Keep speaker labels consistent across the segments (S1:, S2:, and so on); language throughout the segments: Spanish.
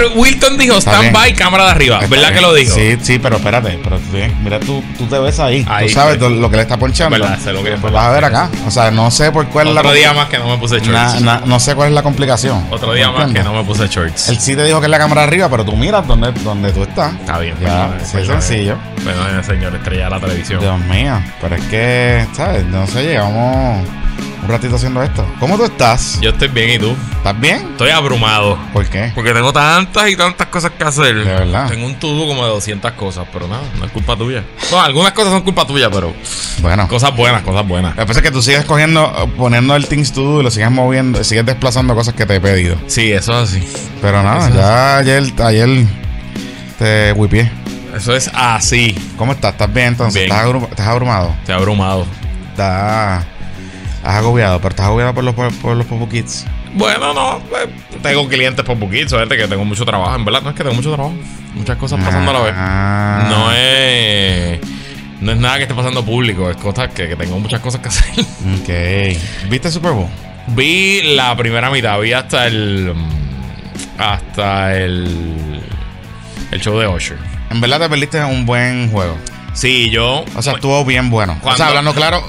S1: pero Wilton dijo
S2: Está
S1: stand
S2: bien.
S1: by, cámara de arriba.
S2: Está
S1: ¿Verdad
S2: bien.
S1: que lo dijo?
S2: Sí, sí, pero espérate. Pero tú, mira, tú, tú te ves ahí.
S1: Ahí,
S2: tú sabes
S1: sí.
S2: lo, que le está ponchando.
S1: Verdad, sé lo que-
S2: pues vas a ver acá. O sea, no sé por cuál es la
S1: Otro día más que no me puse shorts.
S2: na- na- no sé cuál es la complicación.
S1: Otro día
S2: ¿Me
S1: más que no me puse shorts.
S2: Él sí te dijo que es la cámara arriba, pero tú miras donde, donde tú estás.
S1: Está bien,
S2: Ya, sí, es sencillo.
S1: Perdón, señor, estrella de la televisión.
S2: Dios mío, pero es que, ¿sabes? No sé, llevamos un ratito haciendo esto. ¿Cómo tú estás?
S1: Yo estoy bien, ¿y tú?
S2: ¿Estás bien?
S1: Estoy abrumado.
S2: ¿Por qué?
S1: Porque tengo tantas y tantas cosas que hacer.
S2: De verdad.
S1: Tengo un tubo como de 200 cosas, pero nada, no es culpa tuya. No, algunas cosas son culpa tuya, pero
S2: Bueno.
S1: cosas buenas, cosas buenas.
S2: Lo que pasa es que tú sigues cogiendo, poniendo el Things to Do y lo sigues moviendo, sigues desplazando cosas que te he pedido.
S1: Sí, eso es así.
S2: Pero nada,
S1: Eso
S2: ya ayer, ayer te whipié.
S1: Eso es así.
S2: ¿Cómo estás? ¿Estás bien entonces?
S1: Bien.
S2: ¿Estás, estás abrumado?
S1: Estoy abrumado.
S2: ¿Estás, estás agobiado? ¿Pero estás agobiado por los, por, por los Popo Kids?
S1: Bueno, no, eh, tengo clientes poquito, gente que tengo mucho trabajo. En verdad, no es que tengo mucho trabajo. Muchas cosas pasando a la vez.
S2: Ah.
S1: No es. No es nada que esté pasando público, es cosas que, que tengo muchas cosas que hacer.
S2: Ok. ¿Viste Super Bowl?
S1: Vi la primera mitad, vi hasta el. Hasta el. El show de Usher.
S2: En verdad te perdiste un buen juego.
S1: Sí, yo.
S2: O sea, estuvo bien bueno. O sea, hablando claro,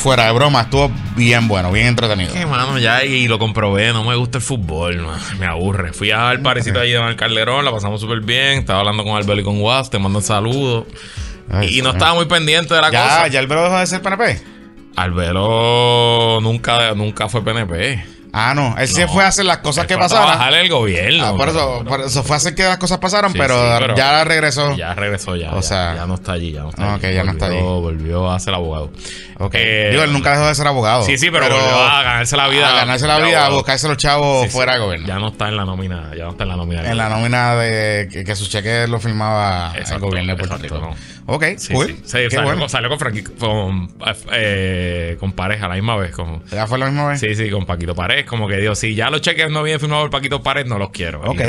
S2: fuera de broma, estuvo bien bueno, bien entretenido.
S1: Que mano, ya y lo comprobé, no me gusta el fútbol, me aburre. Fui al parecito allí de Calderón, la pasamos súper bien, estaba hablando con Albelo y con Was, te mandan saludos.
S2: Ay,
S1: y no estaba muy pendiente de la
S2: Ya,
S1: cosa.
S2: ya el bro dejó de ser PNP.
S1: Albelo nunca, nunca fue PNP.
S2: Ah, no. Él sí
S1: No.
S2: fue a hacer las cosas que
S1: a trabajar en el gobierno.
S2: Ah, por, eso, por eso fue a hacer que las cosas pasaran,
S1: Sí,
S2: pero,
S1: sí, pero-
S2: ya regresó.
S1: Ya regresó, ya.
S2: O sea-
S1: ya no está allí, ya no está
S2: Ah,
S1: allí.
S2: ok, ya no está
S1: Volvió-
S2: allí.
S1: Volvió a ser abogado.
S2: Ok.
S1: Eh,
S2: Digo, él nunca dejó de ser abogado.
S1: Sí, sí, pero, volvió a ganarse la vida.
S2: A ganarse la vida, a
S1: abogado.
S2: buscarse los chavos
S1: Sí,
S2: fuera del gobierno.
S1: Ya no está en la nómina, ya no está en la nómina.
S2: En la nómina de que, que su cheque lo firmaba el gobierno de Puerto Rico.
S1: no.
S2: Ok,
S1: Sí,
S2: cool.
S1: salió,
S2: bueno.
S1: salió con, con, eh, con pareja la misma vez. Con,
S2: ¿Ya fue la misma vez?
S1: sí, sí, con Paquito Pared. Como que digo, si ya los cheques no vienen firmados por Paquito Pared, no los quiero.
S2: Ok.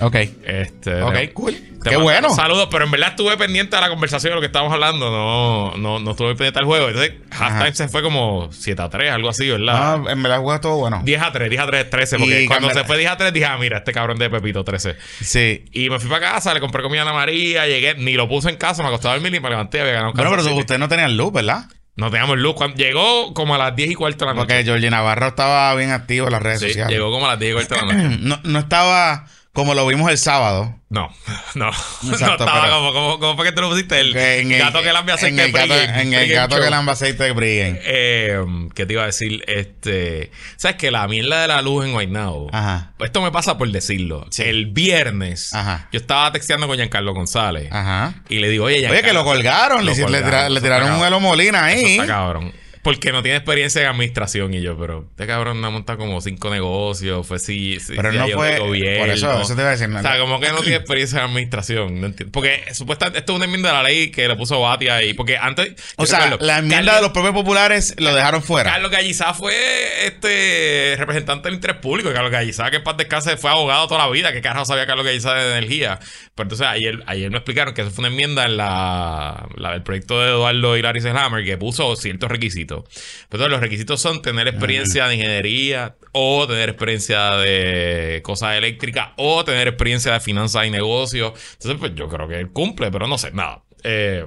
S2: Ok.
S1: Este,
S2: Ok,
S1: te-
S2: cool.
S1: te
S2: Qué bueno.
S1: Saludos, pero en verdad estuve pendiente de la conversación de lo que estábamos hablando. No, no, no estuve pendiente del juego. Entonces, halftime se fue como 7 a 3, algo así, ¿verdad?
S2: Ah, en verdad juego estuvo bueno.
S1: 10 a 3, 10 a 3, 13. Porque
S2: Y
S1: cuando
S2: cambiar-
S1: se fue 10 a 3, dije, ah, mira, este cabrón de Pepito 13.
S2: Sí.
S1: Y me fui para casa, le compré comida a Ana María, llegué, ni lo puse en casa, me acostaba a dormir y me levanté, había ganado un
S2: Bueno, pero ustedes no tenían luz, ¿verdad?
S1: No teníamos luz. Cuando, llegó como a las 10 y cuarto de la noche.
S2: Porque Georgie Navarro estaba bien activo en las redes
S1: Sí,
S2: sociales.
S1: llegó como a las 10 y cuarto de la noche.
S2: No, no estaba como lo vimos el sábado.
S1: No, no. no
S2: Exacto,
S1: estaba
S2: pero-
S1: como, como, como fue que tú lo pusiste. El
S2: en el-
S1: gato que lambia
S2: en
S1: aceite
S2: el gato, en el gato que lamba aceite de.
S1: Eh, ¿Qué te iba a decir? Este. ¿Sabes que la mierda de la luz en Guaynabo?
S2: Ajá.
S1: Esto me pasa por decirlo.
S2: Sí.
S1: El viernes,
S2: Ajá.
S1: yo estaba texteando con Giancarlo González.
S2: Ajá.
S1: Y le digo, oye,
S2: Oye,
S1: Giancarlo,
S2: que lo colgaron, le,
S1: Lo
S2: le
S1: colgaron,
S2: le
S1: eso
S2: tiraron
S1: está
S2: un
S1: cabrón.
S2: Elo Molina
S1: Eso
S2: ahí.
S1: está cabrón. Porque no tiene experiencia en administración y yo, pero este cabrón no ha montado como cinco negocios, fue sí, sí,
S2: Pero no fue-
S1: gobierno.
S2: por eso- eso te iba a decir, no-
S1: O sea, como que no tiene experiencia en administración, no entiendo. Porque supuestamente esto es una enmienda de la ley que le puso Batia ahí, porque antes
S2: O sea,
S1: recuerdo,
S2: la enmienda
S1: Carlos-
S2: de los propios populares lo dejaron fuera.
S1: Carlos Gallizá fue este representante del interés público. Carlos Gallizá, que en paz descanse, fue abogado toda la vida. ¿Qué carajo sabía Carlos Gallizá de energía? Pero entonces ayer, ayer me explicaron que eso fue una enmienda en la, la del proyecto de Eduardo Hilary Selhammer que puso ciertos requisitos. Pero entonces, los requisitos son tener experiencia de ingeniería o tener experiencia de cosas eléctricas o tener experiencia de finanzas y negocios. Entonces, pues yo creo que él cumple, pero no sé, nada. Eh,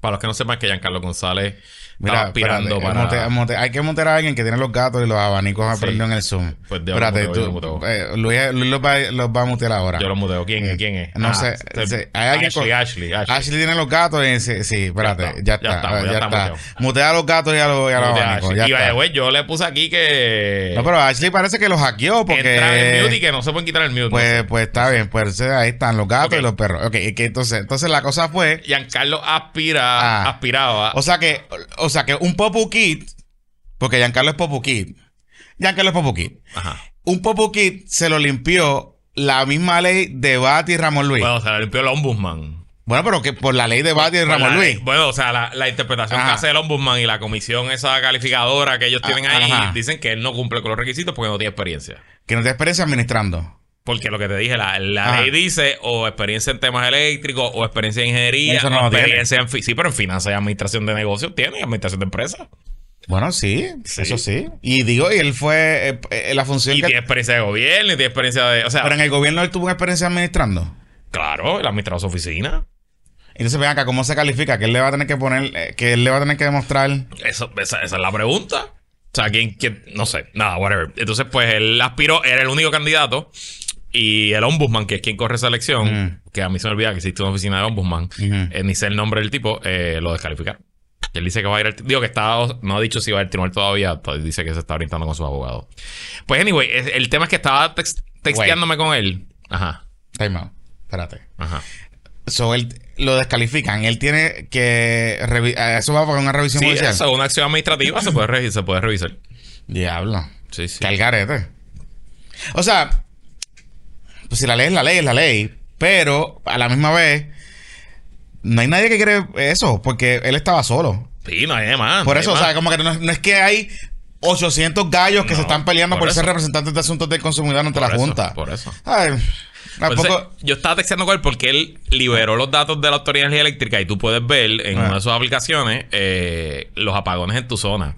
S1: para los que no sepan que Giancarlo González
S2: Mira,
S1: aspirando para...
S2: monte- monte- hay que montar a alguien que tiene los gatos y los abanicos
S1: Sí.
S2: en el Zoom.
S1: Pues yo
S2: espérate,
S1: lo muteo, yo
S2: tú,
S1: lo
S2: eh, Luis, Luis los, va, los va a mutear ahora.
S1: Yo lo muteo. ¿Quién, ¿quién es?
S2: No
S1: Ah,
S2: sé,
S1: este-
S2: hay alguien
S1: Ashley,
S2: con-
S1: Ashley, Ashley.
S2: Ashley tiene los gatos y sí, sí, espérate,
S1: Ya
S2: ya
S1: está,
S2: está,
S1: ya está, ya está.
S2: Mutea a los gatos y a los, y a los abanicos, ya
S1: Y yo le puse aquí que...
S2: No, pero Ashley parece que los hackeó porque...
S1: Entran en mute y que no se pueden quitar el mute.
S2: Pues, pues está bien, pues ahí están los gatos y los perros. Ok, que entonces, entonces la cosa fue,
S1: Giancarlo aspira,
S2: Ah.
S1: aspiraba...
S2: o sea que, o sea que un Popu Kid, porque Giancarlo es Popu Kid, Giancarlo es Popu Kid,
S1: Ajá.
S2: un Popu Kid se lo limpió la misma ley de Bati y Ramón Luis.
S1: Bueno, se la limpió el ombudsman.
S2: bueno, pero que por la ley de Bati y
S1: Por
S2: Ramón Luis.
S1: Bueno, o sea, la, la interpretación
S2: Ajá.
S1: que hace el ombudsman y la comisión esa calificadora que ellos tienen ahí, dicen que él no cumple con los requisitos porque no tiene experiencia.
S2: Que no tiene experiencia administrando.
S1: Porque lo que te dije, la, la ley dice o experiencia en temas eléctricos o experiencia en ingeniería
S2: Eso no
S1: o experiencia en... Sí, pero en finanzas y administración de negocios tiene, administración de empresas.
S2: Bueno, sí,
S1: Sí.
S2: eso sí. Y digo, y él fue eh, eh, la función
S1: Y
S2: que...
S1: tiene experiencia de gobierno, y tiene experiencia de. O sea,
S2: Pero en el gobierno él tuvo una experiencia administrando.
S1: claro, él administraba su oficina.
S2: Entonces, ven acá, ¿cómo se califica? Que él le va a tener que poner, eh, que él le va a tener que demostrar.
S1: Eso, esa, esa es la pregunta. O sea, ¿quién, quién? No sé, nada, whatever. Entonces, pues él aspiró, era el único candidato. Y el ombudsman, que es quien corre esa elección,
S2: Mm.
S1: que a mí se me olvida que existe una oficina de ombudsman, eh, ni sé el nombre del tipo, eh, lo descalificaron. Él dice que va a ir al... Digo que está... No ha dicho si va a ir al tribunal todavía. to- Dice que se está orientando con sus abogados. Pues, anyway, el tema es que estaba tex- texteándome con él. Ajá.
S2: Time out. Espérate.
S1: Ajá.
S2: So, él lo descalifican. Él tiene que... revi- eh, Eso va para una revisión
S1: Sí,
S2: judicial.
S1: eso, una acción administrativa se puede, revi- se puede revisar.
S2: Diablo.
S1: Sí, sí.
S2: Que al garete. O sea, pues si la ley es la ley, es la ley. Pero a la misma vez, no hay nadie que quiere eso, porque él estaba solo.
S1: Sí, no hay más.
S2: Por
S1: no
S2: eso, o sea, como que no, no es que hay 800 gallos que
S1: No,
S2: se están peleando
S1: por
S2: por, ser representantes de asuntos del consumidor ante
S1: Por
S2: la
S1: eso,
S2: Junta.
S1: Por eso.
S2: Ay,
S1: Entonces,
S2: tampoco...
S1: yo estaba texteando con él porque él liberó los datos de la Autoridad de Energía Eléctrica y tú puedes ver en
S2: Ah.
S1: una de sus aplicaciones eh, los apagones en tu zona.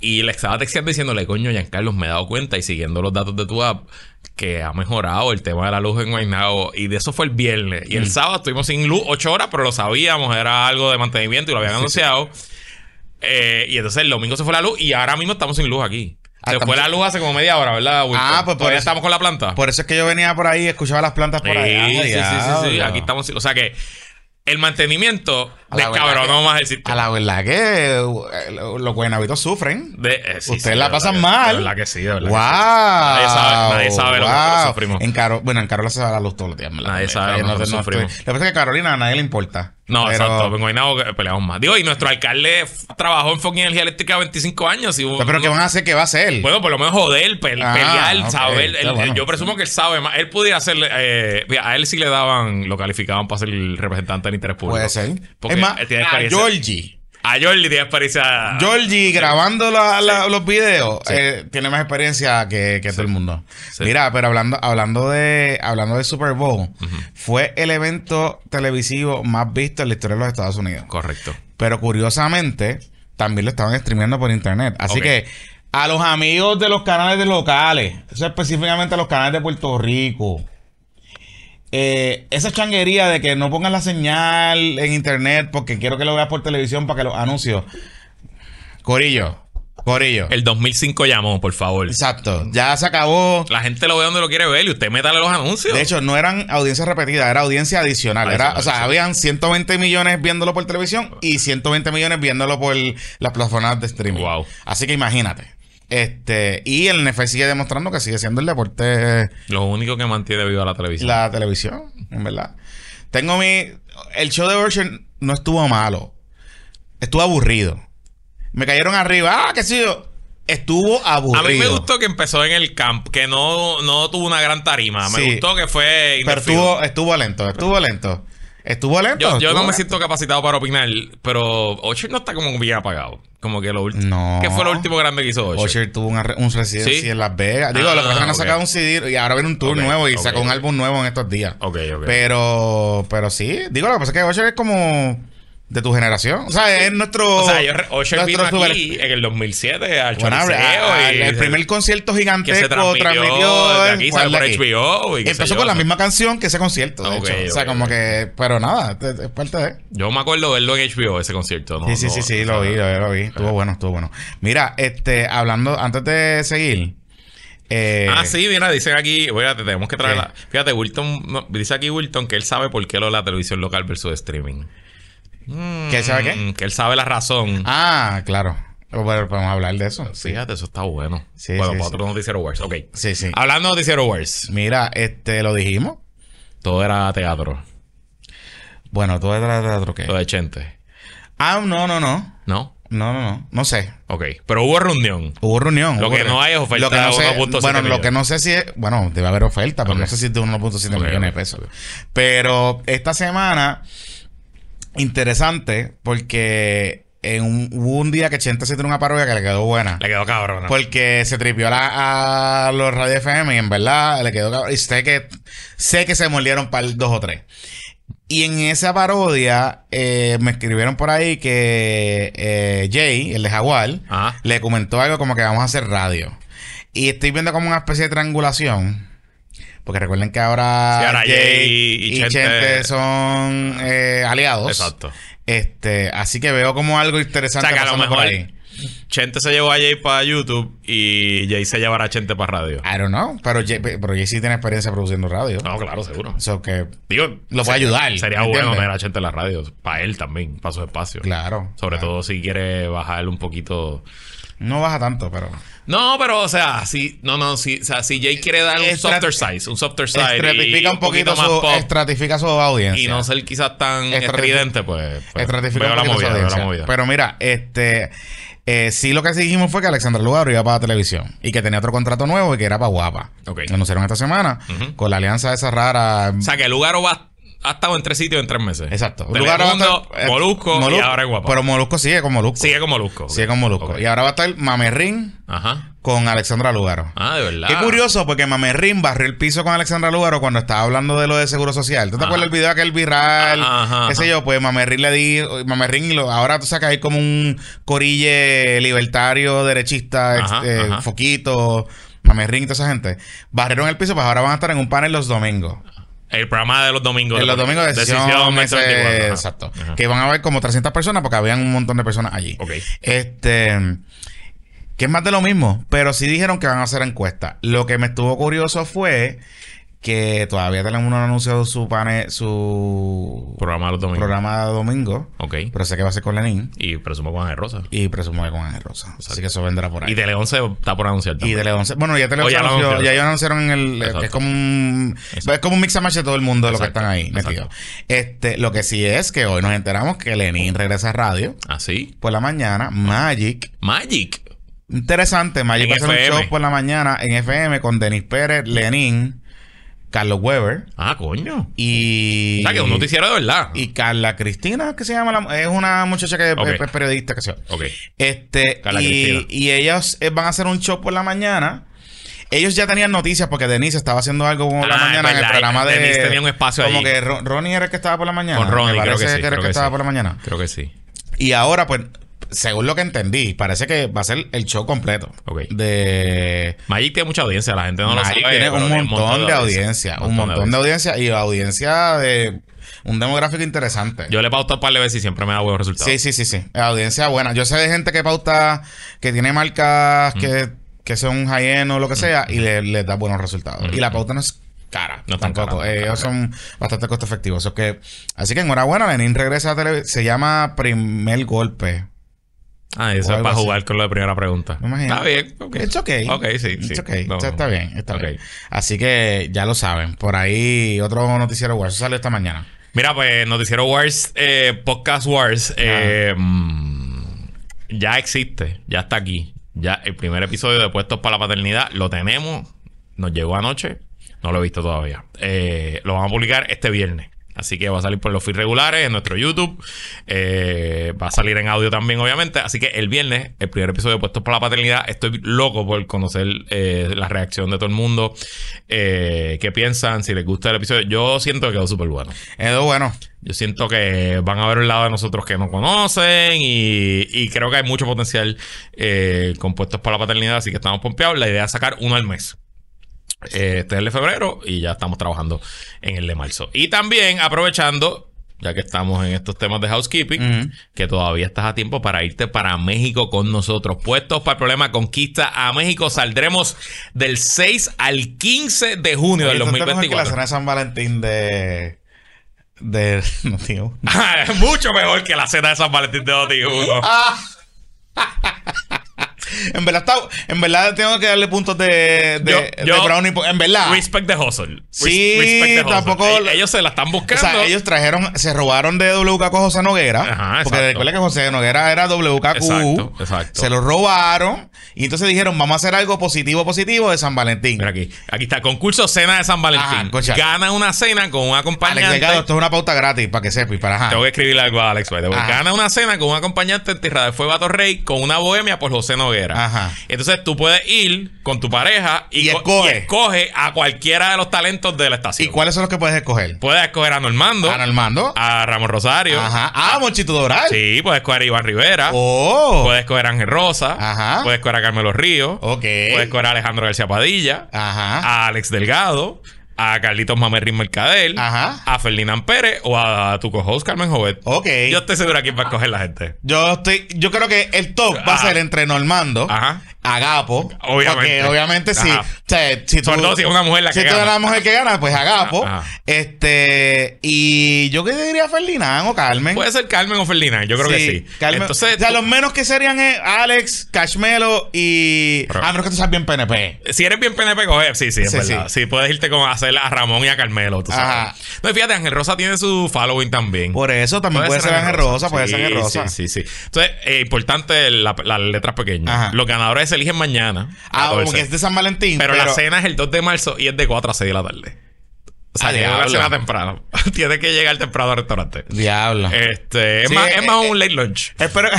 S1: Y le estaba texteando diciéndole, coño, Giancarlos, me he dado cuenta y siguiendo los datos de tu app que ha mejorado el tema de la luz en Guaynabo. Y de eso fue el viernes. Y el
S2: Mm.
S1: sábado estuvimos sin luz ocho horas, pero lo sabíamos, era algo de mantenimiento y lo habían anunciado. Eh, y entonces el domingo se fue la luz y ahora mismo estamos sin luz aquí.
S2: Ah,
S1: se fue la luz hace como media hora, ¿verdad?
S2: Ah, pues por eso-
S1: estamos con la planta.
S2: Por eso es que yo venía por ahí y escuchaba las plantas por ahí.
S1: Sí, sí, sí, sí, sí. Aquí estamos. O sea que el mantenimiento
S2: A
S1: descabronó
S2: verdad
S1: más el
S2: A la verdad que eh, los guaynabitos sufren.
S1: De, eh, sí,
S2: Ustedes
S1: sí,
S2: la
S1: de
S2: pasan
S1: que-
S2: mal.
S1: De verdad que sí, de verdad.
S2: ¡Wow!
S1: que sí. Nadie sabe, nadie sabe lo que sufrimos.
S2: En Caro, bueno, en Carola se va la luz todos los días.
S1: Nadie sabe lo que
S2: estoy-
S1: sufrimos.
S2: Lo que pasa es que a Carolina a nadie le importa.
S1: No,
S2: Pero-
S1: exacto. En Guaynabo que peleamos más. Digo, y nuestro alcalde trabajó en fucking energía eléctrica 25 años. Y
S2: Pero ¿qué van a hacer? ¿Qué va a hacer?
S1: Bueno, por lo menos joder, pe-
S2: Ah,
S1: pelear,
S2: ok,
S1: saber.
S2: está
S1: Él-
S2: bueno.
S1: Yo presumo que él sabe más. Él pudiera hacerle. Eh, a él sí le daban, lo calificaban para ser el representante del interés público.
S2: Puede ser.
S1: Porque
S2: es más,
S1: él tiene
S2: a
S1: experiencia.
S2: Georgie.
S1: A Jordi tiene experiencia.
S2: Georgie grabando la- la- los videos eh, tiene más experiencia que, que todo el mundo. Mira, pero hablando, hablando de hablando del Super Bowl, fue el evento televisivo más visto en la historia de los Estados Unidos.
S1: Correcto.
S2: Pero curiosamente, también lo estaban streameando por internet. Así que a los amigos de los canales de locales, específicamente a los canales de Puerto Rico, eh, esa changuería de que no pongan la señal en internet porque quiero que lo veas por televisión para que los anuncios. Corillo, Corillo.
S1: El 2005 llamó, por favor.
S2: Exacto, ya se acabó.
S1: La gente lo ve donde lo quiere ver y usted métale los anuncios.
S2: De hecho, no eran audiencias repetidas, era audiencia adicional. Era, o sea,
S1: sí.
S2: habían 120 millones viéndolo por televisión y 120 millones viéndolo por las plataformas de streaming.
S1: Wow.
S2: Así que imagínate. Este, y el NFL sigue demostrando que sigue siendo el deporte
S1: lo único que mantiene viva la televisión.
S2: la televisión, en verdad. Tengo mi. El show de Ocean no estuvo malo. Estuvo aburrido. Me cayeron arriba. Ah, qué sé yo. Estuvo aburrido.
S1: A mí me gustó que empezó en el camp, que no, no tuvo una gran tarima. Me
S2: Sí.
S1: gustó que fue.
S2: Pero estuvo, estuvo lento, estuvo lento. Estuvo lento.
S1: Yo, yo no me siento capacitado para opinar, pero Ocher no está como bien apagado. Como que lo último.
S2: No.
S1: ¿Qué fue lo último grande que hizo Ocher?
S2: Usher tuvo una un residencia
S1: ¿Sí?
S2: en Las Vegas. Digo,
S1: Ah,
S2: lo que pasa es que no
S1: ok.
S2: sacado un CD y ahora viene un tour nuevo y
S1: ok.
S2: sacó un álbum nuevo en estos días.
S1: Ok, ok.
S2: Pero, pero sí, digo, lo que pasa es que Usher es como de tu generación. O sea, es nuestro.
S1: o sea, yo, Ocher vino
S2: super-
S1: aquí en el 2007 al
S2: Bueno,
S1: Choliseo
S2: a-
S1: y
S2: el primer concierto
S1: que se
S2: gigantesco
S1: transmitió, de aquí, por
S2: aquí.
S1: HBO. Y qué sé
S2: Empezó
S1: yo.
S2: con la misma canción que ese concierto, de hecho. O sea, como que. Pero nada, es, parte de.
S1: Yo me acuerdo verlo en HBO, ese concierto. ¿no?
S2: sí, sí,
S1: No,
S2: sí, sí,
S1: o
S2: lo
S1: sea,
S2: vi, lo vi, lo vi. Estuvo bueno, estuvo bueno. Mira, este, hablando, antes de seguir. eh,
S1: Ah, sí, mira, dicen aquí, fíjate, tenemos que traer
S2: ¿Qué?
S1: la... Fíjate, Wilton, no, dice aquí Wilton que él sabe por qué lo de la televisión local versus streaming.
S2: ¿Qué sabe qué?
S1: Mm, Que él sabe la razón.
S2: Ah, claro. Bueno, podemos hablar de eso.
S1: Fíjate, eso está bueno.
S2: Sí,
S1: bueno,
S2: sí,
S1: para
S2: sí.
S1: otro noticiero Wars. Ok.
S2: Sí, sí.
S1: Hablando de noticiero Wars,
S2: Mira, este, lo dijimos.
S1: todo era teatro.
S2: Bueno, todo era teatro qué.
S1: Lo de Chente.
S2: Ah, no, no, no.
S1: ¿No?
S2: No, no, no. No sé.
S1: Ok. Pero hubo reunión.
S2: Hubo reunión.
S1: Lo
S2: hubo
S1: que
S2: reunión.
S1: no hay es oferta
S2: Lo que no
S1: de
S2: sé-
S1: 1.7
S2: Bueno, lo que no sé si es. Bueno, debe haber oferta, pero no sé si es de 1.7
S1: Ok,
S2: millones de pesos. Pero esta semana, interesante, porque en un, hubo un día que Chente se tiró una parodia que le quedó buena.
S1: Le quedó cabrón.
S2: Porque se tripió a, la- a los radio FM y en verdad le quedó cabrón. Y sé que, sé que se mordieron para el 2 o 3. Y en esa parodia eh, me escribieron por ahí que eh, Jay, el de Jaguar,
S1: Ajá.
S2: le comentó algo como que vamos a hacer radio. Y estoy viendo como una especie de triangulación. Porque recuerden que ahora,
S1: Sí, ahora
S2: Jay
S1: y
S2: y,
S1: Chente-
S2: Chente son eh, aliados.
S1: Exacto.
S2: Este, así que veo como algo
S1: O
S2: interesante
S1: sea, que a lo mejor. Chente se llevó a Jay para YouTube y Jay se llevará a Chente para radio.
S2: I don't know. Pero Jay, pero Jay sí tiene experiencia produciendo radio.
S1: No, claro, seguro.
S2: Eso que,
S1: Digo,
S2: Lo puede ayudar,
S1: Sería bueno tener a Chente en la radio. Para él también, para su espacio.
S2: claro.
S1: Sobre
S2: claro.
S1: todo si quiere bajar un poquito.
S2: No baja tanto, pero.
S1: No, pero o sea, si no, no, si, o sea, si Jay quiere dar un
S2: Estrat-
S1: softer size, un softer side
S2: Estratifica
S1: y
S2: un poquito,
S1: más
S2: su,
S1: pop
S2: estratifica su audiencia.
S1: y no ser quizás tan estridente, pues, pues
S2: estratifica
S1: veo
S2: un
S1: la
S2: poquito su
S1: movida, veo la
S2: audiencia.
S1: movida.
S2: Pero mira, este. eh, sí, lo que sí dijimos fue que Alexandra Lugaro iba para televisión y que tenía otro contrato nuevo y que era para Guapa.
S1: Ok.
S2: Lo anunciaron esta semana con la alianza esa rara.
S1: o sea, que el lugar va ha estado en tres sitios en tres meses.
S2: Exacto. A estar- eh,
S1: Molusco, y ahora en Guapa.
S2: Pero Molusco sigue con Molusco.
S1: Sigue con Molusco.
S2: Sigue con Molusco. Y ahora va a estar Mamerrín
S1: Ajá.
S2: con Alexandra Lugaro.
S1: Ah, de verdad.
S2: Qué curioso, porque Mamerrín barrió el piso con Alexandra Lugaro cuando estaba hablando de lo de seguro social. ¿Tú te
S1: Ajá.
S2: acuerdas del video aquel viral?
S1: Ajá,
S2: qué sé yo, pues Mamerrín le di, Mamerrín y lo, ahora tú sabes que hay como un corille libertario, derechista,
S1: Ajá,
S2: eh,
S1: ajá.
S2: Foquito, Mamerrín y toda esa gente. Barrieron el piso, pues ahora van a estar en un panel los domingos.
S1: El programa de los domingos.
S2: En los domingos de decisión, ese-
S1: 2024, ajá.
S2: exacto.
S1: Ajá.
S2: Que van a haber como 300 personas porque habían un montón de personas allí.
S1: Ok.
S2: Este, que es más de lo mismo, pero sí dijeron que van a hacer encuestas. Lo que me estuvo curioso fue que todavía Telemundo no ha anunciado su panel, su
S1: Programa de los domingos.
S2: programa de domingo,
S1: Ok.
S2: pero sé que va a ser con Lenin
S1: Y presumo con Ángel Rosa.
S2: y presumo que con Ángel Rosa. Así que eso vendrá por ahí.
S1: Y Tele 11 está por anunciar
S2: Y
S1: también.
S2: Tele 11. Bueno, ya Tele
S1: O
S2: 11
S1: ya lo
S2: anunció-
S1: anunciaron.
S2: ya ellos anunciaron en el.
S1: Exacto.
S2: Es como un.
S1: Exacto.
S2: Es como un mix and match de todo el mundo de los que están ahí metidos. Este, lo que sí es que hoy nos enteramos que Lenin regresa a radio
S1: ¿Ah, sí?
S2: por la mañana. Magic.
S1: Magic.
S2: Interesante. Magic
S1: En
S2: va a hacer un show por la mañana en FM con Denis Pérez, Lenin, Carlos Weber
S1: Ah, coño.
S2: y.
S1: O sea, que es un noticiero de verdad.
S2: Y Carla Cristina, que se llama la- es una muchacha que es- periodista, que se
S1: Ok.
S2: Este,
S1: Carla
S2: y,
S1: Cristina.
S2: y ellos eh, van a hacer un show por la mañana. Ellos ya tenían noticias porque Denise estaba haciendo algo por la
S1: Ah,
S2: mañana en el programa de.
S1: Denise tenía un espacio
S2: Como que Ro- Ronnie era el que estaba por la mañana.
S1: Con Ronnie,
S2: Me
S1: creo que sí.
S2: era el
S1: creo
S2: que
S1: que
S2: estaba
S1: sí.
S2: por la mañana.
S1: Creo que sí.
S2: Y ahora, pues, según lo que entendí, parece que va a ser el show completo.
S1: Ok.
S2: De.
S1: Magic tiene mucha audiencia, la gente no lo
S2: Magic
S1: sabe.
S2: tiene un montón de audiencia. Un montón de audiencia y audiencia de un demográfico interesante.
S1: Yo le pauto un par de veces y siempre me da buenos resultados.
S2: Sí, sí, sí, sí. Audiencia buena. Yo sé de gente que pauta, que tiene marcas
S1: Mm.
S2: que, que son high-end o lo que sea y le- les da buenos resultados.
S1: Mm.
S2: Y la pauta no es cara.
S1: No
S2: tampoco.
S1: cara,
S2: ellos
S1: cara.
S2: son bastante costo efectivos. Que, así que enhorabuena, Lenin regresa a televisión. Se llama Primer Golpe.
S1: Ah, eso es para
S2: así.
S1: jugar con lo de primera pregunta. Está bien. Ok.
S2: It's okay.
S1: Ok, sí, sí.
S2: It's okay.
S1: No,
S2: Está- está bien, está
S1: ok.
S2: bien. Así que ya lo saben. Por ahí otro noticiero web. Eso sale esta mañana.
S1: Mira, pues Noticiero Wars, eh, Podcast Wars, eh, mm, ya existe, ya está aquí. Ya el primer episodio de Puestos para la Paternidad lo tenemos, nos llegó anoche, no lo he visto todavía. Eh, lo vamos a publicar este viernes. Así que va a salir por los feeds regulares en nuestro YouTube. Eh, va a salir en audio también, obviamente. Así que el viernes, el primer episodio de Puestos para la Paternidad. Estoy loco por conocer eh, la reacción de todo el mundo. Eh, ¿Qué piensan? Si les gusta el episodio. Yo siento que quedó súper bueno.
S2: Es bueno.
S1: Yo siento que van a ver un lado de nosotros que no conocen y, y creo que hay mucho potencial eh, compuestos por la paternidad, así que estamos pompeados. La idea es sacar uno al mes. Eh, este es el de febrero y ya estamos trabajando en el de marzo. Y también aprovechando, ya que estamos en estos temas de housekeeping,
S2: Ujú.
S1: que todavía estás a tiempo para irte para México con nosotros. Puestos para el problema Conquista a México. Saldremos del 6 al 15 de junio del
S2: Oye, mejor que la
S1: 2024.
S2: cena de San Valentín de. De. No, tío.
S1: Mucho mejor que la cena de San Valentín de Noti1.
S2: En verdad, está, en verdad tengo que darle puntos de, de,
S1: Yo-
S2: de brownie. En verdad.
S1: Respect the hustle.
S2: Sí,
S1: respect the
S2: tampoco-
S1: Ellos se la están
S2: O
S1: buscando.
S2: sea, ellos trajeron, se robaron de WKQ José Noguera.
S1: Ajá,
S2: porque recuerda que José Noguera era WKQ.
S1: Exacto, exacto.
S2: Se lo robaron. Y entonces dijeron, vamos a hacer algo positivo, positivo de San Valentín.
S1: Mira aquí. Aquí está. Concurso Cena de San Valentín.
S2: Ajá.
S1: Gana una cena con un
S2: Alex
S1: acompañante.
S2: Delgado, esto es una pauta gratis para que sepa y para ajá.
S1: Tengo que escribirle algo a Alex. Gana una cena con un acompañante en Tierra de Fuego a Torrey con una bohemia por José Noguera.
S2: Ajá.
S1: Entonces tú puedes ir con tu pareja y,
S2: Y
S1: co-
S2: escoge.
S1: y escoge a cualquiera de los talentos de la
S2: ¿Y
S1: estación.
S2: cuáles son los que puedes escoger?
S1: Puedes escoger a Normando,
S2: Armando.
S1: a Ramón Rosario.
S2: Ajá. Ah, Monchito Doral.
S1: Sí, puedes escoger a Iván Rivera.
S2: Oh.
S1: Puedes escoger a Ángel Rosa.
S2: Ajá.
S1: Puedes escoger a Carmelo Ríos.
S2: Ok.
S1: Puedes escoger a Alejandro García Padilla.
S2: Ajá.
S1: A Alex Delgado. A Carlitos Mamerrín Mercadel.
S2: Ajá.
S1: A Ferdinand Pérez. O a tu co-host Carmen Jovet.
S2: Ok.
S1: Yo estoy seguro quién va a escoger la gente.
S2: Yo estoy, yo creo que el top va a
S1: Ajá.
S2: ser entre Normando,
S1: Ajá.
S2: Agapo.
S1: Obviamente.
S2: Porque obviamente sí.
S1: Ajá.
S2: O sea, si tú,
S1: si es una mujer la
S2: si
S1: que
S2: tú eres
S1: gana.
S2: una mujer que gana, pues Agapo.
S1: Ajá.
S2: Este. Y yo que diría Ferdinand o Carmen.
S1: Puede ser Carmen o Ferdinand. Yo creo que sí.
S2: Carmen.
S1: Entonces,
S2: o sea,
S1: tú-
S2: los menos que serían es Alex, Cashmelo y.
S1: Pero-
S2: ah, menos que tú seas bien PNP.
S1: Si eres bien PNP, coge. Sí, sí, es
S2: Sí,
S1: verdad. Sí. puedes irte como a hacer a Ramón y a Carmelo, tú sabes.
S2: Ajá.
S1: No, fíjate, Ángel Rosa tiene su following también.
S2: Por eso también puede, ser Ángel Rosa, puede
S1: Sí,
S2: ser Ángel Rosa.
S1: Sí, sí, sí. Entonces, eh, importante la- las letras pequeñas.
S2: Ajá.
S1: Los ganadores eligen mañana.
S2: Ah, como
S1: 14.
S2: que es de San Valentín.
S1: pero, la cena es el 2 de marzo y es de 4 a 6 de la tarde. O sea,
S2: Ah,
S1: una
S2: diablo.
S1: cena temprano. Tiene que llegar temprano al restaurante.
S2: Diablo.
S1: Este, es
S2: Sí,
S1: más,
S2: eh,
S1: es más
S2: eh,
S1: un late lunch.
S2: Espero.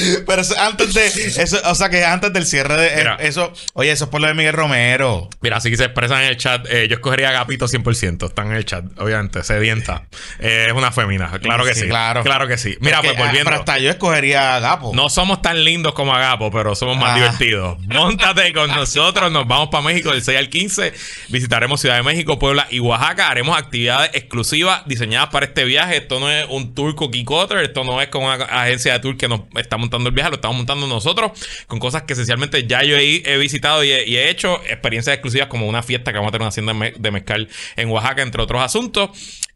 S2: Pero eso, antes de. Eso, o sea que antes del cierre de.
S1: Mira.
S2: eso. Oye, eso es por lo de Miguel Romero.
S1: Mira, así que se expresan en el chat. eh, yo escogería a Agapito 100%. Están en el chat, obviamente. Sedienta. Eh, es una fémina. Claro que sí.
S2: Sí, claro.
S1: Claro que sí. Mira, pues volviendo.
S2: ah, Pero hasta yo escogería a Gapo.
S1: No somos tan lindos como Agapo, pero somos más
S2: Ah.
S1: divertidos. Móntate con nosotros. Nos vamos para México del 6 al 15. Visitaremos Ciudad de México, Puebla y Oaxaca. Haremos actividades exclusivas diseñadas para este viaje. Esto no es un tour cookie cutter. Esto no es con una agencia de tour que nos está montando el viaje. Lo estamos montando nosotros con cosas que esencialmente ya yo he, he visitado y he, y he hecho. Experiencias exclusivas como una fiesta que vamos a tener una hacienda de me- de mezcal en Oaxaca, entre otros asuntos.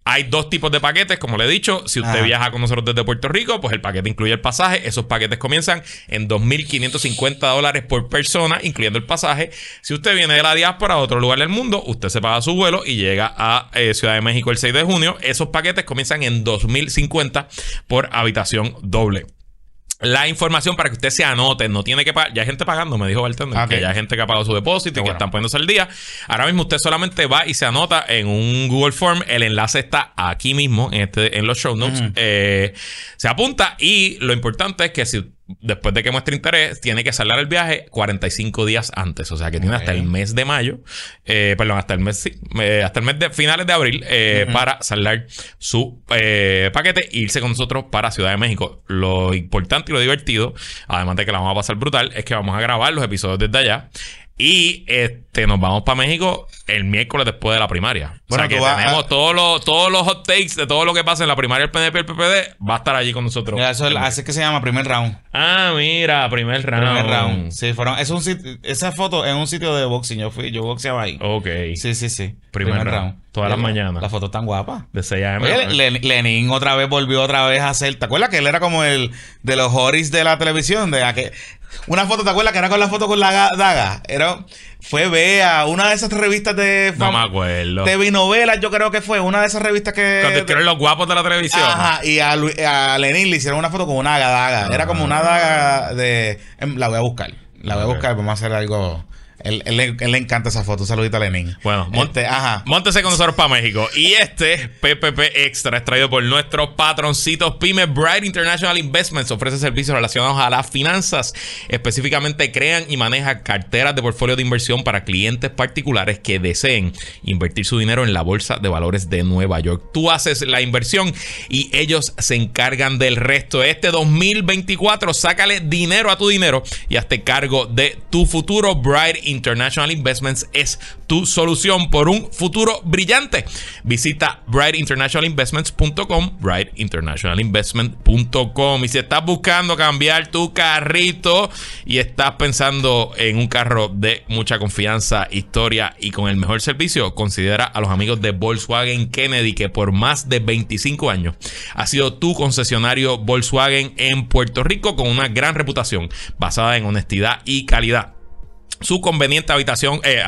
S1: Hay dos tipos de paquetes, como le he dicho. Si usted viaja con nosotros desde Puerto Rico, pues el paquete incluye el pasaje. Esos paquetes comienzan en 2.550 dólares por persona, incluyendo el pasaje. Si usted viene de la diáspora a otro lugar del mundo, usted se paga su vuelo y llega a eh, Ciudad de México el 6 de junio. Esos paquetes comienzan en 2.050 por habitación doble. La información para que usted se anote, no tiene que pagar. Ya hay gente pagando, me dijo Bartender,
S2: Ok.
S1: que ya hay gente que ha pagado su depósito y que están poniéndose al día. Ahora mismo usted solamente va y se anota en un Google Form. El enlace está aquí mismo, en, este, en los show notes. Eh, se apunta y lo importante es que si después de que muestre interés, tiene que saldar el viaje 45 días antes. O sea que tiene hasta el mes de mayo, eh, perdón, hasta el mes, sí, eh, hasta el mes de finales de abril eh, para saldar su eh, paquete e irse con nosotros para Ciudad de México. Lo importante y lo divertido, además de que la vamos a pasar brutal, es que vamos a grabar los episodios desde allá. Y este nos vamos para México el miércoles después de la primaria.
S2: Bueno,
S1: o sea que
S2: vas
S1: tenemos
S2: a-
S1: todos los, todos los hot takes de todo lo que pasa en la primaria, el PNP y el PPD, va a estar allí con nosotros.
S2: Mira, eso es- así es que se llama primer round.
S1: Ah, mira, primer round.
S2: Primer round. Sí, fueron. Es un esa foto en un sitio de boxing. Yo fui, yo boxeaba ahí.
S1: Ok.
S2: Sí, sí, sí.
S1: Primer round. Todas las mañanas.
S2: La foto tan guapa.
S1: De 6 a.m.
S2: Oye, Lenin otra vez volvió otra vez a hacer. ¿Te acuerdas que él era como el de los Horis de la televisión? De aquel- una foto, ¿te acuerdas que era con la foto con la ga- daga? Era, fue Bea, una de esas revistas de
S1: No me acuerdo.
S2: TV novelas, yo creo que fue una de esas revistas que.
S1: Cuando hicieron los guapos de la televisión.
S2: Ajá, y a, Lu- a Lenin le hicieron una foto con una daga. Era como una daga de. em, La voy a buscar. La voy a buscar, vamos a hacer algo. Él, él le- él le encanta esa foto. Un saludito a Lenin.
S1: Bueno, mon-
S2: Este, ajá.
S1: Móntese con nosotros para México. Y este PPP Extra es traído por nuestros patroncitos Pyme Bright International Investments. Ofrece servicios relacionados a las finanzas. Específicamente crean y manejan carteras de portfolio de inversión para clientes particulares que deseen invertir su dinero en la bolsa de valores de Nueva York. Tú haces la inversión y ellos se encargan del resto. Este 2024, sácale dinero a tu dinero y hazte cargo de tu futuro. Bright International Investments es tu solución por un futuro brillante. Visita brightinternationalinvestments.com, brightinternationalinvestment.com. Y si estás buscando cambiar tu carrito y estás pensando en un carro de mucha confianza, historia y con el mejor servicio, considera a los amigos de Volkswagen Kennedy, que por más de 25 años ha sido tu concesionario Volkswagen en Puerto Rico con una gran reputación basada en honestidad y calidad. Su conveniente habitación, eh,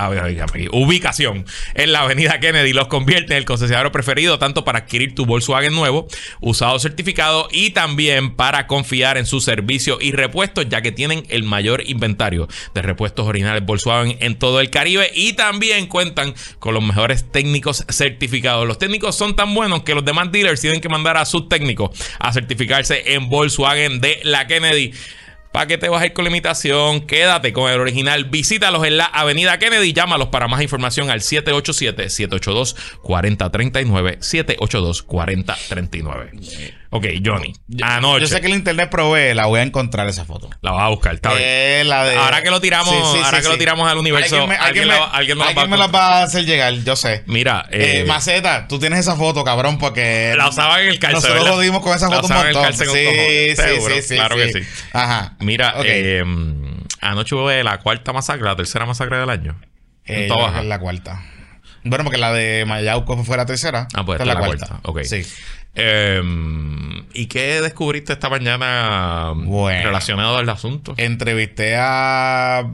S1: ubicación en la avenida Kennedy los convierte en el concesionario preferido tanto para adquirir tu Volkswagen nuevo, usado certificado y también para confiar en su servicio y repuestos ya que tienen el mayor inventario de repuestos originales Volkswagen en todo el Caribe y también cuentan con los mejores técnicos certificados. Los técnicos son tan buenos que los demás dealers tienen que mandar a sus técnicos a certificarse en Volkswagen de la Kennedy. ¿Para qué te vas a ir con la imitación? Quédate con el original. Visítalos en la Avenida Kennedy. Llámalos para más información al 787-782-4039. 782-4039. Ok, Johnny. Anoche.
S2: Yo sé que el internet provee, la voy a encontrar esa foto.
S1: La vas a buscar, está bien.
S2: Eh, la de-
S1: Ahora que lo tiramos,
S2: Sí, sí,
S1: ahora que lo tiramos al universo,
S2: Alguien me,
S1: alguien,
S2: alguien me-
S1: la- alguien nos la
S2: alguien
S1: va
S2: me
S1: a
S2: las va a hacer llegar, yo sé.
S1: Mira,
S2: Eh,
S1: eh,
S2: Maceta, tú tienes esa foto, cabrón, porque
S1: la usaban en el calce,
S2: nosotros
S1: ¿verdad?
S2: jodimos con esa
S1: La
S2: foto un
S1: en el
S2: montón.
S1: un
S2: Sí, sí,
S1: Seguro,
S2: sí, sí,
S1: claro que sí.
S2: Ajá.
S1: Mira, anoche hubo la cuarta masacre, la tercera masacre del año. En
S2: es la cuarta. Bueno, porque la de Mayauco fue la tercera.
S1: Ah, pues
S2: esta
S1: es la cuarta. Ok.
S2: Sí.
S1: Eh, ¿Y qué descubriste esta mañana
S2: Bueno.
S1: relacionado al asunto?
S2: Entrevisté a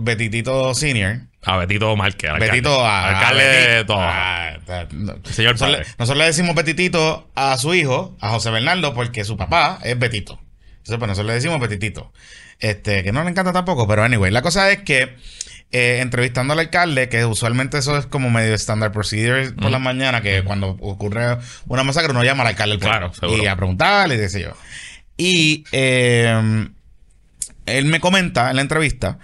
S2: Betitito Senior.
S1: A Betito Márquez, al alcalde.
S2: Betito a,
S1: alcalde
S2: a
S1: de
S2: Betito.
S1: todo.
S2: Ah.
S1: Señor
S2: nosotros,
S1: padre.
S2: le, nosotros le decimos Betitito a su hijo, a José Bernardo, porque su papá es Betito. Entonces, pues nosotros le decimos Betitito. Este, que no le encanta tampoco, pero anyway, la cosa es que eh, entrevistando al alcalde, que usualmente eso es como medio standard procedure por la mañana, que cuando ocurre una masacre uno llama al alcalde.
S1: Claro, seguro.
S2: y a preguntarle y qué sé yo. Y eh, él me comenta en la entrevista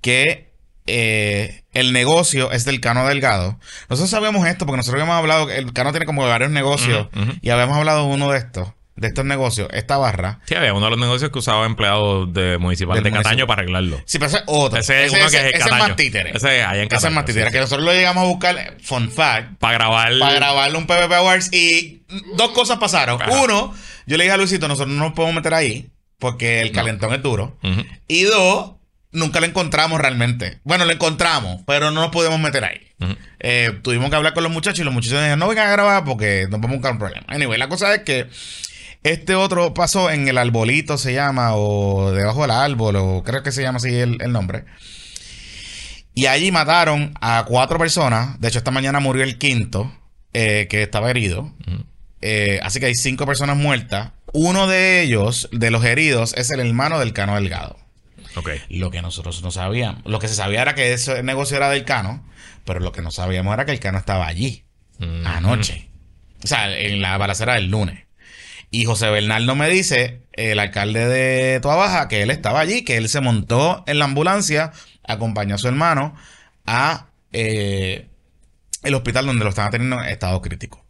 S2: que eh, el negocio es del Cano Delgado. Nosotros sabíamos esto porque nosotros habíamos hablado, el Cano tiene como varios negocios y habíamos hablado de uno de estos, de estos negocios, esta barra.
S1: Sí, había uno de los negocios que usaba empleados de municipal
S2: Del
S1: de Cataño
S2: municipio.
S1: para arreglarlo.
S2: Sí, pero ese es otro.
S1: Ese es uno que es
S2: ese
S1: Cataño.
S2: más títere.
S1: Ese es allá en
S2: Ese es
S1: Cataño,
S2: más títere.
S1: sí,
S2: Que nosotros lo llegamos a buscar, fun fact,
S1: Para grabar.
S2: para grabarle un PvP Awards y dos cosas pasaron.
S1: Ajá.
S2: Uno, yo le dije a Luisito, nosotros no nos podemos meter ahí porque el calentón es duro. Y dos, nunca lo encontramos realmente. Bueno, lo encontramos, pero no nos podemos meter ahí. Eh, tuvimos que hablar con los muchachos y los muchachos dijeron, no vengan a grabar porque nos vamos a buscar un problema. Anyway, la cosa es que este otro pasó en el arbolito, se llama, o debajo del árbol, o creo que se llama así el, el nombre. Y allí mataron a cuatro personas. De hecho, esta mañana murió el quinto, eh, que estaba herido. Eh, así que hay cinco personas muertas. Uno de ellos, de los heridos, es el hermano del Cano Delgado. Lo que nosotros no sabíamos. Lo que se sabía era que ese negocio era del Cano, pero lo que no sabíamos era que el Cano estaba allí
S1: Ujú.
S2: anoche. O sea, en la balacera del lunes. Y José Bernardo me dice, el alcalde de Toa Baja, que él estaba allí, que él se montó en la ambulancia, acompañó a su hermano a eh, el hospital donde lo estaban teniendo en estado crítico.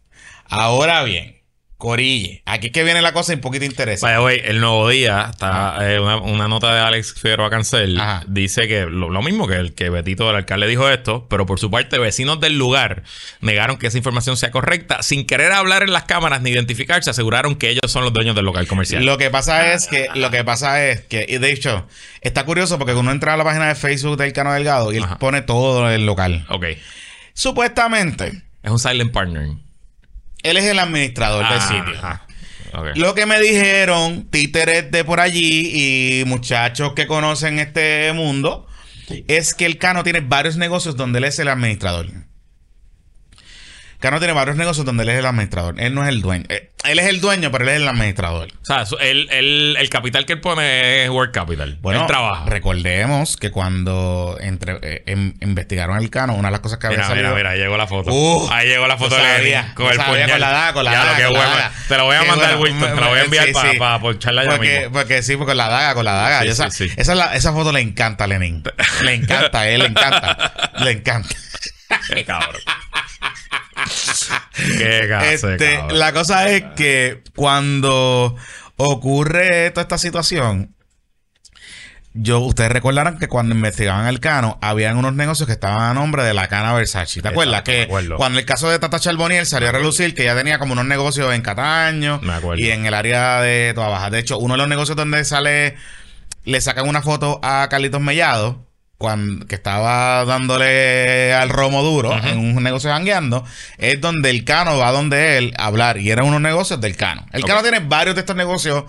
S2: Ahora bien, Corille, aquí es que viene la cosa un poquito interesante.
S1: El nuevo día está eh, una, una nota de Alex Figueroa Cancel.
S2: Ajá.
S1: Dice que lo, lo mismo que el que Betito, el alcalde, dijo esto, pero por su parte, vecinos del lugar negaron que esa información sea correcta. Sin querer hablar en las cámaras ni identificarse, aseguraron que ellos son los dueños del local comercial.
S2: Lo que pasa es que, lo que pasa es que, y de hecho, está curioso porque uno entra a la página de Facebook del Cano Delgado y él
S1: Ajá.
S2: pone todo el local.
S1: Ok.
S2: Supuestamente,
S1: Es un silent partner.
S2: Él es el administrador del sitio.
S1: ajá.
S2: Lo que me dijeron, títeres de por allí y muchachos que conocen este mundo, es que el Cano tiene varios negocios donde él es el administrador. Cano tiene varios negocios donde él es el administrador. Él no es el dueño. Eh, Él es el dueño, pero él es el administrador.
S1: O sea, su- el, el- el capital que él pone es Work Capital.
S2: Bueno,
S1: él trabaja.
S2: recordemos que cuando entre, eh, em- investigaron al Cano, una de las cosas que había
S1: Mira,
S2: salido...
S1: mira, mira, ahí llegó la foto.
S2: Uh,
S1: ahí llegó la foto de
S2: sabía,
S1: Lenin con el puñal.
S2: con la daga, con la
S1: Ya,
S2: daga,
S1: lo que
S2: con la
S1: bueno.
S2: daga.
S1: Te lo voy a
S2: Qué
S1: mandar,
S2: bueno,
S1: Wilton. Te lo voy a enviar
S2: sí,
S1: para
S2: sí.
S1: para poncharla ya
S2: porque,
S1: mismo.
S2: porque sí, porque la daga, con la daga.
S1: Sí,
S2: esa. Esa, es la- esa foto le encanta a Lenin. Le encanta a él, le encanta. le encanta.
S1: Qué cabrón. Qué
S2: Este, la cosa es que cuando ocurre toda esta situación, yo, ustedes recordarán que cuando investigaban el Cano, habían unos negocios que estaban a nombre de la Cana Versace. ¿Te acuerdas?
S1: Exacto,
S2: Que cuando el caso de Tata Charboniel salió a relucir que ya tenía como unos negocios en Cataño y en el área de Toda Baja. De hecho, uno de los negocios donde sale, le sacan una foto a Carlitos Mellado, cuando, que estaba dándole al romo duro en un negocio jangueando, es donde el Cano va donde él a hablar. Y eran unos negocios del Cano. El. Cano tiene varios de estos negocios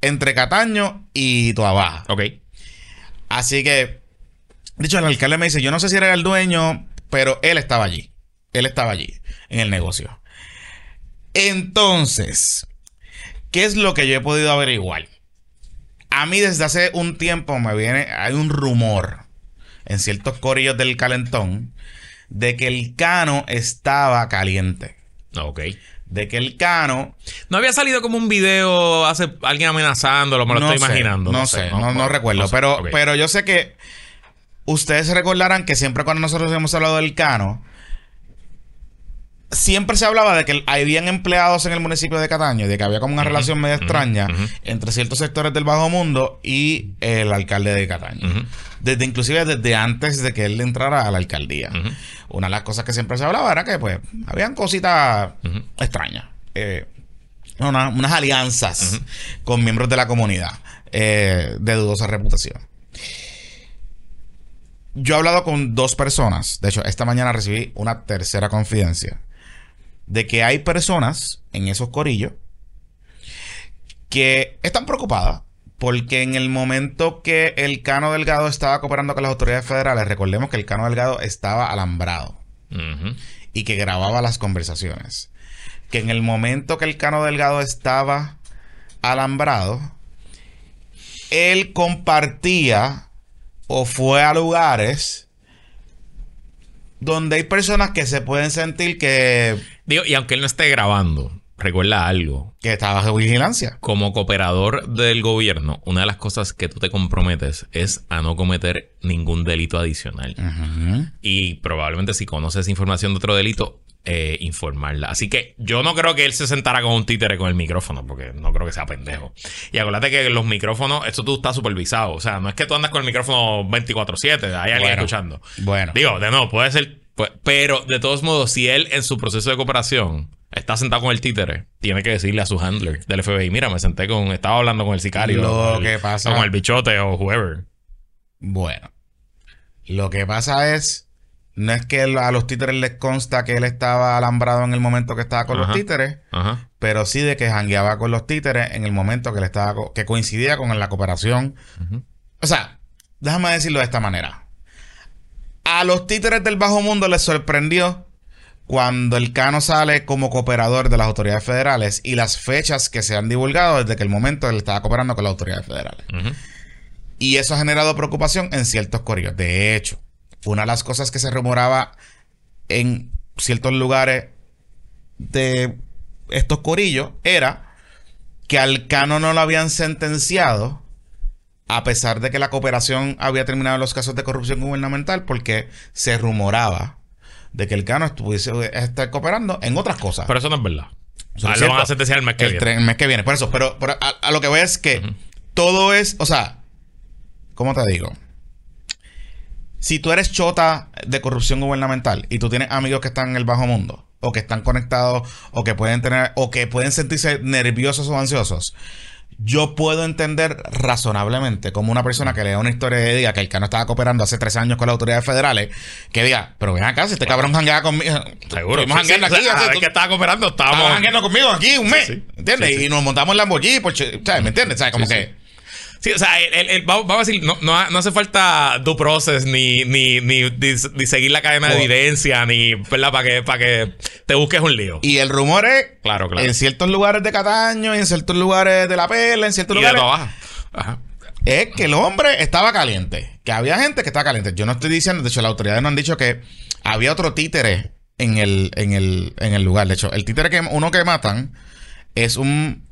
S2: entre Cataño y Toa Baja.
S1: Ok.
S2: Así que De hecho, el alcalde me dice, yo no sé si era el dueño, pero él estaba allí. Él estaba allí, en el negocio. Entonces, ¿qué es lo que yo he podido averiguar? A mí desde hace un tiempo me viene, hay un rumor en ciertos corillos del calentón de que el cano estaba caliente.
S1: Ok.
S2: De que el cano
S1: No había salido como un video hace alguien amenazándolo, me lo
S2: no
S1: estoy
S2: sé,
S1: imaginando.
S2: No, sé, no, no recuerdo.
S1: sé.
S2: pero, pero yo sé que ustedes recordarán que siempre cuando nosotros hemos hablado del cano, siempre se hablaba de que habían empleados en el municipio de Cataño, de que había como una relación media extraña entre ciertos sectores del bajo mundo y el alcalde de Cataño. Desde inclusive desde antes de que él entrara a la alcaldía. Una de las cosas que siempre se hablaba era que pues habían cositas extrañas. Eh, una- unas alianzas con miembros de la comunidad eh, de dudosa reputación. Yo he hablado con dos personas. De hecho, esta mañana recibí una tercera confidencia. De que hay personas en esos corillos que están preocupadas porque en el momento que el Cano Delgado estaba cooperando con las autoridades federales, recordemos que el Cano Delgado estaba alambrado y que grababa las conversaciones. Que en el momento que el Cano Delgado estaba alambrado, él compartía o fue a lugares donde hay personas que se pueden sentir que,
S1: Digo, y aunque él no esté grabando, recuerda algo.
S2: que está bajo vigilancia.
S1: Como cooperador del gobierno, una de las cosas que tú te comprometes es a no cometer ningún delito adicional. Y probablemente si conoces información de otro delito, eh, informarla. Así que yo no creo que él se sentara con un títere con el micrófono, porque no creo que sea pendejo. Y acuérdate que los micrófonos, esto tú estás supervisado. O sea, no es que tú andas con el micrófono 24-7, hay alguien
S2: Bueno.
S1: escuchando.
S2: Bueno.
S1: Digo, de nuevo, puede ser. Pu- Pero de todos modos, si él en su proceso de cooperación está sentado con el títere, tiene que decirle a su handler del FBI: Mira, me senté con. Estaba hablando con el sicario.
S2: Lo
S1: el-
S2: que pasa-
S1: con el bichote o whoever.
S2: Bueno, lo que pasa es, no es que a los títeres les consta que él estaba alambrado en el momento que estaba con
S1: Ajá.
S2: los títeres,
S1: Ajá.
S2: pero sí de que jangueaba con los títeres en el momento que él estaba que coincidía con la cooperación. O sea, déjame decirlo de esta manera. A los títeres del bajo mundo les sorprendió cuando el Cano sale como cooperador de las autoridades federales y las fechas que se han divulgado desde que el momento él estaba cooperando con las autoridades federales. Y eso ha generado preocupación en ciertos corillos. De hecho, una de las cosas que se rumoraba en ciertos lugares de estos corillos era que al Cano no lo habían sentenciado a pesar de que la cooperación había terminado en los casos de corrupción gubernamental porque se rumoraba de que el Cano estuviese estar cooperando en otras cosas.
S1: Pero eso no es verdad.
S2: Eso
S1: Ah,
S2: es
S1: lo van a sentenciar el mes que
S2: el,
S1: viene.
S2: el mes que viene. Por eso, pero, pero a, a lo que voy es que todo es, o sea, ¿cómo te digo? Si tú eres chota de corrupción gubernamental y tú tienes amigos que están en el bajo mundo o que están conectados o que pueden tener o que pueden sentirse nerviosos o ansiosos, yo puedo entender razonablemente como una persona que lea una historia y diga que el cano estaba cooperando hace tres años con las autoridades federales, que diga, pero ven acá, si este cabrón janguea conmigo.
S1: Seguro.
S2: Estuvimos
S1: Sí, sí,
S2: jangueando
S1: o sea,
S2: aquí,
S1: ver que estaba cooperando,
S2: Estábamos jangueando conmigo aquí un mes.
S1: Sí.
S2: ¿Entiendes? Y nos montamos en Lamborghini, ¿sabes? ¿Me entiendes? ¿Sabes? Como que.
S1: Sí, o sea, el- el- el- vamos, vamos a decir, no, no, no hace falta due process ni, ni, ni, ni- seguir la cadena de evidencia, ni, ¿verdad? Para que, para que te busques un lío.
S2: Y el rumor es.
S1: Claro, claro.
S2: En ciertos lugares de Cataño, en ciertos lugares de La Perla, en ciertos
S1: Y de
S2: lugares.
S1: baja. Ajá.
S2: es que el hombre estaba caliente. Que había gente que estaba caliente. Yo no estoy diciendo, de hecho, las autoridades nos han dicho que había otro títere en el, en el, en el lugar. De hecho, el títere que uno que matan es un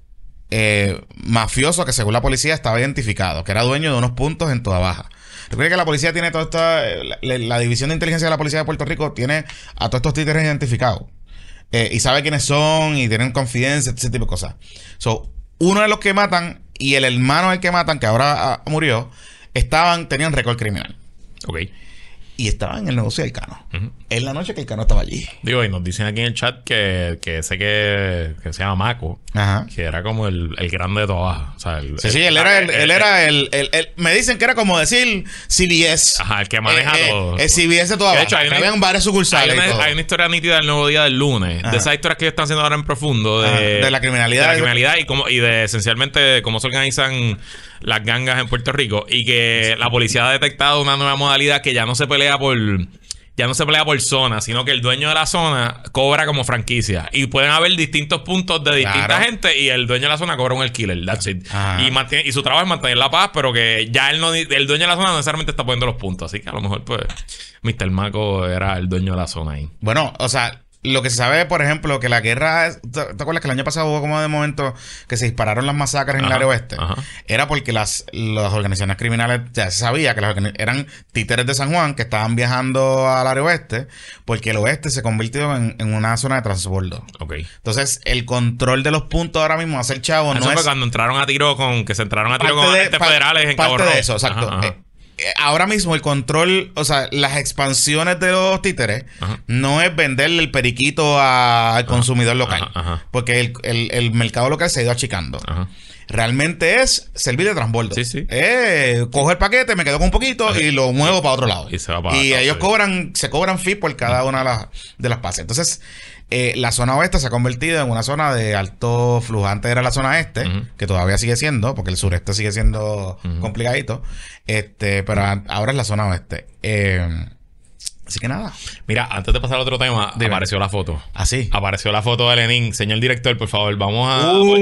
S2: eh, mafioso que según la policía estaba identificado, que era dueño de unos puntos en toda baja. Recuerda que la policía tiene toda esta. La, división de inteligencia de la policía de Puerto Rico tiene a todos estos títeres identificados. Eh, y sabe quiénes son y tienen confianza, ese tipo de cosas. So, uno de los que matan y el hermano del que matan, que ahora ah, murió, estaban, tenían récord criminal.
S1: Ok.
S2: Y estaba en el negocio del Cano. En la noche que el Cano estaba allí.
S1: Digo, y nos dicen aquí en el chat que, que sé que, que se llama
S2: Ajá.
S1: que era como el, el grande de todas. O sea, el,
S2: Sí, sí, él era el, él era el, el- el- Me dicen que era como decir CBS.
S1: Ajá, el que maneja
S2: Eh, eh,
S1: todo.
S2: El CBS de toda
S1: De
S2: baja,
S1: hecho, hay una-
S2: habían varias
S1: Hay
S2: sucursales.
S1: una, hay una historia nítida del nuevo día del lunes.
S2: Ajá.
S1: De esas historias que ellos están haciendo ahora en profundo. De,
S2: Ajá, de la criminalidad.
S1: de la criminalidad y, cómo, y de esencialmente cómo se organizan las gangas en Puerto Rico. Y que la policía ha detectado una nueva modalidad que ya no se pelea por. Ya no se pelea por zona, sino que el dueño de la zona cobra como franquicia. Y pueden haber distintos puntos de distinta
S2: Claro.
S1: gente y el dueño de la zona cobra un alquiler. That's it. Y, mantiene- y su trabajo es mantener la paz, pero que ya él no, el dueño de la zona no necesariamente está poniendo los puntos. Así que a lo mejor, pues, Mr. Mako era el dueño de la zona ahí.
S2: Bueno, o sea, lo que se sabe, por ejemplo, que la guerra. ¿Te acuerdas que el año pasado hubo como de momento que se dispararon las masacres en el área oeste?
S1: ajá.
S2: Era porque las, las organizaciones criminales ya se sabía que las eran títeres de San Juan que estaban viajando al área oeste porque el oeste se convirtió en, en una zona de transbordo.
S1: Ok.
S2: Entonces, el control de los puntos ahora mismo hacer chavo
S1: Eso
S2: no
S1: fue
S2: es
S1: cuando entraron a tiro con... Que se entraron a tiro con
S2: de,
S1: federales en Cabo
S2: parte
S1: Rojo.
S2: de eso, exacto.
S1: Ajá,
S2: eh, ahora mismo el control, o sea, las expansiones de los títeres
S1: Ajá.
S2: no es venderle el periquito a- al consumidor local.
S1: ajá.
S2: Porque el, el- el mercado local se ha ido achicando. Realmente es servir de transbordo.
S1: Sí, sí.
S2: Eh, cojo el paquete, me quedo con un poquito y lo muevo para otro lado.
S1: Y se va para
S2: Y ellos cobran, se cobran fee por cada una de las, de las pases. Entonces, eh, la zona oeste se ha convertido en una zona de alto flujo. Antes era la zona este, que todavía sigue siendo, porque el sureste sigue siendo complicadito. Este, pero ahora es la zona oeste. Eh, así que nada.
S1: Mira, antes de pasar a otro tema,
S2: Dime.
S1: apareció la foto.
S2: Así.
S1: Apareció la foto de Lenin. Señor director, por favor, vamos a...
S2: Uh,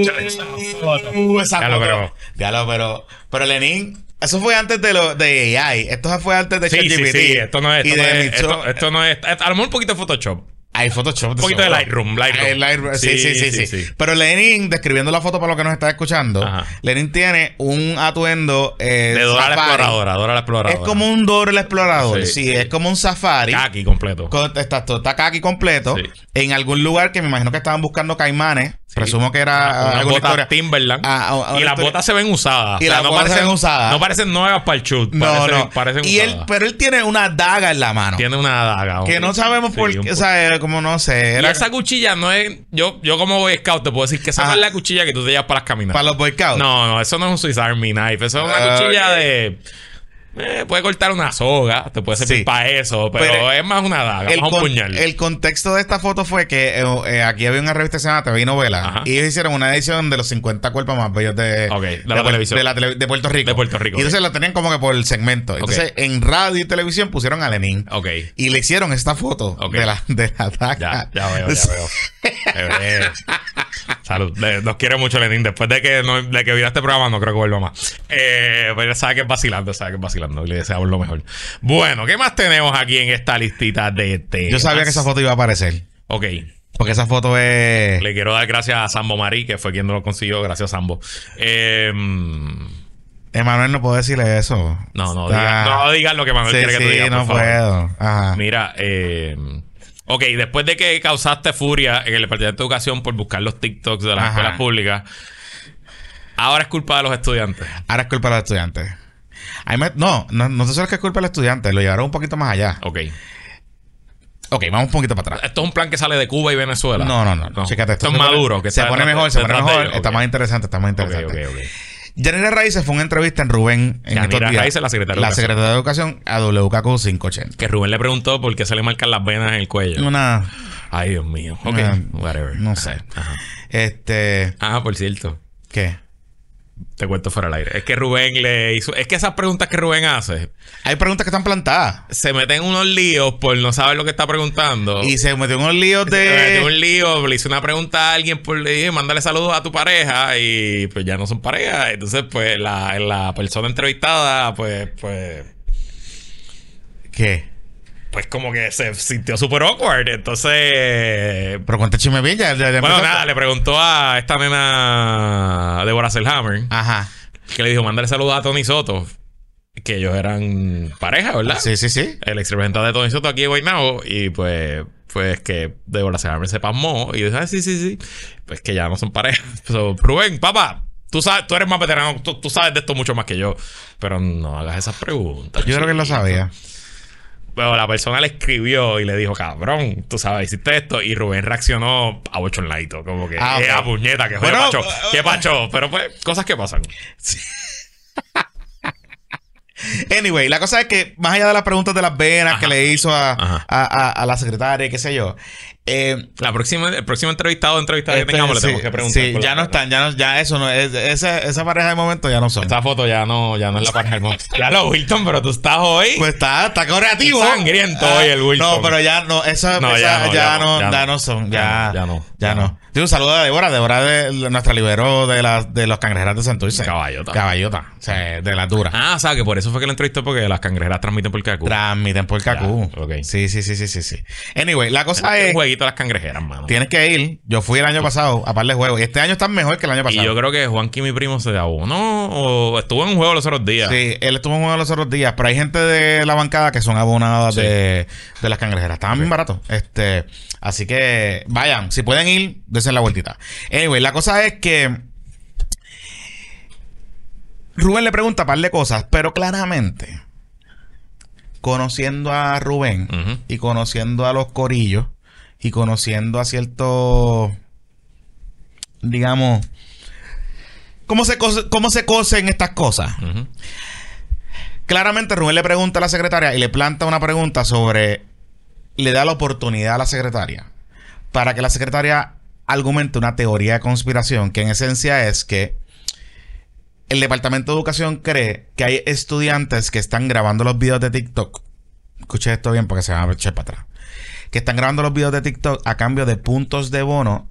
S1: foto.
S2: uh, esa
S1: Ya lo
S2: foto.
S1: creo.
S2: Ya lo, pero, pero Lenin, eso fue antes de lo de AI. Esto fue antes de
S1: Sí, sí,
S2: ChatGPT.
S1: sí. Esto no es... Esto, no
S2: de
S1: es, esto, esto no es... A lo mejor un poquito de Photoshop.
S2: Hay Photoshop.
S1: Un poquito de. Lightroom, Lightroom.
S2: Hay Lightroom, Sí, sí, sí, sí. Pero Lenin, describiendo la foto para los que nos está escuchando,
S1: Ajá.
S2: Lenin tiene un atuendo eh,
S1: De Dora la exploradora. Dora la exploradora.
S2: Es como un Dora el explorador.
S1: Sí,
S2: es como un safari.
S1: Kaki completo.
S2: Con- Está, todo- está aquí completo. En algún lugar que me imagino que estaban buscando caimanes.
S1: Sí.
S2: Presumo que era historia.
S1: Timberland.
S2: Ah, ah, una
S1: y las
S2: historia-
S1: botas se ven usadas.
S2: Y las botas se ven usadas.
S1: No parecen nuevas para el shoot.
S2: No,
S1: parecen,
S2: no.
S1: Parecen
S2: y él, pero él tiene una daga en la mano.
S1: Tiene una daga.
S2: que no sabemos
S1: Sí,
S2: por qué. O sea, como no sé.
S1: Y
S2: Era
S1: esa cuchilla no es. Yo, yo como Boy Scout te puedo decir que esa no es la cuchilla que tú te llevas para las caminatas.
S2: para los Boy Scouts.
S1: No, no, eso no es un Swiss Army Knife. Eso es una
S2: Ah,
S1: cuchilla de. Eh, puede cortar una soga, te puede servir
S2: Sí.
S1: para eso, pero,
S2: Pero
S1: es más una daga,
S2: El,
S1: más un puñal.
S2: el contexto de esta foto fue que eh, eh, aquí había una revista que se llama TV y Novela
S1: Ajá.
S2: y ellos hicieron una edición de los 50 cuerpos más bellos de,
S1: Ok, de la televisión.
S2: de, la tele- de Puerto Rico.
S1: De Puerto Rico,
S2: Y entonces la tenían como que por el segmento. Entonces en radio y televisión pusieron a Lenin
S1: Ok.
S2: y le hicieron esta foto de la, de la daga.
S1: Ya, ya veo, ya veo. Salud. Nos quiere mucho Lenin. Después de que, no, de que viera este programa, no creo que vuelva más. Eh, pero sabe que es vacilando, sabe que es vacilando. Le deseamos lo mejor. Bueno, ¿qué más tenemos aquí en esta listita de temas?
S2: Yo sabía que esa foto iba a aparecer.
S1: Ok.
S2: Porque esa foto es...
S1: Le quiero dar gracias a Sambo Marí, que fue quien lo consiguió. Gracias, Sambo. Eh,
S2: Emanuel, no puedo decirle eso.
S1: no, no,
S2: Está-
S1: diga- no digas lo que Manuel
S2: Sí,
S1: quiere que tú
S2: sí,
S1: digas,
S2: no
S1: por favor.
S2: puedo. Ajá.
S1: Mira, eh, ok, después de que causaste furia en el Departamento de Educación por buscar los TikToks de las
S2: Ajá.
S1: escuelas públicas, ahora es culpa de los estudiantes.
S2: Ahora es culpa de los estudiantes. No, no, no sé si es que es culpa del estudiante, lo llevaron un poquito más allá.
S1: Ok.
S2: Ok, vamos un poquito para atrás.
S1: Esto es un plan que sale de Cuba y Venezuela.
S2: No, no, no. Chécate,
S1: esto es maduro. Que
S2: se pone mejor, se pone mejor. Está más interesante, está más interesante.
S1: ok, ok.
S2: Yanira Raíces fue una entrevista en Rubén en estos días.
S1: Raíces, la secretaria de
S2: La
S1: Educación.
S2: secretaria de Educación a WKQ 580.
S1: Que Rubén le preguntó por qué se le marcan las venas en el cuello.
S2: Una...
S1: Ay, Dios mío. Ok,
S2: una-
S1: whatever.
S2: No sé.
S1: Ajá.
S2: Este...
S1: Ah, por cierto.
S2: ¿Qué?
S1: Te cuento fuera del aire. Es que Rubén le hizo. Es que esas preguntas que Rubén hace
S2: Hay preguntas que están plantadas.
S1: se meten en unos líos por no saber lo que está preguntando.
S2: Y se metió unos líos
S1: Me metí en
S2: de...
S1: un lío, le hice una pregunta a alguien por le dije, mándale saludos a tu pareja y pues ya no son pareja. Entonces, pues la, la persona entrevistada, pues, pues,
S2: ¿Qué?
S1: Pues como que se sintió súper awkward. Entonces,
S2: Pero cuenta chisme bien, ya, ya- ya
S1: bueno, nada, le preguntó a esta nena Deborah Selhammer,
S2: Ajá.
S1: que le dijo, mándale saludos a Tony Soto, que ellos eran pareja, ¿verdad?
S2: Sí, sí, sí.
S1: el ex representante de Tony Soto aquí en Guaynabo y pues pues que Deborah Selhammer se pasmó y dijo, ah, sí, sí, sí, pues que ya no son pareja. So, Rubén, papá, tú sabes, tú eres más veterano, tú, tú sabes de esto mucho más que yo, pero no hagas esas preguntas.
S2: Yo creo que lo sabía.
S1: Pero la persona le escribió y le dijo, cabrón, tú sabes, hiciste esto. Y Rubén reaccionó a bochornadito. Como que,
S2: Ah,
S1: eh,
S2: ok.
S1: a puñeta, que fue
S2: Bueno,
S1: pacho.
S2: uh,
S1: ¿Qué pacho? Pero pues, cosas que pasan.
S2: Anyway, la cosa es que, más allá de las preguntas de las venas
S1: Ajá.
S2: que le hizo a- a- a la secretaria, qué sé yo, eh,
S1: La próxima, el próximo entrevistado o entrevistada que
S2: este,
S1: tengamos le tenemos que preguntar.
S2: sí, ya no
S1: cara.
S2: están, ya no, ya eso no es, esa, esa pareja de momento ya no son.
S1: Esta foto ya no, ya no es la pareja del momento. Ya lo, Wilton, pero tú estás hoy.
S2: Pues está, está creativo.
S1: Sangriento hoy el Wilton.
S2: No, pero ya no, esa,
S1: No,
S2: esa-
S1: ya no, ya
S2: no,
S1: no, ya no.
S2: son,
S1: Ya
S2: ya,
S1: no, ya no.
S2: Sí, un saludo a Débora, Débora de, nuestra liberó de, la, de los cangrejeras de Santurce.
S1: Caballota.
S2: Caballota, o sea, de las duras.
S1: Ah, o sea, que por eso fue que lo entrevistó porque las cangrejeras transmiten por Kaku.
S2: Transmiten por Kaku.
S1: Ya, ok.
S2: Sí, sí, sí, sí, sí, sí. Anyway, la cosa
S1: Es
S2: es,
S1: un jueguito de las cangrejeras, mano.
S2: tienes que ir. Yo fui el año pasado a par de juegos y este año están mejor que el año
S1: Y
S2: pasado.
S1: yo creo que Juanqui, mi primo, se abonó o estuvo en un juego los otros días.
S2: Sí, él estuvo en uno de los otros días, pero hay gente de la bancada que son abonadas
S1: Sí.
S2: de, de las cangrejeras. Estaban bien baratos. Este, así que vayan, si pueden ir, dense la vueltita. Anyway, la cosa es que Rubén le pregunta un par de cosas, pero claramente, conociendo a Rubén y conociendo a los corillos y conociendo a ciertos, digamos, ¿cómo se, cose- cómo se cosen estas cosas? Claramente Rubén le pregunta a la secretaria y le planta una pregunta sobre, le da la oportunidad a la secretaria para que la secretaria argumente una teoría de conspiración que en esencia es que el Departamento de Educación cree que hay estudiantes que están grabando los videos de TikTok. Escuche esto bien porque se van a echar para atrás. Que están grabando los videos de TikTok a cambio de puntos de bono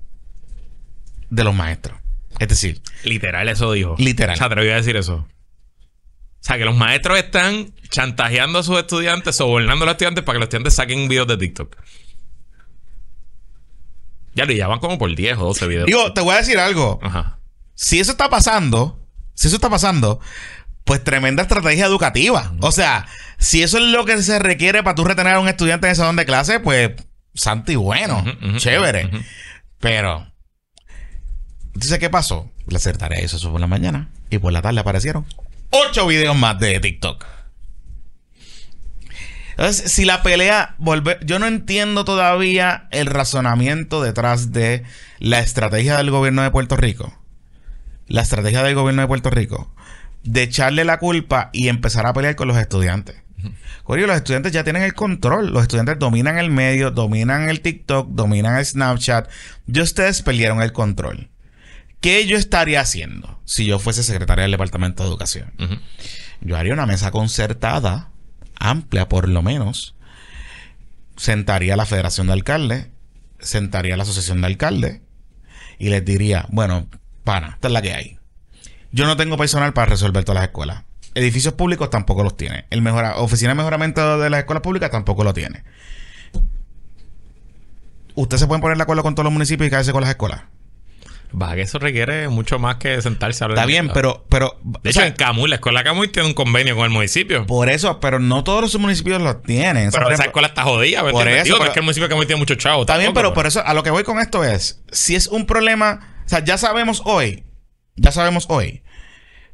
S2: de los maestros. Es decir,
S1: Literal, eso dijo.
S2: Literal.
S1: Se atrevió a decir eso. O sea, que los maestros están chantajeando a sus estudiantes, sobornando a los estudiantes para que los estudiantes saquen videos de TikTok. Ya le van como por 10 o 12 videos.
S2: digo, te voy a decir algo.
S1: Ajá.
S2: si eso está pasando, si eso está pasando, pues tremenda estrategia educativa. O sea, si eso es lo que se requiere para tú retener a un estudiante en ese salón de clase, pues santo y bueno, chévere. Pero, entonces, ¿qué pasó? La secretaria hizo eso por la mañana y por la tarde aparecieron ocho videos más de TikTok. Entonces, si la pelea volver, yo no entiendo todavía el razonamiento detrás de la estrategia del gobierno de Puerto Rico. La estrategia del gobierno de Puerto Rico de echarle la culpa y empezar a pelear con los estudiantes. Corillo, los estudiantes ya tienen el control. Los estudiantes dominan el medio, dominan el TikTok, dominan el Snapchat. Y ustedes perdieron el control. ¿Qué yo estaría haciendo si yo fuese secretaria del Departamento de Educación? Yo haría una mesa concertada, amplia por lo menos. Sentaría la Federación de Alcaldes, sentaría la Asociación de Alcaldes y les diría, bueno, pana, esta es la que hay. Yo no tengo personal para resolver todas las escuelas. Edificios públicos tampoco los tiene. El mejora, oficina de mejoramiento de las escuelas públicas tampoco lo tiene. Ustedes se pueden poner de acuerdo con todos los municipios y caerse con las escuelas.
S1: Va, que eso requiere mucho más que sentarse a hablar
S2: Está bien, pero, pero
S1: De hecho,
S2: sea,
S1: en Camuy, la escuela Camuy tiene un convenio con el municipio.
S2: por eso, pero no todos los municipios lo tienen.
S1: Pero esa escuela está jodida, ¿me
S2: por eso,
S1: Digo,
S2: pero-
S1: es que el municipio de Camuy tiene mucho chavo.
S2: Está bien, pero por eso a lo que voy con esto es, si es un problema, o sea, ya sabemos hoy, ya sabemos hoy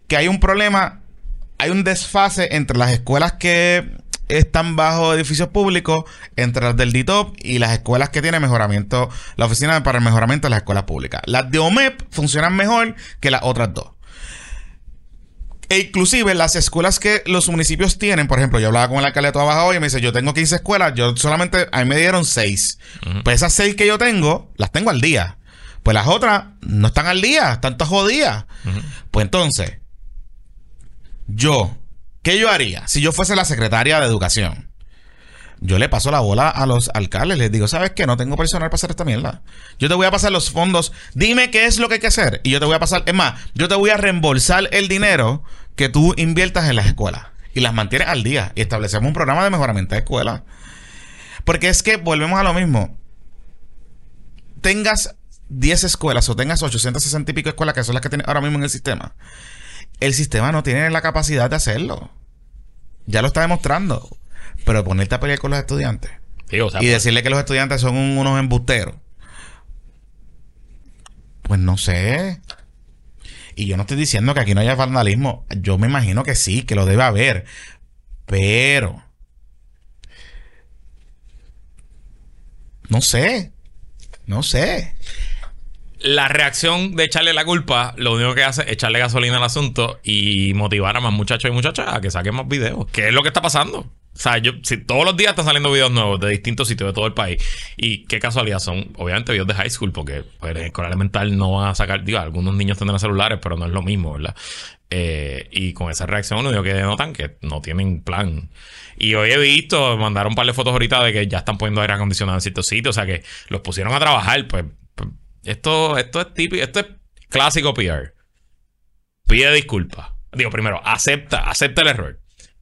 S2: que hay un problema, hay un desfase entre las escuelas que están bajo edificios públicos, entre las del DITOP y las escuelas que tienen mejoramiento, la oficina para el mejoramiento de las escuelas públicas. Las de OMEP funcionan mejor que las otras dos. E inclusive las escuelas que los municipios tienen, por ejemplo, yo hablaba con el alcalde de Toa Baja hoy y me dice, yo tengo 15 escuelas, yo solamente, a mí me dieron 6.
S1: Ujú.
S2: Pues esas 6 que yo tengo, las tengo al día. Pues las otras no están al día, están todas jodidas. Pues entonces, yo, ¿qué yo haría si yo fuese la secretaria de Educación? Yo le paso la bola a los alcaldes, les digo, ¿sabes qué? No tengo personal para hacer esta mierda. Yo te voy a pasar los fondos, dime qué es lo que hay que hacer. Y yo te voy a pasar, es más, yo te voy a reembolsar el dinero que tú inviertas en las escuelas. Y las mantienes al día. Y establecemos un programa de mejoramiento de escuelas. Porque es que volvemos a lo mismo. Tengas 10 escuelas o tengas 860 y pico escuelas, que son las que tienes ahora mismo en el sistema. El sistema no tiene la capacidad de hacerlo. Ya lo está demostrando. Pero ponerte a pelear con los estudiantes
S1: Sí, o sea,
S2: y
S1: pues,
S2: decirle que los estudiantes son un- unos embusteros. Pues no sé. Y yo no estoy diciendo que aquí no haya vandalismo. Yo me imagino que sí, que lo debe haber. Pero No sé. No sé.
S1: La reacción de echarle la culpa, lo único que hace es echarle gasolina al asunto y motivar a más muchachos y muchachas a que saquen más videos. ¿Qué es lo que está pasando? O sea, yo, si todos los días están saliendo videos nuevos de distintos sitios de todo el país. Y qué casualidad son, obviamente, videos de high school, porque pues, en escuela elemental no van a sacar, digo, algunos niños tendrán celulares, pero no es lo mismo, ¿verdad? Eh, y con esa reacción, lo único que notan que no tienen plan. Y hoy he visto, mandaron un par de fotos ahorita de que ya están poniendo aire acondicionado en ciertos sitios, o sea que los pusieron a trabajar, pues. Esto, esto es típico, esto es clásico PR. Pide disculpas. Digo, primero, acepta, acepta el error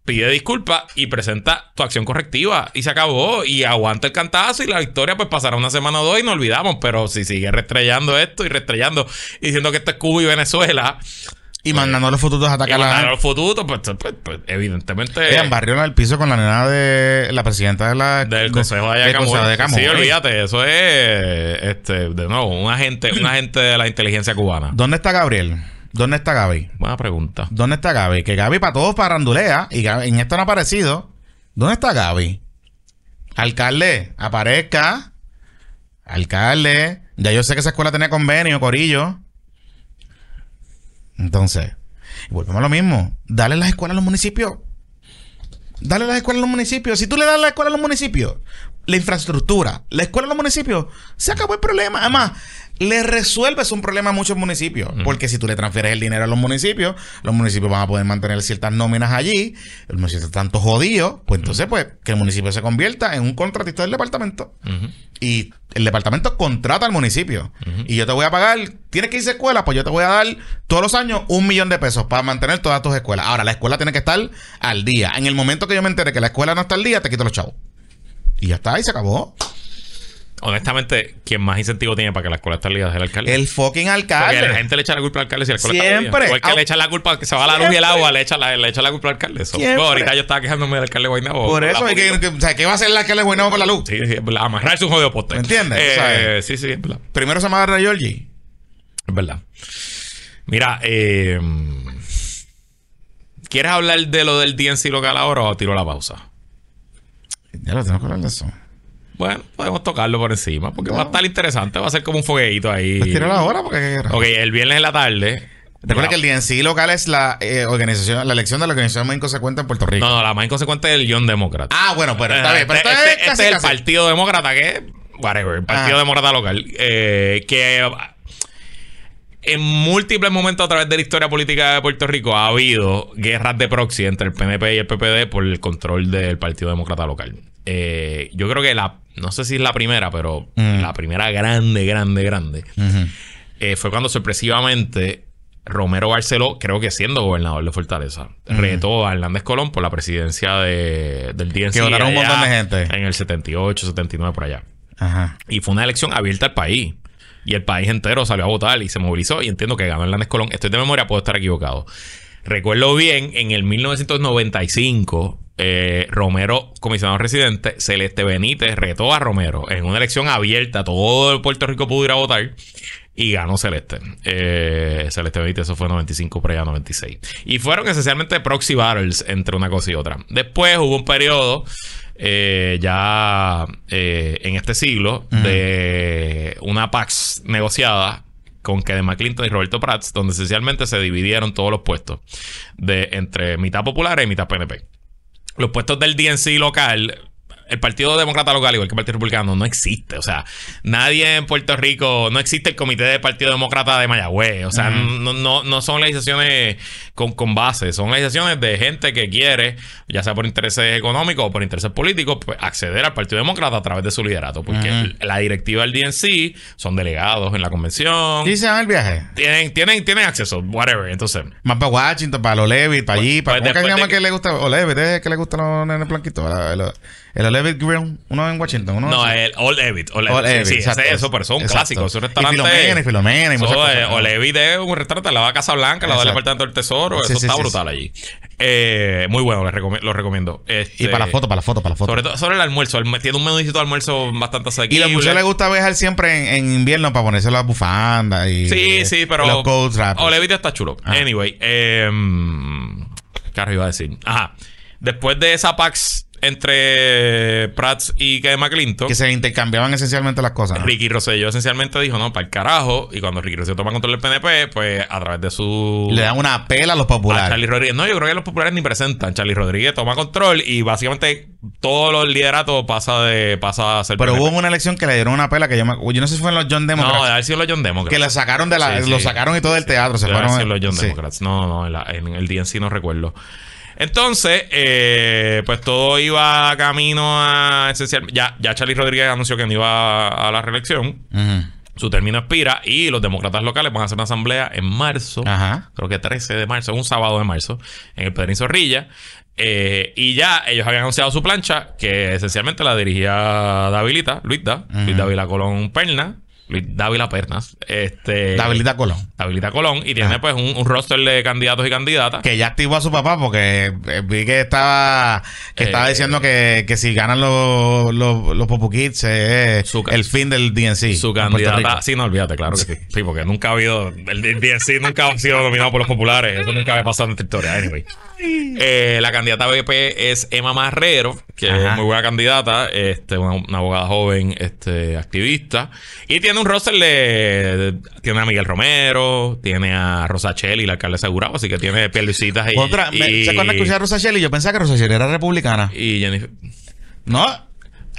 S1: pide disculpas y presenta tu acción correctiva y se acabó y aguanta el cantazo y la victoria pues pasará una semana o dos y no olvidamos, pero si sigue restrellando esto y restrellando diciendo que esto es Cuba y Venezuela
S2: y mandando los fututos a atacar
S1: a los fututos, pues, pues, pues, evidentemente.
S2: en barrio al piso con la nena de la presidenta de la,
S1: del Consejo de, de, Sí, olvídate, eso es este, de nuevo, un agente, un agente de la inteligencia cubana.
S2: ¿Dónde está Gabriel? ¿Dónde está Gaby?
S1: Buena pregunta.
S2: ¿Dónde está Gaby? Que Gaby para todos parandulea y en esto no ha aparecido. ¿Dónde está Gaby? Alcalde, aparezca. Alcalde. Ya yo sé que esa escuela tenía convenio, Corillo. Entonces, volvemos a lo mismo. Dale las escuelas a los municipios. Dale las escuelas a los municipios. Si tú le das la escuela a los municipios, la infraestructura, la escuela a los municipios, se acabó el problema. Además, le resuelves un problema a muchos municipios. Porque si tú le transfieres el dinero a los municipios, los municipios van a poder mantener ciertas nóminas allí. El municipio está tanto jodido. Pues entonces, pues, que el municipio se convierta en un contratista del departamento. Y el departamento contrata al municipio. Y yo te voy a pagar, tienes que irse a escuela, pues yo te voy a dar todos los años un millón de pesos para mantener todas tus escuelas. Ahora, la escuela tiene que estar al día. En el momento que yo me entere que la escuela no está al día, te quito los chavos. Y ya está, y se acabó.
S1: Honestamente, quien más incentivo tiene para que la escuela esté ligada es el alcalde.
S2: El fucking alcalde.
S1: Porque la gente le echa la culpa al alcalde si la escuela
S2: Siempre.
S1: está Igual que le echa la culpa que se va la luz y el agua, le echa la, le echa la culpa al alcalde. Eso. ahorita yo estaba quejándome del alcalde Guaynabo.
S2: Por eso, que, o sea, ¿qué va a hacer el alcalde Guaynabo con la luz?
S1: Sí, sí, amarrarse un jodido poste.
S2: ¿Me entiendes?
S1: Eh, sí, sí,
S2: es verdad. Primero se amarra a Georgie.
S1: Es verdad. Mira, eh, ¿quieres hablar de lo del DNC local ahora o tiro la pausa?
S2: Ya lo tengo que hablar de eso.
S1: Bueno, podemos tocarlo por encima porque va a estar interesante. Va a ser como un fogueito ahí.
S2: Pues la hora porque...
S1: Ok, el viernes en la tarde.
S2: Recuerda que el DNC local es la eh, organización, la elección de la organización más inconsecuente en Puerto Rico.
S1: No, no, la más inconsecuente es el John Demócrata.
S2: Ah, bueno, pero está bien. Pero
S1: este, este, este es el Partido Demócrata, que whatever, el Partido Demócrata local. Eh, que en múltiples momentos a través de la historia política de Puerto Rico ha habido guerras de proxy entre el PNP y el PPD por el control del Partido Demócrata local. Eh, yo creo que la, no sé si es la primera, pero mm. la primera grande, grande, grande, eh, fue cuando sorpresivamente Romero Barceló, creo que siendo gobernador de Fortaleza, retó a Hernández Colón por la presidencia de, del DNC.
S2: Que votaron un montón de gente.
S1: En el 78, 79, por allá. Y fue una elección abierta al país. Y el país entero salió a votar y se movilizó. Y entiendo que ganó Hernández Colón. Estoy de memoria, puedo estar equivocado. Recuerdo bien, en el 1995 eh, Romero, comisionado residente, Celeste Benítez retó a Romero en una elección abierta. Todo el Puerto Rico pudo ir a votar. Y ganó Celeste. Eh, Celeste Benítez, eso fue 95 para allá 96. Y fueron esencialmente proxy battles entre una cosa y otra. Después hubo un periodo eh, ya en este siglo de una Pax negociada con Kevin Clinton y Roberto Prats, donde esencialmente se dividieron todos los puestos de entre mitad popular y mitad PNP los puestos del DNC local el Partido Demócrata local, igual que el Partido Republicano, no existe. O sea, nadie en Puerto Rico, no existe el Comité de Partido Demócrata de Mayagüez. O sea, no, no, no, son legislaciones con, con base, son legislaciones de gente que quiere, ya sea por intereses económicos o por intereses políticos, pues acceder al Partido Demócrata a través de su liderato. Porque la directiva del DNC son delegados en la convención.
S2: ¿Y se dan el viaje?
S1: Tienen, tienen, tienen acceso, whatever. Entonces.
S2: Más para Washington, para los Levitt, para allí, para. Pues, ¿Cómo que se llama que le gusta? O Levitt, es que le gusta los nenes blanquitos. El Olevit Grill, uno en Washington. Uno
S1: no, el Old Evit. Evit. Sí, ese, eso, pero son clásicos. Es un restaurante.
S2: Y Filomena, y Filomena. Y
S1: muchas cosas, Old Evit es un restaurante, la va a Casa Blanca, la va al Departamento del Tesoro. eso está brutal allí. Eh, muy bueno, lo recomiendo.
S2: Este, y para la foto, para la foto, para la foto.
S1: Sobre todo sobre el almuerzo. tiene un menudito de almuerzo bastante asequible.
S2: Y a muchos les gusta viajar siempre en, invierno para ponerse las bufandas y...
S1: Sí, sí, pero...
S2: Los cold wraps.
S1: Old Evit está chulo. Anyway. Eh, ¿Qué iba a decir? Ajá. Después de esa PAX entre Prats y McClinton.
S2: Que se intercambiaban esencialmente las cosas.
S1: Ricky Rosselló esencialmente dijo, no, para el carajo. Y cuando Ricky Rosselló toma control del PNP, pues a través de su...
S2: Le dan una pela a los
S1: a
S2: populares.
S1: Charlie Rodríguez. No, yo creo que los populares ni presentan. Charlie Rodríguez toma control y básicamente todo los liderato pasa de pasa a ser
S2: Pero
S1: PNP.
S2: hubo una elección que le dieron una pela que yo, me- yo no sé si fue en los John Democrats.
S1: No, de haber sido los John Democrats.
S2: que le sacaron de la,
S1: Sí,
S2: lo
S1: sí.
S2: sacaron y todo del teatro. Se
S1: Debe haber
S2: fueron.
S1: los John
S2: sí.
S1: Democrats. No, no, en, la- en el DNC no recuerdo. Entonces, eh, pues todo iba camino a esencial. Ya, ya Charlie Rodríguez anunció que no iba a, a la reelección. Su término expira y los demócratas locales van a hacer una asamblea en marzo.
S2: Ajá.
S1: Creo que 13 de marzo, un sábado de marzo, en el Pedrín Zorrilla. Eh, y ya ellos habían anunciado su plancha, que esencialmente la dirigía Davilita, Luis Da, Luis Dávila Colón Perna, Luis Dávila Pernas, este,
S2: Davilita Colón.
S1: Davilita Colón, y tiene
S2: Ajá.
S1: pues un, un roster de candidatos y candidatas.
S2: Que ya activó a su papá porque eh, vi que estaba que estaba
S1: Eh,
S2: diciendo que, que si ganan los, los, los Popu Kids es
S1: Su ca-
S2: el fin del DNC.
S1: su candidata, sí, no olvídate, claro que sí. Sí, porque nunca ha habido, el DNC nunca ha sido dominado por los populares, eso nunca había pasado en esta historia, anyway. Eh, la candidata BP es Emma Marrero, que
S2: Ajá.
S1: es muy buena candidata, este, una, una abogada joven, este, activista. Y tiene un roster de. Tiene a Miguel Romero, tiene a Rosa la alcaldesa de Gurabo, así que tiene Pierluisitas y.
S2: Otra, me-
S1: y,
S2: ¿se acuerdan que escuché a Rosa Shelley? Yo pensaba que Rosa Shelley era republicana.
S1: y Jennifer.
S2: No,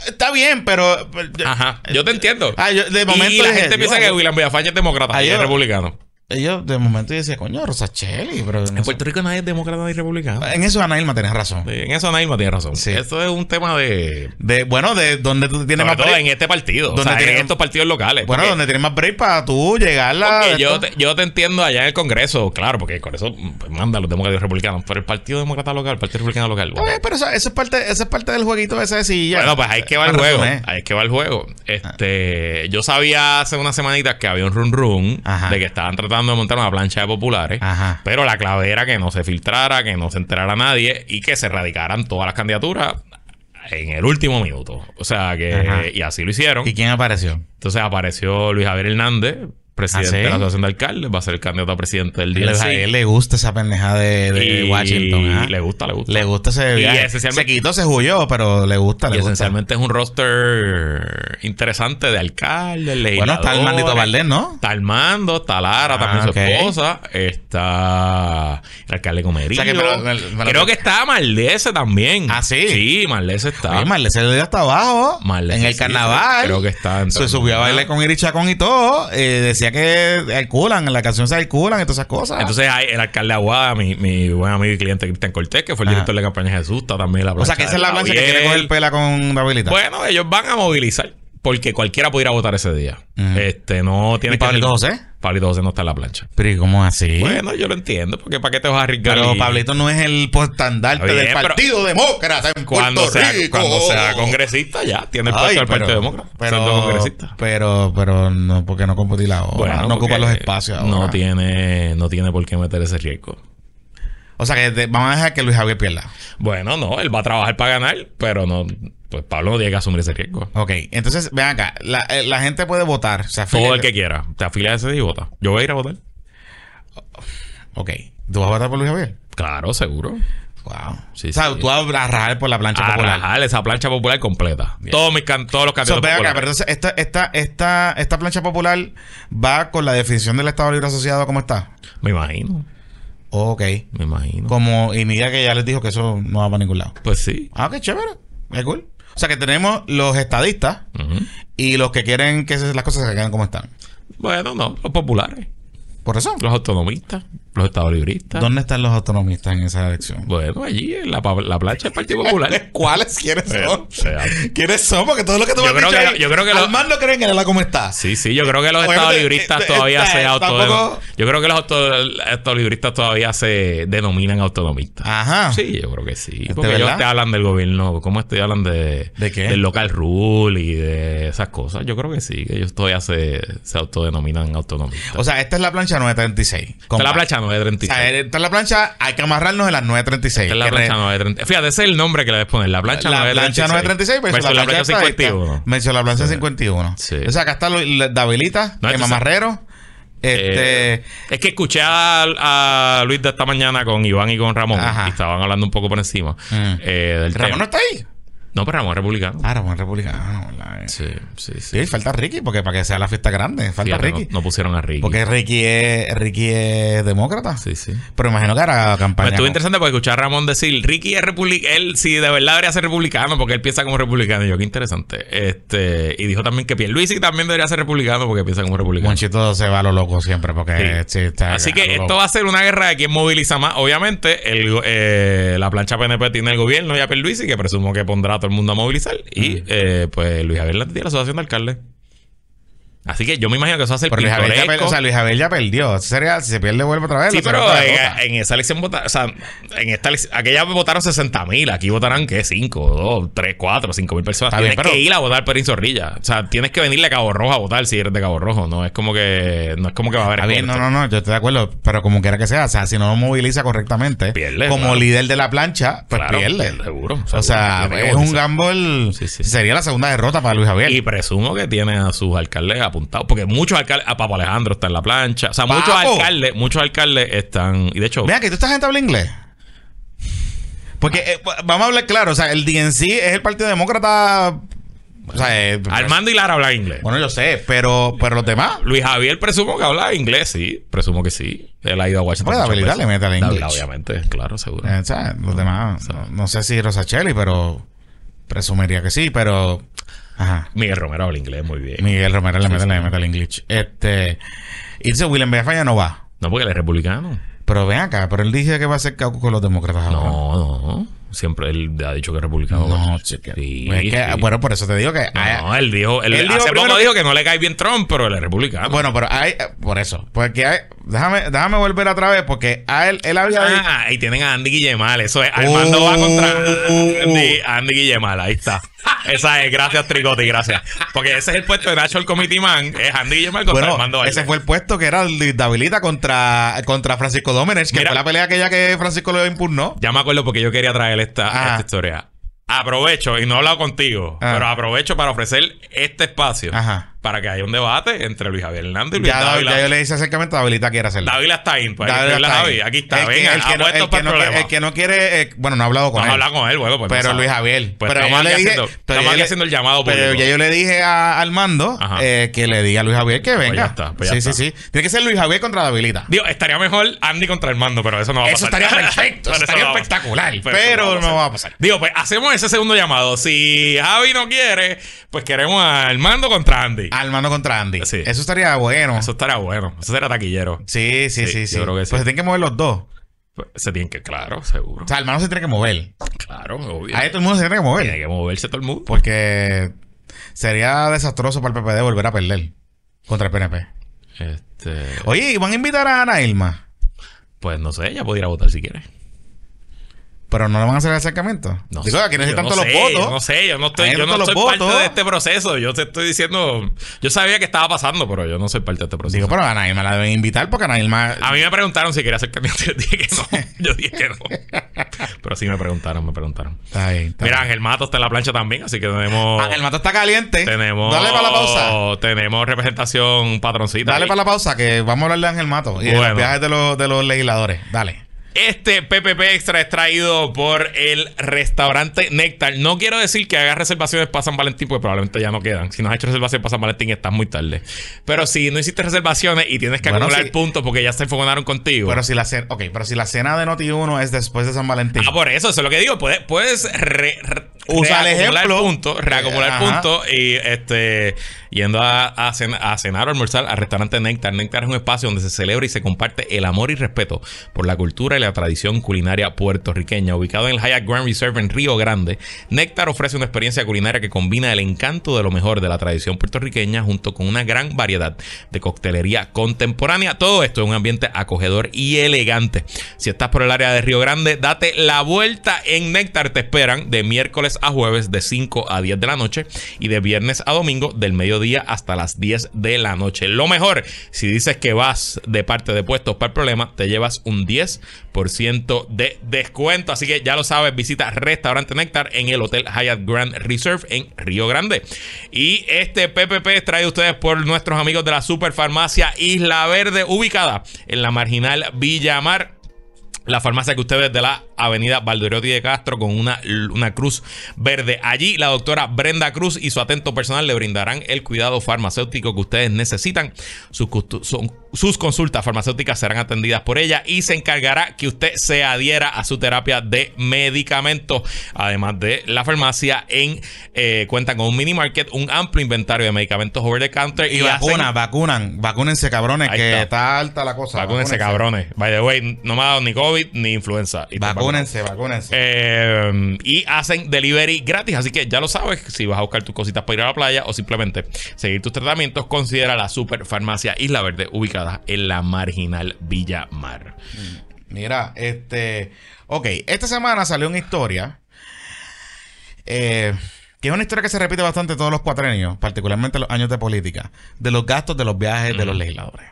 S2: está bien, pero.
S1: Ajá, yo te entiendo.
S2: Ah, yo de momento
S1: y la
S2: dije,
S1: gente piensa que William Villafañe es demócrata
S2: Ah,
S1: y es republicano.
S2: Yo de momento decía, coño, Rosa Shelley, pero.
S1: En. Puerto Rico nadie es demócrata ni republicano.
S2: En eso Ana Irma tenés razón.
S1: Sí, En eso Ana Irma tiene razón.
S2: Sí.
S1: Esto es un tema de.
S2: De, bueno, de donde tú tienes
S1: Sobre
S2: más
S1: todo
S2: break.
S1: en este partido.
S2: ¿Dónde
S1: o sea, en
S2: tiene-
S1: estos partidos locales.
S2: Bueno,
S1: Porque-
S2: donde tienes más break para tú llegar a.
S1: porque yo, te, yo te entiendo allá en el Congreso, claro, porque el Congreso pues, manda a los demócratas y republicanos. Pero el Partido Demócrata local, el Partido Republicano local. bueno.
S2: Eh, pero eso, eso es parte, eso es parte del jueguito ese de silla.
S1: Bueno, pues es que va el juego.
S2: resumir.
S1: Ahí es que va el juego. Este, yo sabía hace unas semanitas que había un run run de que estaban tratando de montar una plancha de populares.
S2: Ajá.
S1: Pero la clave era que no se filtrara, que no se enterara nadie y que se radicaran todas las candidaturas en el último minuto. O sea que,
S2: Ajá.
S1: y así lo hicieron.
S2: ¿Y quién apareció?
S1: Entonces apareció Luis Javier Hernández, presidente
S2: ¿Ah, sí?
S1: de la Asociación de Alcaldes, va a ser el candidato a presidente del
S2: A
S1: DNC.
S2: él le gusta esa pendeja de, de
S1: Y
S2: Washington.
S1: le gusta, le gusta.
S2: Le gusta ese
S1: Y esencialmente-
S2: Se quitó, se huyó, pero le gusta,
S1: Y
S2: le gusta.
S1: esencialmente es un roster interesante de alcaldes,
S2: Bueno, está el Mandito Valdés, ¿no?
S1: Está Armando, está Lara,
S2: Ah,
S1: también su esposa. Está el alcalde Comerillo.
S2: O sea que, pero- pero-
S1: Creo que está Maldese también.
S2: ¿Ah, sí?
S1: Sí, Maldese está.
S2: Oye, Marley se le dio hasta abajo.
S1: Marley,
S2: en el
S1: sí,
S2: carnaval.
S1: creo que está en
S2: Se subió a bailar con Iri Chacón y todo. eh, decía que el culan, en la canción se el culan y todas esas cosas.
S1: Entonces hay el alcalde de Aguada, mi, mi buen amigo y cliente Cristian Cortés, que fue el
S2: Ajá.
S1: director de campaña de Jesús, está también la
S2: o sea, que esa es la plancha que quiere coger pela con Davilita.
S1: Bueno, ellos van a movilizar. Porque cualquiera puede ir a votar ese día. Este, no tiene
S2: ¿Y
S1: que.
S2: Pablito José?
S1: Pablito José no está en la plancha.
S2: Pero ¿y cómo así?
S1: Bueno, yo lo entiendo, porque ¿para qué te vas a arriesgar?
S2: pero
S1: Y
S2: Pablito no es el postandarte
S1: bien,
S2: del Partido Demócrata en
S1: cuando
S2: Puerto
S1: sea,
S2: Rico.
S1: cuando sea congresista, ya tiene el puesto del Partido Demócrata.
S2: Pero,
S1: siendo congresista.
S2: pero, pero no, porque no competir ahora.
S1: Bueno,
S2: no ocupa los espacios ahora.
S1: No tiene, no tiene por qué meter ese riesgo.
S2: O sea, que te- vamos a dejar que Luis Javier pierda.
S1: Bueno, no, él va a trabajar para ganar, pero no, pues Pablo no tiene que asumir ese riesgo.
S2: Ok, entonces, vean acá. La, eh, la gente puede votar.
S1: Todo el que quiera. Te afilias a ese y vota. Yo voy a ir a votar.
S2: Ok. ¿Tú vas a votar por Luis Javier?
S1: Claro, seguro.
S2: Wow.
S1: Sí,
S2: o sea,
S1: sí.
S2: tú vas a rajar por la plancha
S1: A
S2: popular.
S1: rajar esa plancha popular completa. Todos, mis can- todos los
S2: So,
S1: candidatos
S2: ve acá, pero esta, esta, esta, esta plancha popular va con la definición del Estado Libre Asociado como está.
S1: Me imagino.
S2: Ok.
S1: Me imagino.
S2: Como, y mira que ya les dijo que eso no va para ningún lado.
S1: Pues sí.
S2: Ah, qué chévere. Es cool. O sea que tenemos los estadistas y los que quieren que las cosas se queden como están.
S1: Bueno, no, los populares.
S2: Por eso.
S1: Los autonomistas. Los estadolibristas.
S2: ¿Dónde están los autonomistas en esa elección?
S1: Bueno, allí en la, la plancha del Partido Popular.
S2: ¿Cuáles? ¿Quiénes son?
S1: O sea,
S2: ¿Quiénes son? Porque todo lo que tú
S1: Yo
S2: me has
S1: creo
S2: dicho
S1: que-
S2: ahí,
S1: yo creo que lo-
S2: al más no creen en la como está.
S1: Sí, sí, yo creo que los
S2: Obviamente,
S1: estadolibristas
S2: eh,
S1: todavía
S2: eh,
S1: se auto Yo creo que los auto- estadolibristas todavía se denominan autonomistas.
S2: Ajá.
S1: Sí, yo creo que sí.
S2: ¿De
S1: Porque ellos te hablan del gobierno, ¿cómo te hablan de,
S2: ¿De qué?
S1: del local rule y de esas cosas? Yo creo que sí, que ellos todavía se, se autodenominan autonomistas.
S2: O sea, esta es la plancha 936.
S1: Esta es la plancha
S2: O
S1: 936.
S2: sea, esta es la plancha, hay que amarrarnos en las 936.
S1: Esta es la plancha
S2: re-
S1: 936. Fíjate, ese es el nombre que le debes poner. La plancha
S2: la
S1: 936.
S2: plancha 936 versus,
S1: versus
S2: la plancha estadista.
S1: 51.
S2: Versus la plancha
S1: Sí.
S2: 51.
S1: Sí.
S2: O sea, acá está la- Davilita,
S1: No,
S2: Emma
S1: entonces-
S2: Marrero, Este.
S1: Eh, es que escuché a, a Luis de esta mañana con Iván y con Ramón
S2: Ajá.
S1: y estaban hablando un poco por encima
S2: Mm.
S1: eh, del
S2: Ramón
S1: tema.
S2: no está ahí.
S1: No, pero Ramón republicano.
S2: Ah, Ramón republicano.
S1: Sí, sí, sí.
S2: Sí, falta Ricky, porque para que sea la fiesta grande, falta
S1: Fíjate,
S2: Ricky.
S1: No, no pusieron a Ricky.
S2: Porque Ricky es, Ricky es demócrata.
S1: Sí, sí.
S2: Pero imagino que hará campaña.
S1: Pues estuvo interesante porque escuchar a Ramón decir, Ricky es republicano, él sí de verdad debería ser republicano porque él piensa como republicano. Y yo, qué interesante. Este, y dijo también que Pierluisi también debería ser republicano porque piensa como republicano.
S2: Monchito se va a lo loco siempre porque
S1: Sí.
S2: sí, está
S1: Así que esto
S2: loco.
S1: va a ser una guerra de quién moviliza más. Obviamente, el, eh, la plancha PNP tiene el gobierno y a Pierluisi, que presumo que pondrá a todo el mundo a movilizar. Y eh, pues Luis Landí tiene la asociación de alcaldes. Así que yo me imagino que eso va a ser
S2: Pero Luis Javier, ya o sea, Luis Javier ya perdió. Eso sería, si se pierde, vuelve otra vez.
S1: Sí, pero en, esa elección votaron, o sea, en esta elección, aquella votaron 60 mil, aquí votarán, ¿qué? 5, 2, 3, 4, 5 mil personas.
S2: Está
S1: tienes
S2: bien, pero-
S1: que ir a votar Perín Zorrilla. O sea, tienes que venirle a Cabo Rojo a votar si eres de Cabo Rojo. No es como que, no es como que va a haber.
S2: Está bien, no, no, no, yo estoy de acuerdo, pero como quiera que sea, o sea, si no lo moviliza correctamente,
S1: Pierde,
S2: como
S1: claro.
S2: líder de la plancha, pues
S1: Claro,
S2: pierde.
S1: seguro,
S2: O
S1: seguro.
S2: sea, es un gamble,
S1: Sí, sí.
S2: sería la segunda derrota para Luis Javier.
S1: Y presumo que tiene a sus alcaldes apuntados. Porque muchos alcaldes, a Papo Alejandro está en la plancha. O sea, muchos alcaldes, muchos alcaldes están. Y de hecho,
S2: Mira, que esta gente habla inglés. Porque eh, vamos a hablar claro, o sea, el DNC es el Partido Demócrata. O sea, eh,
S1: Armando y Lara hablan inglés.
S2: Bueno, yo sé, pero, pero los demás.
S1: Luis Javier presumo que habla inglés, sí. Presumo que sí. Él ha ido a Washington.
S2: Pues, David,
S1: veces.
S2: dale, métale
S1: David,
S2: English.
S1: Obviamente, claro, seguro.
S2: eh, o sea, los demás. No, no sé si Rosachelli, pero presumiría que sí, pero. Ajá.
S1: Miguel Romero habla inglés muy bien.
S2: Miguel Romero le mete, le mete el English. Este. Y dice William ya no va.
S1: No, porque él es republicano.
S2: Pero ven acá, pero él dice que va a ser caucus con los demócratas ahora.
S1: No, no. Siempre él ha dicho que es republicano.
S2: No, chica.
S1: Sí,
S2: es que,
S1: sí.
S2: Bueno, por eso te digo que. hay-
S1: No, él dijo, él,
S2: Él dijo
S1: hace poco
S2: que-
S1: dijo que no le cae bien Trump, pero él es republicano.
S2: Bueno, pero hay. Por eso. Porque hay. Déjame, déjame volver otra vez, porque a él, él había.
S1: Ah, ahí tienen a Andy Guillemal. Eso es. Armando va contra
S2: Oh.
S1: Andy, Andy Guillemal. Ahí está. Esa es. Gracias, Tricote. Gracias. Porque ese es el puesto de National Committee Man. Es Andy Guillemal contra
S2: Bueno,
S1: Armando
S2: ese fue el puesto que era el de Davilita contra, contra Francisco Domenech, que
S1: Mira.
S2: fue la pelea aquella que Francisco lo impugnó.
S1: Ya me acuerdo porque yo quería traer esta,
S2: Ajá.
S1: esta historia. Aprovecho, y no he hablado contigo,
S2: Ah.
S1: pero aprovecho para ofrecer este espacio
S2: Ajá.
S1: Para que haya un debate entre Luis Javier Hernández y Luis
S2: Ya,
S1: Dávila.
S2: ya yo le hice acercamiento a Davilita quiere hacerlo.
S1: Dávila está ahí, pues
S2: Dávila
S1: Dávila
S2: está ahí.
S1: Aquí está,
S2: El que-
S1: venga,
S2: el que no-
S1: apuesto
S2: el
S1: para
S2: que no
S1: el
S2: quiere- que no eh, bueno, no he hablado con
S1: a
S2: él.
S1: hablar con él, bueno, pues
S2: pero
S1: empezamos.
S2: Luis Javier.
S1: Pues
S2: pero yo le dije,
S1: haciendo-
S2: pero
S1: estamos
S2: yo
S1: aquí
S2: le-
S1: haciendo el llamado
S2: Pero ya yo le dije a Armando eh, que le diga a Luis Javier que venga.
S1: ya está, pues ya
S2: sí,
S1: está.
S2: sí, sí. Tiene que ser Luis Javier contra Davilita.
S1: Digo, estaría mejor Andy contra Armando, pero eso no va a
S2: Eso
S1: pasar.
S2: estaría perfecto, eso estaría
S1: no
S2: espectacular,
S1: eso
S2: pero no va a pasar.
S1: Digo, pues hacemos ese segundo llamado. Si Javi no quiere, pues queremos a Armando contra Andy.
S2: Armando contra Andy.
S1: Sí.
S2: Eso estaría bueno.
S1: Eso estaría bueno. Eso sería taquillero.
S2: Sí, sí,
S1: Sí,
S2: sí, sí.
S1: yo creo que sí.
S2: Pues se tienen que mover los dos.
S1: Pues, se tienen que, claro, seguro.
S2: O sea, hermano se tiene que mover.
S1: Claro, obvio.
S2: Ahí todo el mundo se tiene que mover.
S1: Tiene que moverse todo el mundo.
S2: Porque sería desastroso para el PPD volver a perder contra el PNP.
S1: Este,
S2: Oye, ¿y van a invitar a Ana Ilma?
S1: pues no sé, ella puede ir a votar si quiere.
S2: Pero no le van a hacer el acercamiento.
S1: No
S2: Digo,
S1: sé,
S2: aquí necesitan
S1: no
S2: todos
S1: sé,
S2: los votos.
S1: yo no sé, yo no estoy, yo no soy parte de este proceso. Yo te estoy diciendo, yo sabía que estaba pasando, pero yo no soy parte de este proceso.
S2: Digo, pero a Ana Ilma la deben invitar porque Ana Ilma...
S1: A mí me preguntaron si quería ser candidato. Yo dije que no. Yo dije que no. Pero sí me preguntaron, me preguntaron.
S2: Está bien, está
S1: Mira. Ángel Mato está en la plancha también, así que tenemos.
S2: Ángel Mato está caliente.
S1: Tenemos.
S2: Dale para la pausa.
S1: Tenemos representación patroncita.
S2: Dale
S1: ahí.
S2: para la pausa que vamos a hablar de Ángel Mato y de los viajes de los, de los legisladores. Dale.
S1: Este PPP Extra es traído por el restaurante Néctar. No quiero decir que hagas reservaciones para San Valentín, porque probablemente ya no quedan. Si no has hecho reservaciones para San Valentín, estás muy tarde. Pero si no hiciste reservaciones y tienes que
S2: Bueno,
S1: acumular puntos porque ya se enfogonaron contigo.
S2: Pero si la cena... Ok, pero si la cena de Noti1 es después de San Valentín.
S1: Ah, por eso, eso es lo que digo. Puedes, puedes re- re-
S2: Usa el
S1: reacumular
S2: ejemplo.
S1: puntos, reacumular
S2: Eh, ajá.
S1: puntos y este yendo a, a, cen- a cenar o almorzar al restaurante Néctar. Néctar es un espacio donde se celebra y se comparte el amor y respeto por la cultura y la tradición culinaria puertorriqueña. Ubicado en el Hyatt Grand Reserve en Río Grande, Néctar ofrece una experiencia culinaria que combina el encanto de lo mejor de la tradición puertorriqueña junto con una gran variedad de coctelería contemporánea. Todo esto en un ambiente acogedor y elegante. Si estás por el área de Río Grande, date la vuelta en Néctar. Te esperan de miércoles a jueves de 5 a 10 de la noche y de viernes a domingo del mediodía hasta las 10 de la noche. Lo mejor, si dices que vas de parte de puestos para el problema, te llevas un 10% de descuento. Así que ya lo sabes, visita Restaurante Néctar en el Hotel Hyatt Grand Reserve en Río Grande. Y este PPP trae ustedes por nuestros amigos de la Superfarmacia Isla Verde, ubicada en la marginal Villamar. La farmacia que ustedes de la avenida Valdoriotti de Castro con una, una cruz verde. Allí la doctora Brenda Cruz y su atento personal le brindarán el cuidado farmacéutico que ustedes necesitan. Sus, son, sus consultas farmacéuticas serán atendidas por ella y se encargará que usted se adhiera a su terapia de medicamentos. Además de la farmacia, en eh, cuentan con un mini market, un amplio inventario de medicamentos over the counter.
S2: Y, vacunan, vacunan, vacúnense cabrones, que está. alta la cosa.
S1: Vacúnense, cabrones. By the way, no me ha dado ni COVID ni influenza.
S2: Y vacúnense, vacúnense.
S1: Eh, y hacen delivery gratis, así que ya lo sabes, si vas a buscar tus cositas para ir a la playa o simplemente seguir tus tratamientos, considera la super farmacia Isla Verde ubicada en la marginal Villa Mar.
S2: Mm, mira, este... Ok, esta semana salió una historia. Eh, que es una historia que se repite bastante todos los cuatrenios, particularmente los años de política, de los gastos de los viajes de los legisladores.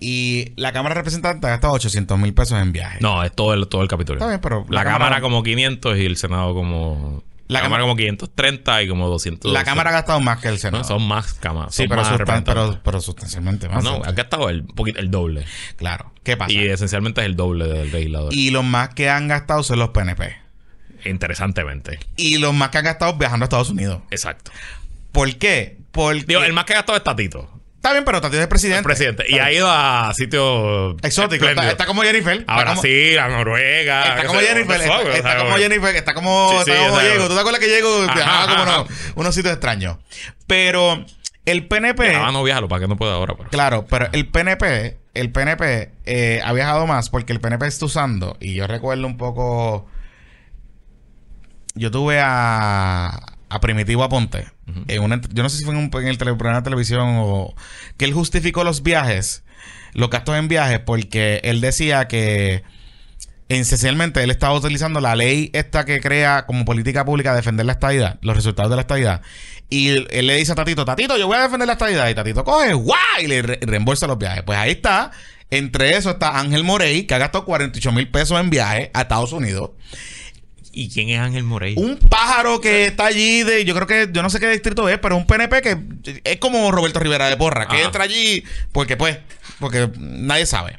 S2: Y la Cámara de Representantes ha gastado 800 mil pesos en viajes.
S1: No, es todo el, todo el capítulo.
S2: Está bien, pero...
S1: La, cámara... como 500 y el Senado como... La, Cámara como 530 y como 200.
S2: La Cámara ha gastado más que el Senado.
S1: son más cámaras.
S2: Sí, pero, pero, sustancialmente más.
S1: No, ha gastado el, el doble.
S2: Claro. ¿Qué pasa?
S1: Y esencialmente es el doble del legislador.
S2: Y los más que han gastado son los PNP.
S1: Interesantemente.
S2: Y los más que han gastado viajando a Estados Unidos.
S1: Exacto.
S2: ¿Por qué? Porque...
S1: Digo, el más que ha gastado es Tatito.
S2: Está bien, pero Tati es presidente.
S1: presidente. Y ha ido a sitios
S2: exóticos. Está, como Jennifer.
S1: Ahora sí, la Noruega.
S2: Está como Jennifer. Está, como Jennifer. Está como, Diego. ¿Tú te acuerdas que Diego viajaba como unos, unos, sitios extraños? Pero el PNP.
S1: Ah, no viajalo para que no pueda ahora.
S2: Claro, pero el PNP. El PNP eh, ha viajado más porque el PNP está usando. Y yo recuerdo un poco. Yo tuve a, a Primitivo Aponte. En yo no sé si fue en el programa de televisión o que él justificó los viajes, los gastos en viajes, porque él decía que esencialmente él estaba utilizando la ley esta que crea como política pública defender la estadidad, los resultados de la estadidad. Y él, le dice a Tatito, Tatito, yo voy a defender la estadidad. Y Tatito coge, ¡guau! Y le reembolsa los viajes. Pues ahí está. Entre eso está Ángel Morey, que ha gastado 48 mil pesos en viajes a Estados Unidos.
S1: ¿Y quién es Ángel Morey?
S2: Un pájaro que está allí de, yo creo que, yo no sé qué distrito es, pero un PNP que es como Roberto Rivera de Porra, que entra allí porque pues, porque nadie sabe.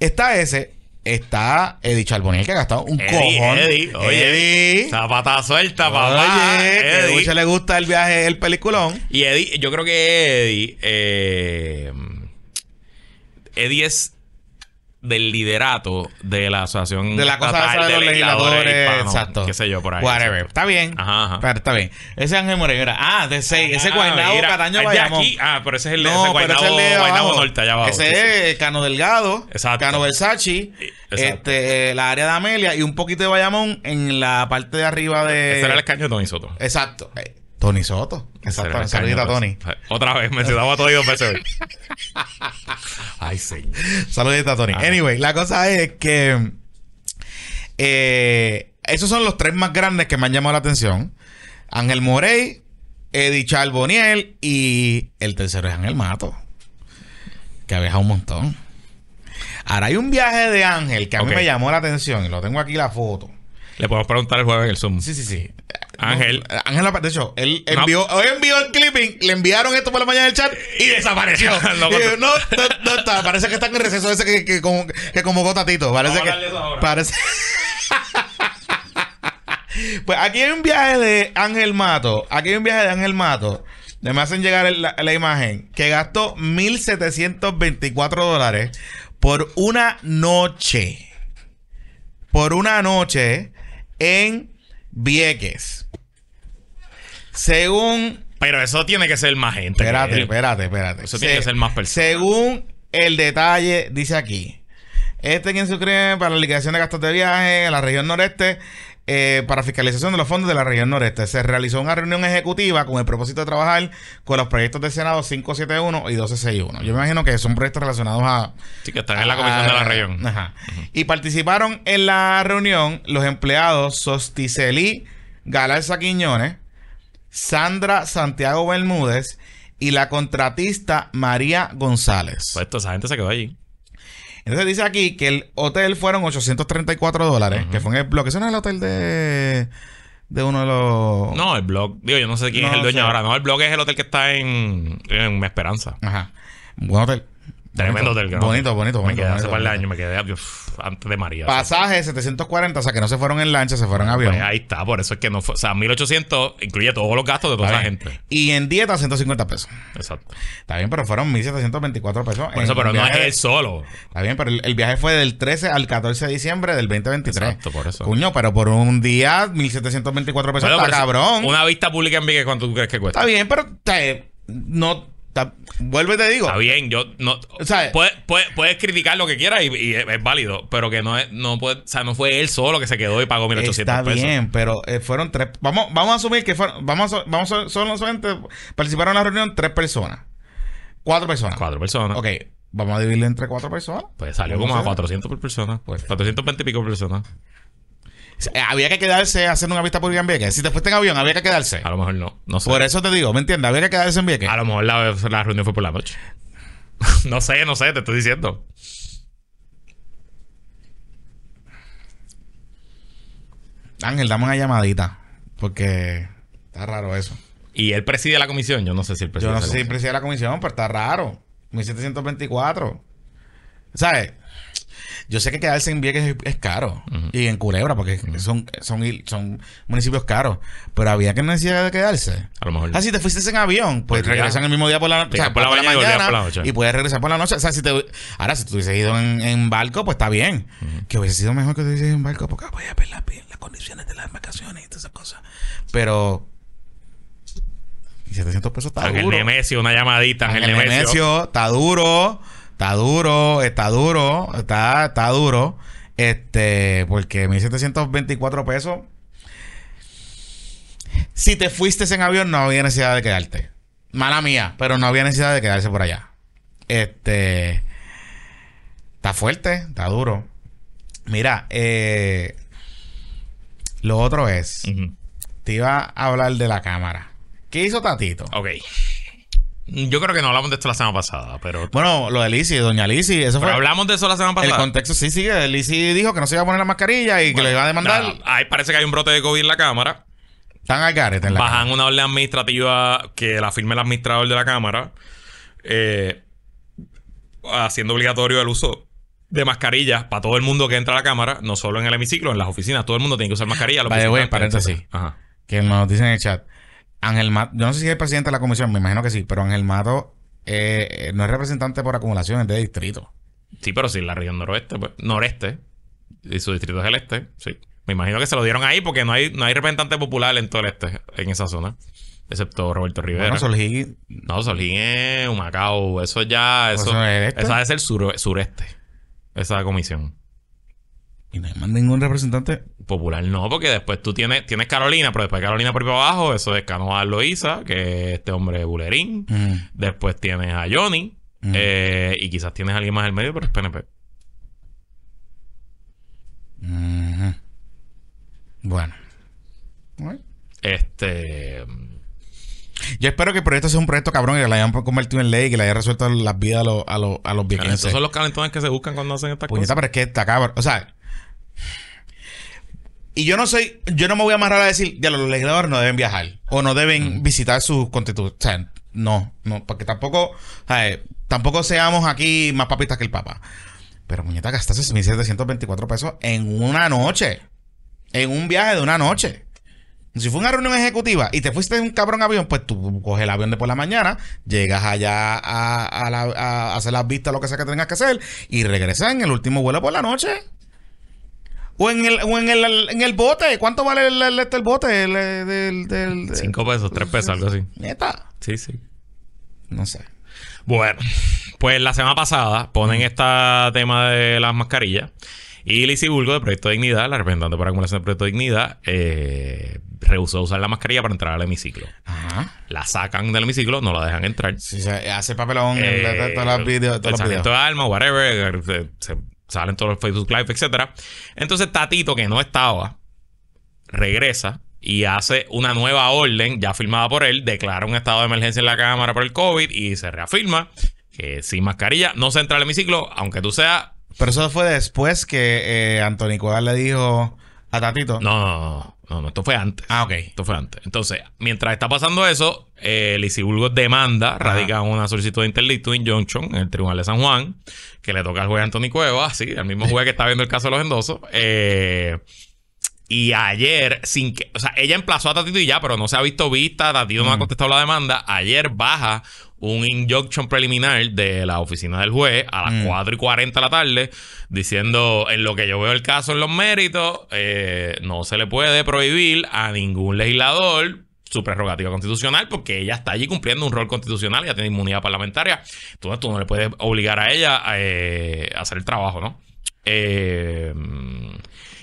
S2: Está ese, está Eddie Charboniel que ha gastado un cojón.
S1: Eddie, oye, Eddie. Zapata suelta, papá.
S2: Oye, Eddie. Que a le gusta el viaje, el peliculón.
S1: Y Eddie, yo creo que Eddie, eh, Eddie es del liderato de la asociación
S2: de la cosa de, los legisladores, exacto.
S1: qué sé yo por ahí
S2: whatever. está bien. Ajá, Pero está bien. Ese Ángel Moreno ah de ese ese ah, Guaynabo Cataño Bayamón
S1: aquí. Ah pero ese es el de no, ese Guaynabo, es el de Norte allá abajo
S2: ese es Cano Delgado exacto. Cano Versace este la área de Amelia y un poquito de Bayamón en la parte de arriba de
S1: ese era el escaño de Tony Soto.
S2: Exacto Tony Soto. Exacto. Saludita, Tony.
S1: Otra vez, me daba todo y dos veces.
S2: Ay, sí. Saludita, Tony. Anyway, la cosa es que. Eh, esos son los tres más grandes que me han llamado la atención: Ángel Morey, Eddie Charboniel y el tercero es Ángel Mato. Que ha viajado un montón. Ahora hay un viaje de Ángel que a mí me llamó la atención y lo tengo aquí la foto.
S1: Le podemos preguntar el jueves en el Zoom.
S2: Sí, sí, sí.
S1: Ángel.
S2: Ángel, de hecho, él envió, hoy envió el clipping, le enviaron esto por la mañana del chat y desapareció. no, no, no, está. Parece que está en el receso ese que, que, como, que convocó Tatito. Parece que. Parece. pues aquí hay un viaje de Ángel Mato. Aquí hay un viaje de Ángel Mato. Me hacen llegar la, la imagen que gastó 1.724 dólares por una noche. Por una noche en Vieques. Según.
S1: Pero eso tiene que ser más gente.
S2: Espérate, espérate, espérate.
S1: Eso tiene que ser más personas.
S2: Según el detalle, dice aquí. Este quien se suscribe para la liquidación de gastos de viaje en la región noreste eh, para fiscalización de los fondos de la región noreste. Se realizó una reunión ejecutiva con el propósito de trabajar con los proyectos del Senado 571 y 1261. Yo me imagino que son proyectos relacionados a...
S1: Sí, que están en la comisión de la región.
S2: Ajá. Y participaron en la reunión los empleados Sosticeli Galarza Quiñones, Sandra Santiago Bermúdez y la contratista María González.
S1: Pues toda esa gente se quedó allí.
S2: Entonces dice aquí que el hotel fueron 834 dólares, que fue en el bloque. Ese no es el hotel de, de uno de los...
S1: No, el blog. Digo, yo no sé quién
S2: No
S1: es el dueño ahora. No, el blog es el hotel que está en, en Esperanza.
S2: Ajá. Buen hotel.
S1: Tremendo no sé.
S2: Bonito, bonito,
S1: Me
S2: bonito.
S1: quedé hace
S2: bonito,
S1: par de
S2: bonito.
S1: años. Me quedé uf, antes de María.
S2: Pasaje 740, o sea que no se fueron en lancha, se fueron en avión.
S1: Pues ahí está. Por eso es que no fue... O sea, 1800 incluye todos los gastos de toda
S2: Está
S1: esa gente.
S2: Y en dieta 150 pesos.
S1: Exacto.
S2: Está bien, pero fueron 1724 pesos.
S1: Por eso, pero no es él solo.
S2: Está bien, pero el, el viaje fue del 13 al 14 de diciembre del 2023.
S1: Exacto, por eso.
S2: Coño, pero por un día 1724 pesos está
S1: pero si-
S2: cabrón.
S1: Una vista pública en Vieques, ¿cuánto tú crees que cuesta?
S2: Está bien, pero te- no. Ta- vuelve y te digo.
S1: Está bien, yo no.
S2: Sea-
S1: puedes, puedes, puedes criticar lo que quieras y, y es, es válido, pero que no es, no puede, o sea, no fue él solo que se quedó y pagó 1800
S2: Está
S1: pesos.
S2: bien, pero eh, fueron tres. Vamos, vamos a asumir que fueron. Vamos a, vamos a, solo- solamente participaron en la reunión tres personas. Cuatro personas.
S1: Cuatro personas.
S2: Ok, vamos a dividirlo entre cuatro personas.
S1: Pues salió
S2: ¿Cómo
S1: como a
S2: se-
S1: 400 por persona.
S2: Pues-
S1: 420 y pico por persona.
S2: Eh, Había que quedarse hacer una vista pública en Vieques. Si te fuiste en avión, había que quedarse.
S1: A lo mejor no. No sé.
S2: Por eso te digo, ¿me entiendes? Había que quedarse en Vieques.
S1: A lo mejor la, la reunión fue por la noche. no sé, no sé, te estoy diciendo.
S2: Ángel, dame una llamadita. Porque está raro eso.
S1: Y él preside la comisión. Yo no sé si él preside
S2: Yo no sé si preside la comisión, pero está raro. 1724. ¿Sabes? Yo sé que quedarse en Vieques es, es caro. Y en Culebra, porque son, son, son municipios caros. Pero había que necesidad de quedarse.
S1: A lo mejor.
S2: Ah, si te fuiste en avión, pues
S1: ya.
S2: regresan el mismo día por la, o sea,
S1: Llegan por la mañana y volvían por la noche.
S2: Y puedes regresar por la noche. O sea, si te, ahora, si tú hubieses ido en, en barco, pues está bien. Que hubiese sido mejor que tú hubieses ido en barco porque voy a ver las, las condiciones de las embarcaciones y todas esas cosas. Pero. Y 700 pesos está
S1: Ángel
S2: duro.
S1: Nemesio, una llamadita. Ángel,
S2: Ángel
S1: Nemesio.
S2: Nemesio, está duro. Está duro, está duro, está, está duro. Este, porque 1724 pesos. Si te fuiste en avión, no había necesidad de quedarte. Mala mía, pero no había necesidad de quedarse por allá. Este. Está fuerte, está duro. Mira, eh, lo otro es. Te iba a hablar de la cámara. ¿Qué hizo Tatito?
S1: Ok. Yo creo que no hablamos de esto la semana pasada, pero.
S2: Bueno, lo de Lizzy, doña Lizzy, eso
S1: pero
S2: fue.
S1: hablamos de eso la semana
S2: El
S1: pasada.
S2: contexto sí sigue. Lizzy dijo que no se iba a poner la mascarilla y que le iba a demandar.
S1: Nada, ahí parece que hay un brote de COVID en la Cámara.
S2: Están al garete en la
S1: Bajan una orden administrativa que la firme el administrador de la Cámara, eh, haciendo obligatorio el uso de mascarillas para todo el mundo que entra a la Cámara, no solo en el hemiciclo, en las oficinas. Todo el mundo tiene que usar mascarilla.
S2: way,
S1: visitantes,
S2: paréntesis.
S1: Ajá.
S2: que nos dicen en el chat. Ángel Mato, yo no sé si es presidente de la comisión, me imagino que sí, pero Ángel Mato eh, no es representante por acumulación, es de distrito.
S1: Sí, pero sí, la región noroeste, pues, noreste, y su distrito es el este, sí. Me imagino que se lo dieron ahí porque no hay, no hay representante popular en todo el este, en esa zona. Excepto Roberto Rivera.
S2: Bueno, Solgí,
S1: No, Solín es Humacao. Eso ya.
S2: Pues
S1: Eso,
S2: eso es el este.
S1: esa debe ser sur- sureste. Esa comisión.
S2: y no hay más ningún representante.
S1: Popular no, porque después tú tienes, tienes Carolina, pero después Carolina por abajo, eso es Canoa Loiza, que es este hombre bulerín.
S2: Mm.
S1: Después tienes a Johnny.
S2: Mm.
S1: eh, y quizás tienes a alguien más en el medio, pero es PNP.
S2: Ujú. Bueno. Bueno.
S1: Este.
S2: Yo espero que el proyecto sea un proyecto cabrón y que lo hayan convertido en ley y que le haya resuelto las vidas a los, a los, a los viequenses.
S1: son los calentones que se buscan cuando hacen estas
S2: Puñeta,
S1: cosas.
S2: pero es que está cabrón. O sea. Y yo no soy, yo no me voy a amarrar a decir, ya los legisladores no deben viajar o no deben visitar sus constituciones. O sea, no, no, porque tampoco, ¿sabes? tampoco seamos aquí más papistas que el Papa. Pero muñeca, gastaste 1.724 pesos en una noche. En un viaje de una noche. Si fue una reunión ejecutiva y te fuiste en un cabrón avión, pues tú coges el avión de por la mañana, llegas allá a, a la- a hacer las vistas, lo que sea que tengas que hacer, y regresas en el último vuelo por la noche. O en el, o en el, en el bote. ¿Cuánto vale el, el- este, el bote? El, eh, del- del-
S1: Cinco pesos, tres pesos, algo así.
S2: Neta.
S1: Sí, sí.
S2: No sé.
S1: Bueno, pues la semana pasada ponen este tema de las mascarillas. Y Lizzie Bulgo, de Proyecto Dignidad, la representante por acumulación de Proyecto Dignidad, eh, rehusó usar la mascarilla para entrar al hemiciclo.
S2: Ajá.
S1: La sacan del hemiciclo, no la dejan entrar.
S2: Si se hace papelón en
S1: Eh,
S2: todos los videos. Todos
S1: el
S2: videos.
S1: de arma, whatever, eh, se, se salen todos los Facebook Live, etcétera. Entonces Tatito, que no estaba, regresa y hace una nueva orden ya firmada por él, declara un estado de emergencia en la Cámara por el COVID y se reafirma que sin mascarilla no se entra al hemiciclo, aunque tú seas...
S2: Pero eso fue después que eh, Anthony Cuadra le dijo a Tatito.
S1: No, no, no, no, no, esto fue antes.
S2: Ah, ok.
S1: Esto fue antes. Entonces, mientras está pasando eso, eh, Lizzie Burgos demanda, radica una solicitud de interdicto injunction en el Tribunal de San Juan, que le toca al juez Anthony Cuevas, sí, al mismo juez que está viendo el caso de los endosos. Eh, y ayer, sin que, o sea, ella emplazó a Tatito y ya, pero no se ha visto vista, Tatito no ha contestado la demanda. Ayer baja un injunction preliminar de la oficina del juez a las 4 y 40 de la tarde, diciendo, en lo que yo veo el caso en los méritos, eh, no se le puede prohibir a ningún legislador su prerrogativa constitucional porque ella está allí cumpliendo un rol constitucional, ella tiene inmunidad parlamentaria, entonces tú no le puedes obligar a ella a, eh, a hacer el trabajo, ¿no? Eh,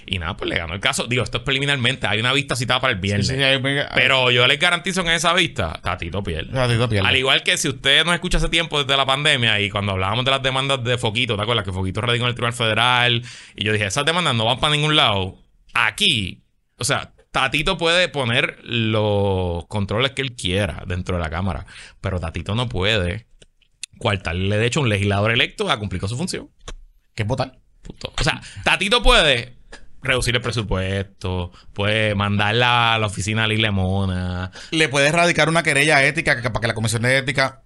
S1: y nada, pues le ganó el caso. Digo, esto es preliminarmente. Hay una vista citada para el viernes.
S2: Sí, sí,
S1: Pero yo les garantizo que en esa vista, Tatito pierde.
S2: Tatito pierde.
S1: Al igual que si usted nos escucha hace tiempo desde la pandemia y cuando hablábamos de las demandas de Foquito, ¿te acuerdas? Que Foquito radicó en el Tribunal Federal y yo dije, esas demandas no van para ningún lado. Aquí, o sea, Tatito puede poner los controles que él quiera dentro de la Cámara, pero Tatito no puede coartarle de hecho a un legislador electo a cumplir con su función.
S2: ¿Qué es votar?
S1: Punto. O sea, Tatito puede reducir el presupuesto, puede mandarla a la oficina de Lila Mona,
S2: Le puedes radicar una querella ética que- para que la comisión de ética.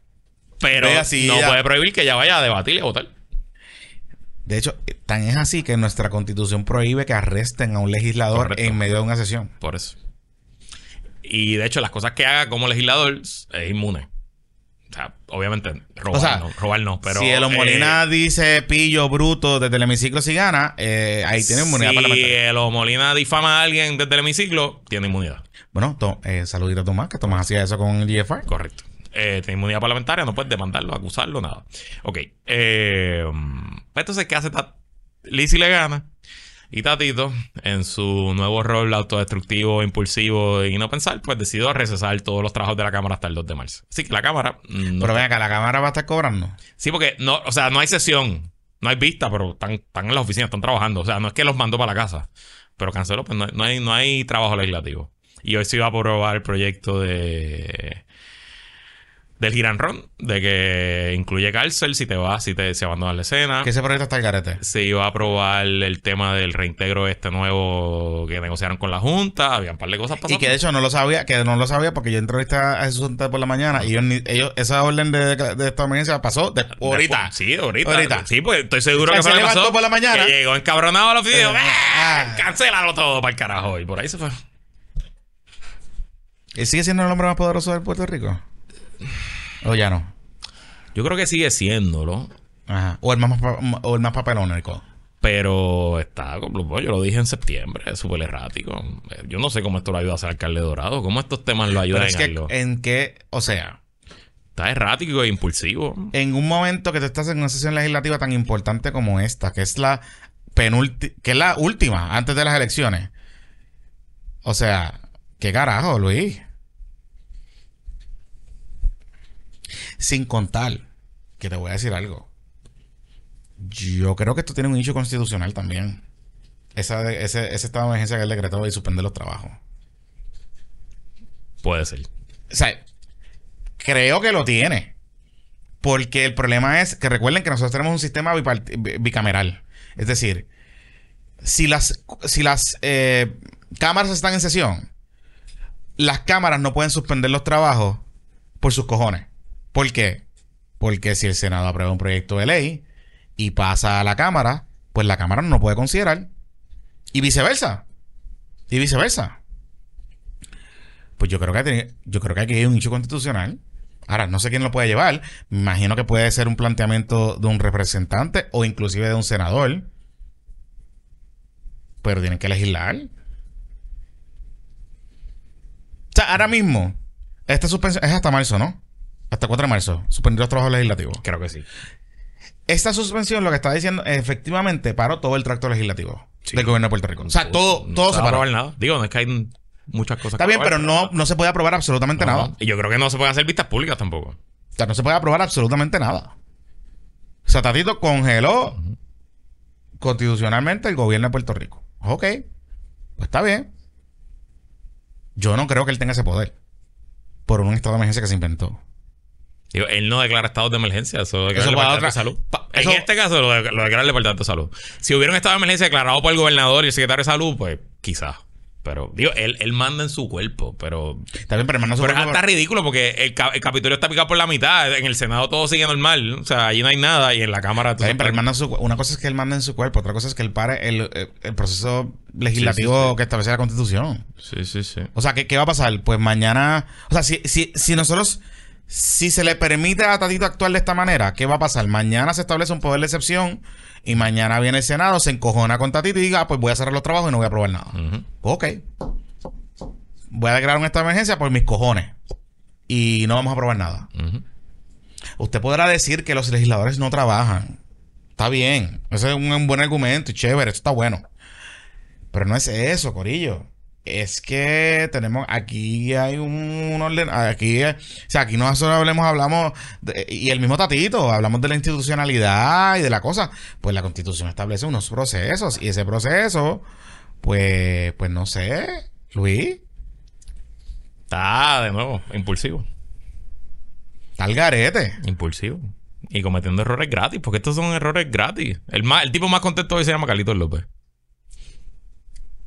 S1: pero
S2: Vea si
S1: no
S2: ella-
S1: puede prohibir que ella vaya a debatir y a votar.
S2: De hecho, tan es así que nuestra constitución prohíbe que arresten a un legislador
S1: Correcto.
S2: en medio de una sesión.
S1: Por eso. Y de hecho, las cosas que haga como legislador es inmune. O sea, obviamente, robar,
S2: O sea,
S1: no, robar no, pero.
S2: si Elo
S1: eh,
S2: Molina dice pillo bruto desde el hemiciclo si gana, eh, ahí tiene inmunidad
S1: si
S2: parlamentaria.
S1: Elo Molina difama a alguien desde el hemiciclo, tiene inmunidad.
S2: Bueno, to- eh, saludito a Tomás, que Tomás hacía eso con el GFR.
S1: Correcto. Eh, tiene inmunidad parlamentaria, no puedes demandarlo, acusarlo, nada. Ok. Pues entonces, ¿qué hace? Lizzie le gana. Y Tatito, en su nuevo rol autodestructivo, impulsivo y no pensar, pues decidió recesar todos los trabajos de la Cámara hasta el 2 de marzo. Así que la Cámara. mm, no
S2: Pero ven acá, la cámara va a estar cobrando.
S1: Sí, porque no, o sea, no hay sesión, no hay vista, pero están, están en las oficinas, están trabajando. O sea, no es que los mandó para la casa, pero canceló, pues no, no hay, no hay trabajo legislativo. Y hoy se iba a aprobar el proyecto de del Giranrón, de que incluye cárcel si te vas, si te si abandonas la escena.
S2: Que ese proyecto está al garete.
S1: Se iba a aprobar el tema del reintegro este nuevo que negociaron con la Junta. Había un par de cosas pasando.
S2: Y que de hecho no lo sabía, que no lo sabía porque yo entrevisté a Jesús por la mañana y ellos, ellos esa orden de, de esta emergencia pasó de, ahorita.
S1: Sí, ahorita.
S2: Ahorita.
S1: Sí, pues estoy seguro que
S2: se levantó
S1: pasó.
S2: por la mañana.
S1: Que llegó encabronado a y dijo,
S2: Eh,
S1: "Ah,
S2: ah.
S1: Cancélalo todo para el carajo. Y por ahí se fue.
S2: ¿Él sigue siendo el hombre más poderoso de Puerto Rico? O ya no.
S1: Yo creo que sigue siéndolo.
S2: Ajá. O el más, o el más papelónico.
S1: Pero está, bueno, yo lo dije en septiembre, es súper errático. Eh, Yo no sé cómo esto lo ayuda a ser alcalde dorado. ¿Cómo estos temas lo ayudan
S2: Pero es
S1: en
S2: que,
S1: algo?
S2: en qué, o sea,
S1: Está errático e impulsivo.
S2: en un momento que tú estás en una sesión legislativa tan importante como esta, que es la penúltima, que es la última antes de las elecciones. O sea, qué carajo, Luis. Sin contar que te voy a decir algo. Yo creo que esto tiene un issue constitucional también. Esa de- ese, ese estado de emergencia que él decretó y suspender los trabajos.
S1: Puede ser.
S2: O sea, creo que lo tiene. Porque el problema es que recuerden que nosotros tenemos un sistema bicameral. Es decir, si las, si las eh, cámaras están en sesión, las cámaras no pueden suspender los trabajos por sus cojones. ¿Por qué? Porque si el Senado aprueba un proyecto de ley y pasa a la Cámara, pues la Cámara no lo puede considerar. Y viceversa. Y viceversa. Pues yo creo que yo creo que aquí hay un hecho constitucional. Ahora, no sé quién lo puede llevar. Me imagino que puede ser un planteamiento de un representante o inclusive de un senador. Pero tienen que legislar. O sea, ahora mismo, esta suspensión es hasta marzo, ¿no? Hasta 4 de marzo, suspender los trabajos legislativos.
S1: Creo que sí.
S2: Esta suspensión lo que está diciendo, efectivamente, paró todo el tracto legislativo
S1: Sí.
S2: del gobierno de Puerto Rico. O sea, todo,
S1: No
S2: todo
S1: se
S2: se paró.
S1: nada. Digo, no es que hay muchas cosas
S2: Está
S1: que
S2: bien, pero no, no se puede aprobar absolutamente
S1: no.
S2: nada.
S1: Y yo creo que no se pueden hacer vistas públicas tampoco.
S2: O sea, no se puede aprobar absolutamente nada. O sea, Tatito congeló constitucionalmente el gobierno de Puerto Rico. Ok. Pues está bien. Yo no creo que él tenga ese poder. Por un estado de emergencia que se inventó.
S1: Digo, él no declara estados de emergencia, eso declara
S2: Eso
S1: el Departamento
S2: otra-
S1: de Salud.
S2: pa-
S1: en
S2: eso-
S1: este caso lo, de- lo declara el Departamento de Salud. Si hubiera un estado de emergencia declarado por el gobernador y el secretario de Salud, pues quizás. Pero, digo, él, él manda en su cuerpo, pero...
S2: Está bien, pero hermano,
S1: Pero es hasta ridículo porque el, el Capitolio está picado por la mitad. En el Senado todo sigue normal. O sea, allí no hay nada y en la Cámara...
S2: Está bien, pero manda en su una cosa es que él manda en su cuerpo, otra cosa es que él pare el, el- el proceso legislativo
S1: Sí, sí, sí.
S2: que establece la constitución.
S1: Sí, sí, sí.
S2: O sea, ¿qué, qué va a pasar? Pues mañana. O sea, si, si, si nosotros. Si se le permite a Tatito actuar de esta manera, ¿qué va a pasar? Mañana se establece un poder de excepción y mañana viene el Senado, se encojona con Tatito y diga, ah, pues voy a cerrar los trabajos y no voy a aprobar nada. Ok. Voy a declarar de emergencia por mis cojones. Y no vamos a aprobar nada. Usted podrá decir que los legisladores no trabajan. Está bien. Ese es un, un buen argumento y chévere. Eso está bueno. Pero no es eso, Corillo. Es que tenemos aquí hay un, orden aquí o sea aquí nosotros hablemos hablamos de- y el mismo Tatito hablamos de la institucionalidad y de la cosa pues la Constitución establece unos procesos y ese proceso pues pues no sé Luis
S1: Está, de nuevo, impulsivo.
S2: está al garete
S1: Impulsivo. Y cometiendo errores gratis, porque estos son errores gratis. El, más, el tipo más contento hoy se llama Carlitos López.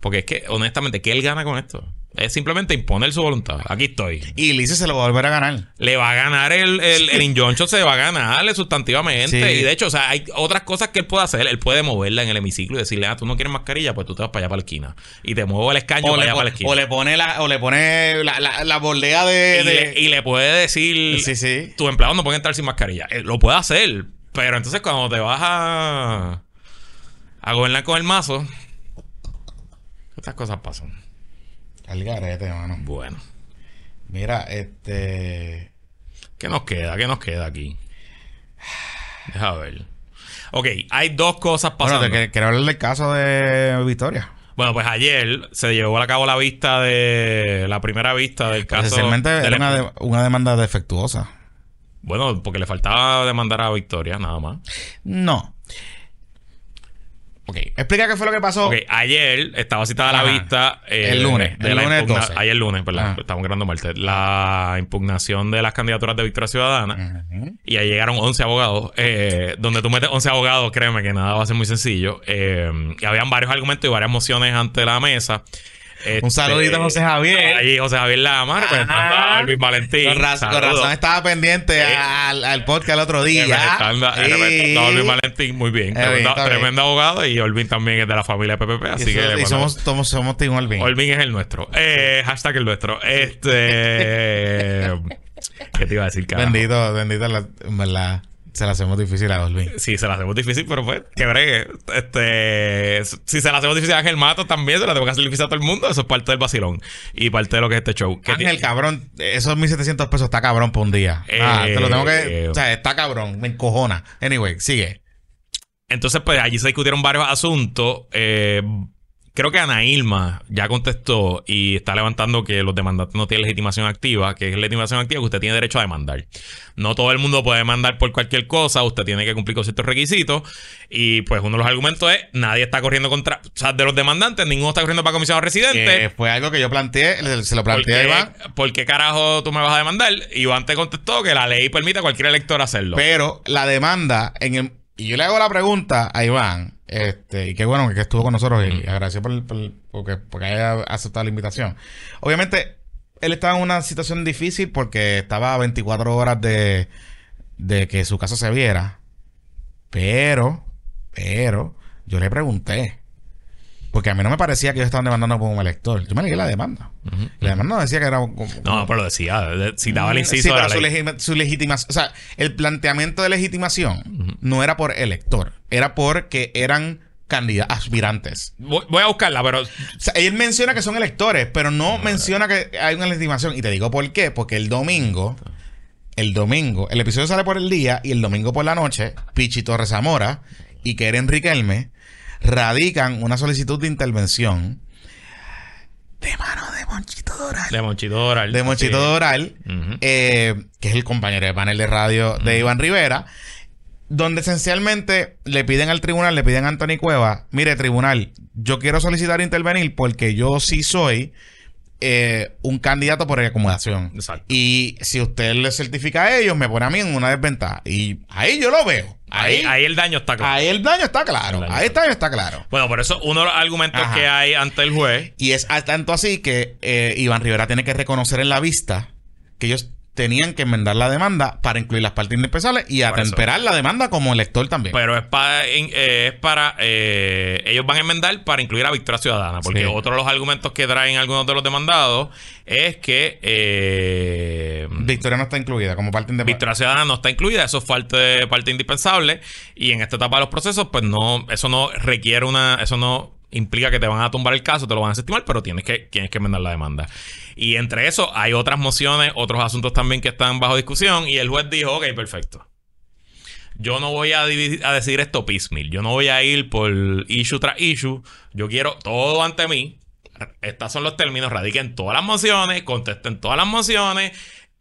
S1: Porque es que, honestamente, ¿qué él gana con esto? Es simplemente imponer su voluntad. Aquí estoy.
S2: y Lice se lo va a volver a ganar
S1: Le va a ganar el, el, el injunction, se va a ganarle sustantivamente.
S2: Sí.
S1: Y de hecho, o sea, hay otras cosas que él puede hacer. Él puede moverla en el hemiciclo y decirle, ah, tú no quieres mascarilla, pues tú te vas para allá para la esquina. Y te muevo el escaño
S2: o
S1: para allá para la esquina.
S2: o le pone la o le pone la, la, la bordea de,
S1: y,
S2: de-
S1: le, y le puede decir,
S2: sí sí
S1: tus empleados no pueden estar sin mascarilla. Eh, lo puede hacer. Pero entonces cuando te vas a, a gobernar con el mazo, estas cosas pasan.
S2: al garete mano
S1: Bueno,
S2: mira este
S1: ¿qué nos queda? ¿Qué nos queda aquí? Deja ver. Ok, hay dos cosas
S2: bueno
S1: pasando.
S2: que- quiero hablar del caso de Victoria
S1: Bueno, pues ayer se llevó a cabo la vista de la primera vista del caso.
S2: esencialmente
S1: del-
S2: era una, de- una demanda defectuosa
S1: Bueno, porque le faltaba demandar a Victoria, nada más.
S2: no Ok, explica qué fue lo que pasó
S1: Ok, ayer estaba citada la
S2: Ajá.
S1: vista. eh,
S2: El lunes,
S1: de
S2: el
S1: la
S2: lunes
S1: impugna-
S2: 12.
S1: Ayer lunes, ¿verdad?
S2: Ajá.
S1: Estamos grabando martes. La impugnación de las candidaturas de Victoria Ciudadana.
S2: Ujú.
S1: Y ahí llegaron 11 abogados. eh, donde tú metes 11 abogados, créeme que nada va a ser muy sencillo. Eh, y habían varios argumentos y varias mociones ante la mesa. Este,
S2: Un saludito a José Javier.
S1: Ahí José Javier Lama, representando
S2: Ah.
S1: a Alvin Valentín.
S2: Con, raz- con
S1: Saludos.
S2: razón estaba pendiente
S1: Eh.
S2: al, al podcast el otro día.
S1: Representando, representando a Valentín, muy bien.
S2: Eh,
S1: Tremendo,
S2: bien,
S1: abogado. Y Olvin también es de la familia PPP. Así
S2: y,
S1: que
S2: eso- y somos, somos, somos Team Olvin.
S1: Olvin es el nuestro. Eh, hashtag el nuestro. Este. ¿Qué te iba a decir, carajo?
S2: Bendito, bendito, la- en verdad. Se la hacemos difícil a Olvin.
S1: Sí, se la hacemos difícil, pero pues, que bregue. Este. Si se la hacemos difícil a Ángel Mato, también se la tengo que hacer difícil a todo el mundo. Eso es parte del vacilón. Y parte de lo que es este show.
S2: Ángel, cabrón, esos 1700 pesos está cabrón por un día. Ah,
S1: Eh,
S2: te lo tengo que.
S1: eh,
S2: O sea, está cabrón, me encojona. Anyway, sigue.
S1: Entonces, pues allí se discutieron varios asuntos. Eh, creo que Ana Ilma ya contestó y está levantando que los demandantes no tienen legitimación activa, que es legitimación activa que usted tiene derecho a demandar. No todo el mundo puede demandar por cualquier cosa, usted tiene que cumplir con ciertos requisitos. Y pues uno de los argumentos es: nadie está corriendo contra. O sea, de los demandantes, ninguno está corriendo para comisionado residente.
S2: Que fue algo que yo planteé, se lo
S1: ¿Por
S2: planteé a Iván.
S1: por qué carajo tú me vas a demandar? Iván te contestó que la ley permite a cualquier elector hacerlo.
S2: Pero la demanda en el. Y yo le hago la pregunta a Iván, este, y qué bueno que estuvo con nosotros y agradeció por, por- porque, porque haya aceptado la invitación. Obviamente, él estaba en una situación difícil porque estaba a 24 horas de, de que su caso se viera. Pero, pero, yo le pregunté. Porque a mí no me parecía que ellos estaban demandando como un elector. Yo me leí la demanda. La demanda no decía que era como-
S1: No, pero lo decía, de- citaba el
S2: Mm,
S1: inciso
S2: sí, pero su,
S1: ley.
S2: legima- su legitimación, o sea, el planteamiento de legitimación no era por elector, era porque eran candidatos, aspirantes.
S1: Voy, voy a buscarla, pero
S2: O sea, él menciona que son electores, pero no menciona que hay una legitimación. Y te digo por qué, porque el domingo, el domingo, el episodio sale por el día y el domingo por la noche, Pichi Torres Zamora y Keren Riquelme radican una solicitud de intervención de mano de Monchito Doral.
S1: de Monchito Doral.
S2: de Monchito
S1: Sí.
S2: Doral, eh, que es el compañero de panel de radio de Iván Rivera, donde esencialmente le piden al tribunal, le piden a Anthony Cueva, mire tribunal, yo quiero solicitar intervenir porque yo sí soy eh, un candidato por acomodación.
S1: Exacto.
S2: Y si usted le certifica a ellos, me pone a mí en una desventaja. Y ahí yo lo veo.
S1: Ahí,
S2: Ahí,
S1: ahí el daño está claro.
S2: ahí el daño está claro.
S1: El daño
S2: Ahí
S1: está
S2: el daño está claro.
S1: Bueno, por eso uno de los argumentos
S2: Ajá.
S1: que hay ante el juez.
S2: Y es tanto así que eh, Iván Rivera tiene que reconocer en la vista que ellos tenían que enmendar la demanda para incluir las partes indispensables y atemperar la demanda como elector también.
S1: Pero es para, es para eh, ellos van a enmendar para incluir a Victoria Ciudadana, porque
S2: Sí.
S1: otro de los argumentos que traen algunos de los demandados es que eh,
S2: Victoria no está incluida como parte independiente.
S1: Victoria Ciudadana no está incluida, eso es parte, parte indispensable y en esta etapa de los procesos, pues no, eso no requiere una, eso no implica que te van a tumbar el caso, te lo van a desestimar, pero tienes que, tienes que enmendar la demanda. Y entre eso hay otras mociones, otros asuntos también que están bajo discusión y el juez dijo, ok, perfecto. Yo no voy a, dividir- a decir esto piecemeal. Yo no voy a ir por issue tras issue. Yo quiero todo ante mí. Estos son los términos. Radiquen todas las mociones. Contesten todas las mociones.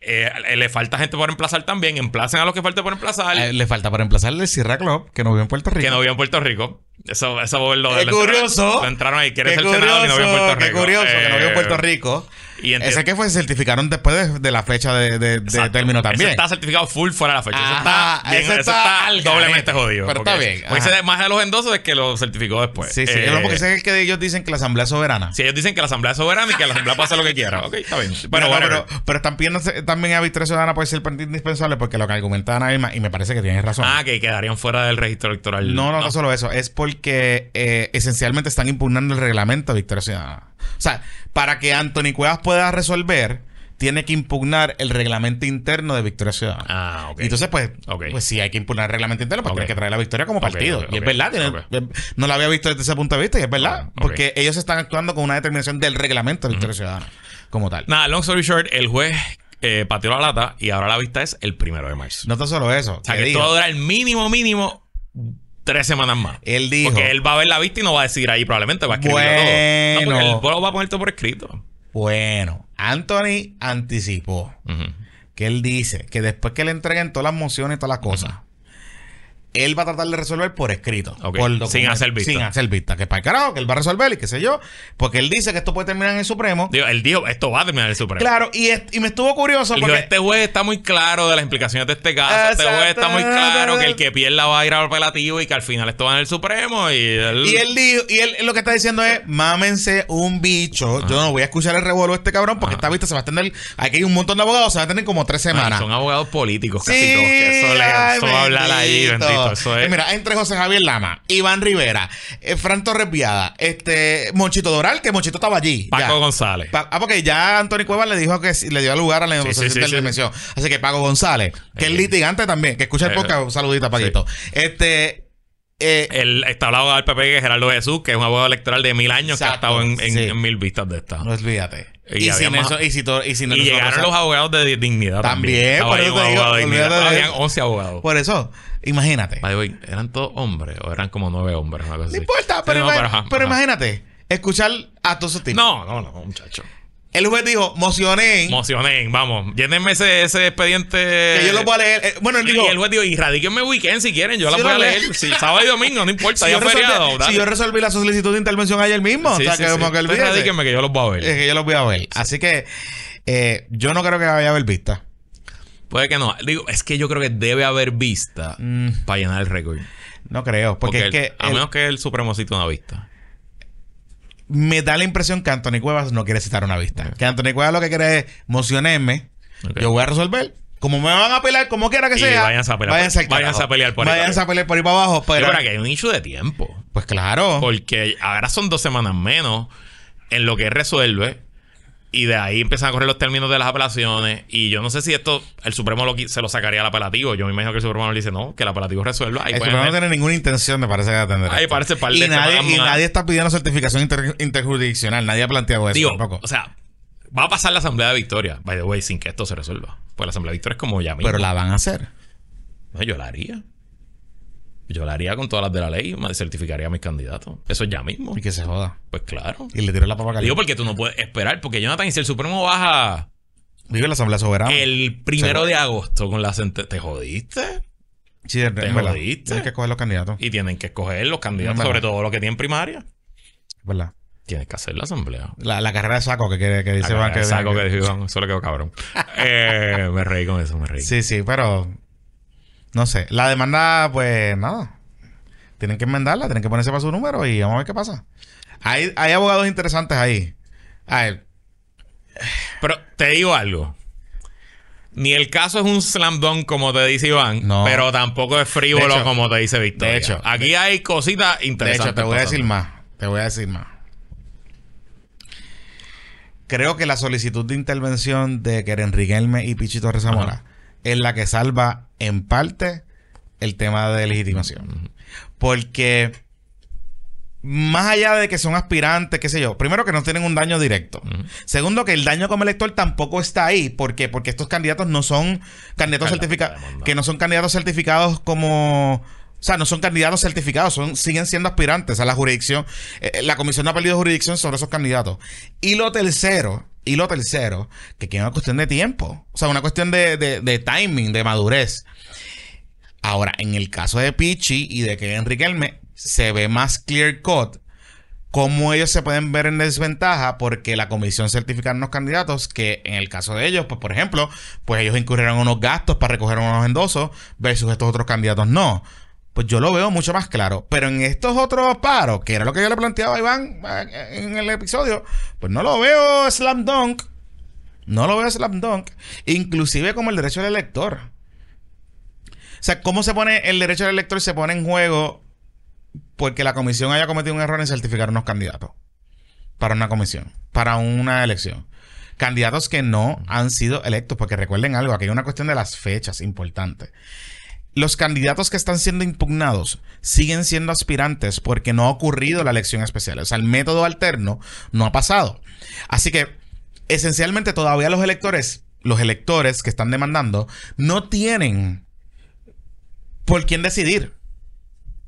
S1: eh, le falta gente por emplazar también. Emplacen a los que falta por emplazar.
S2: Eh, le falta para emplazarle el Sierra Club, que no vive en Puerto Rico.
S1: que no vive en Puerto Rico. Eso, eso lo,
S2: Qué
S1: lo
S2: curioso.
S1: entraron- lo entraron ahí. Quiere
S2: Qué
S1: ser senador y no vive en Puerto
S2: qué curioso que no en
S1: Eh,
S2: Puerto Rico.
S1: Y
S2: Ese que fue, se certificaron después de, de la fecha de, de- de
S1: Exacto.
S2: término también.
S1: Ese está certificado full fuera de la fecha.
S2: Ajá,
S1: está, bien-
S2: ese está
S1: doblemente jodido.
S2: Pero está bien,
S1: Porque ese más de los endosos es que lo certificó después.
S2: Sí, sí.
S1: Eh,
S2: porque ese es el que ellos dicen que la Asamblea es soberana.
S1: Si ellos dicen que la Asamblea es soberana y que la Asamblea hacer lo que quiera. Ok, está bien.
S2: Pero, no, pero, pero están pidiendo también a Victoria Ciudadana puede ser parte indispensable porque lo que argumenta Ana Irma, y me parece que tienes razón.
S1: Ah, que quedarían fuera del registro electoral.
S2: no, no, no, solo eso. Es porque eh, esencialmente están impugnando el reglamento de Victoria Ciudadana. O sea, para que Anthony Cuevas pueda resolver, tiene que impugnar el reglamento interno de Victoria Ciudadana.
S1: Ah, ok.
S2: Y Entonces, pues,
S1: Ok.
S2: pues si hay que impugnar el reglamento interno, pues tiene que traer la victoria como partido. y es verdad, tiene- eh, no lo había visto desde ese punto de vista y es verdad.
S1: Ah.
S2: Porque ellos están actuando con una determinación del reglamento de Victoria Ciudadana como tal.
S1: Nada, long story short, el juez eh, pateó la lata y ahora la vista es el primero de marzo.
S2: No tan solo eso.
S1: o sea,
S2: que
S1: que
S2: dijo,
S1: esto va a durar el mínimo, mínimo tres semanas más.
S2: él dijo,
S1: Porque él va a ver la vista y no va a decir ahí probablemente, va a escribirlo todo. No, porque él va a poner todo por escrito.
S2: bueno, Anthony anticipó que él dice que después que le entreguen todas las mociones y todas las cosas, él va a tratar de resolver por escrito. Por
S1: sin hacer vista.
S2: Sin hacer vista. Que para el carajo, que él va a resolver y qué sé yo. Porque él dice que esto puede terminar en el Supremo.
S1: Digo, él dijo, esto va a terminar el Supremo.
S2: Claro, y, es- y me estuvo curioso
S1: dijo,
S2: porque...
S1: este juez está muy claro de las implicaciones de este caso. Este juez está muy claro que el que pierda va a ir al apelativo y que al final esto va en el Supremo. Y él,
S2: Y él dijo, y él lo que está diciendo es, mámense un bicho. Yo no voy a escuchar el revuelo de este cabrón porque esta vista se va a extender. Aquí hay un montón de abogados, se va a tener como tres
S1: Ay,
S2: semanas.
S1: son abogados políticos casi
S2: Sí,
S1: todos. Que eso le
S2: ay,
S1: eso va a hablar allí,
S2: bendito.
S1: Eso es.
S2: Eh, mira, entre José Javier Lama, Iván Rivera, eh, Fran Torres Viada, este, Monchito Doral, que Monchito estaba allí.
S1: Paco
S2: ya.
S1: González.
S2: Pa- ah, porque ya Anthony Cuevas le dijo que le dio lugar a la negociación
S1: sí,
S2: de
S1: sí.
S2: la dimensión. Así que Paco González, que es
S1: Eh.
S2: litigante también, que escucha el
S1: Eh,
S2: podcast, saludita, Paquito. Este, eh,
S1: El, abogado del PP, que es Gerardo Jesús, que es un abogado electoral de mil años que ha estado en, en-
S2: sí.
S1: en mil vistas de esta.
S2: no olvídate.
S1: Y
S2: Y, sin
S1: más-
S2: eso, y si, to- y si no
S1: y llegaron los abogados de dignidad también.
S2: También, por
S1: ahí
S2: eso
S1: un
S2: te digo,
S1: abogado de
S2: olvídate de
S1: Habían
S2: eso.
S1: 11 abogados.
S2: Por eso, imagínate.
S1: By the way, ¿eran todos hombres o eran como nueve hombres? Una cosa
S2: No
S1: así?
S2: importa,
S1: Sí,
S2: pero,
S1: no,
S2: pero imagínate, escuchar a todos esos tipos.
S1: No, no, no, muchacho.
S2: El juez dijo, mocioné,
S1: Emocionen, vamos. Llénenme ese, ese expediente.
S2: que yo lo puedo leer. Eh, bueno, él
S1: Y
S2: digo,
S1: el juez dijo, y radíquenme weekend si quieren, yo la
S2: Sí,
S1: voy a leer. Si sábado y domingo, no importa,
S2: si
S1: ya
S2: yo, resolví,
S1: feriado. dale.
S2: si yo resolví la solicitud de intervención ayer mismo,
S1: Sí,
S2: o sea,
S1: sí,
S2: que como que
S1: radíquenme que yo los voy a ver.
S2: Es que yo los voy a ver. Así que eh, yo no creo que vaya a haber vista.
S1: Puede que no. Digo, es que yo creo que debe haber vista
S2: Mm,
S1: para llenar el récord.
S2: no creo, porque,
S1: Porque,
S2: es
S1: el-
S2: que
S1: a
S2: el-
S1: menos que el Supremo cite una vista.
S2: me da la impresión que Anthony Cuevas no quiere citar una vista. Que Anthony Cuevas lo que quiere es mocionarme,
S1: Ok.
S2: yo voy a resolver. Como me van a pelear, como quiera que
S1: Y
S2: sea,
S1: váyanse a pelear
S2: váyanse,
S1: por- váyanse a pelear por ahí
S2: Váyanse a pelear por ahí para abajo. Pero,
S1: creo que hay un issue de tiempo.
S2: Pues claro.
S1: Porque ahora son dos semanas menos en lo que resuelve. Y de ahí empiezan a correr los términos de las apelaciones. Y yo no sé si esto el Supremo lo se lo sacaría al apelativo. Yo me imagino que el Supremo le dice no, que el apelativo resuelva. Ahí,
S2: el Supremo no tiene ninguna intención, me parece, de atender.
S1: ahí
S2: esto.
S1: parece par de
S2: y nadie está pidiendo certificación inter- interjurisdiccional. Nadie ha planteado eso
S1: Digo,
S2: tampoco.
S1: o sea, va a pasar la Asamblea de Victoria, by the way, sin que esto se resuelva. Pues la Asamblea de Victoria es como ya mismo.
S2: pero la van a hacer.
S1: No, yo la haría. Yo la haría con todas las de la ley. Me certificaría a mis candidatos. Eso es ya mismo.
S2: Y que se joda.
S1: Pues claro.
S2: Y le tiró la papa
S1: Digo
S2: caliente.
S1: porque tú no puedes esperar. Porque Jonathan, y si el Supremo baja
S2: Vive la Asamblea Soberana.
S1: el primero de agosto con la sentencia, te jodiste.
S2: Sí,
S1: te
S2: verdad.
S1: jodiste.
S2: Tienes que escoger los candidatos.
S1: Y tienen que escoger los candidatos, sobre todo los que tienen primaria.
S2: Es verdad.
S1: Tienes que hacer la asamblea.
S2: La, la carrera de saco que, quiere- que dice Iván que...
S1: saco que dijo Iván, eso le quedó cabrón. Eh, me reí con eso, me reí.
S2: Sí, sí, pero... No sé. La demanda, pues, nada. Tienen que enmendarla, tienen que ponerse para su número y vamos a ver qué pasa. Hay, hay abogados interesantes ahí. A ver,
S1: Pero te digo algo. Ni el caso es un slam dunk como te dice Iván,
S2: No.
S1: pero tampoco es frívolo
S2: De hecho-
S1: como te dice Victoria.
S2: de hecho-
S1: aquí hay cositas
S2: De
S1: interesantes.
S2: hecho, te voy a decir más. Te voy a decir más. Creo que la solicitud de intervención de Keren Riquelme y Pichi Torres Zamora es la que salva en parte el tema de legitimación. Porque más allá de que son aspirantes, qué sé yo, primero que no tienen un daño directo. Segundo, que el daño como elector tampoco está ahí. ¿Por qué? Porque estos candidatos no son candidatos certificados, que no son candidatos certificados como... O sea, no son candidatos certificados, son, siguen siendo aspirantes a la jurisdicción. Eh, la comisión no ha perdido jurisdicción sobre esos candidatos. Y lo tercero, y lo tercero, que es una cuestión de tiempo. O sea, una cuestión de, de- timing, de madurez. Ahora, en el caso de Pichi y de que Enrique Elme, se ve más clear cut cómo ellos se pueden ver en desventaja porque la comisión certifica unos candidatos que en el caso de ellos, pues por ejemplo, pues ellos incurrieron unos gastos para recoger unos endosos versus estos otros candidatos no. Pues yo lo veo mucho más claro. Pero en estos otros paros, que era lo que yo le planteaba a Iván eh, en el episodio, pues no lo veo slam dunk. No lo veo slam dunk. Inclusive como el derecho del elector. O sea, ¿cómo se pone el derecho del elector se pone en juego porque la comisión haya cometido un error en certificar unos candidatos para una comisión, para una elección? Candidatos que no han sido electos, porque recuerden algo, aquí hay una cuestión de las fechas importante. Los candidatos que están siendo impugnados siguen siendo aspirantes porque no ha ocurrido la elección especial. O sea, el método alterno no ha pasado. Así que, esencialmente, todavía los electores, los electores que están demandando, no tienen por quién decidir.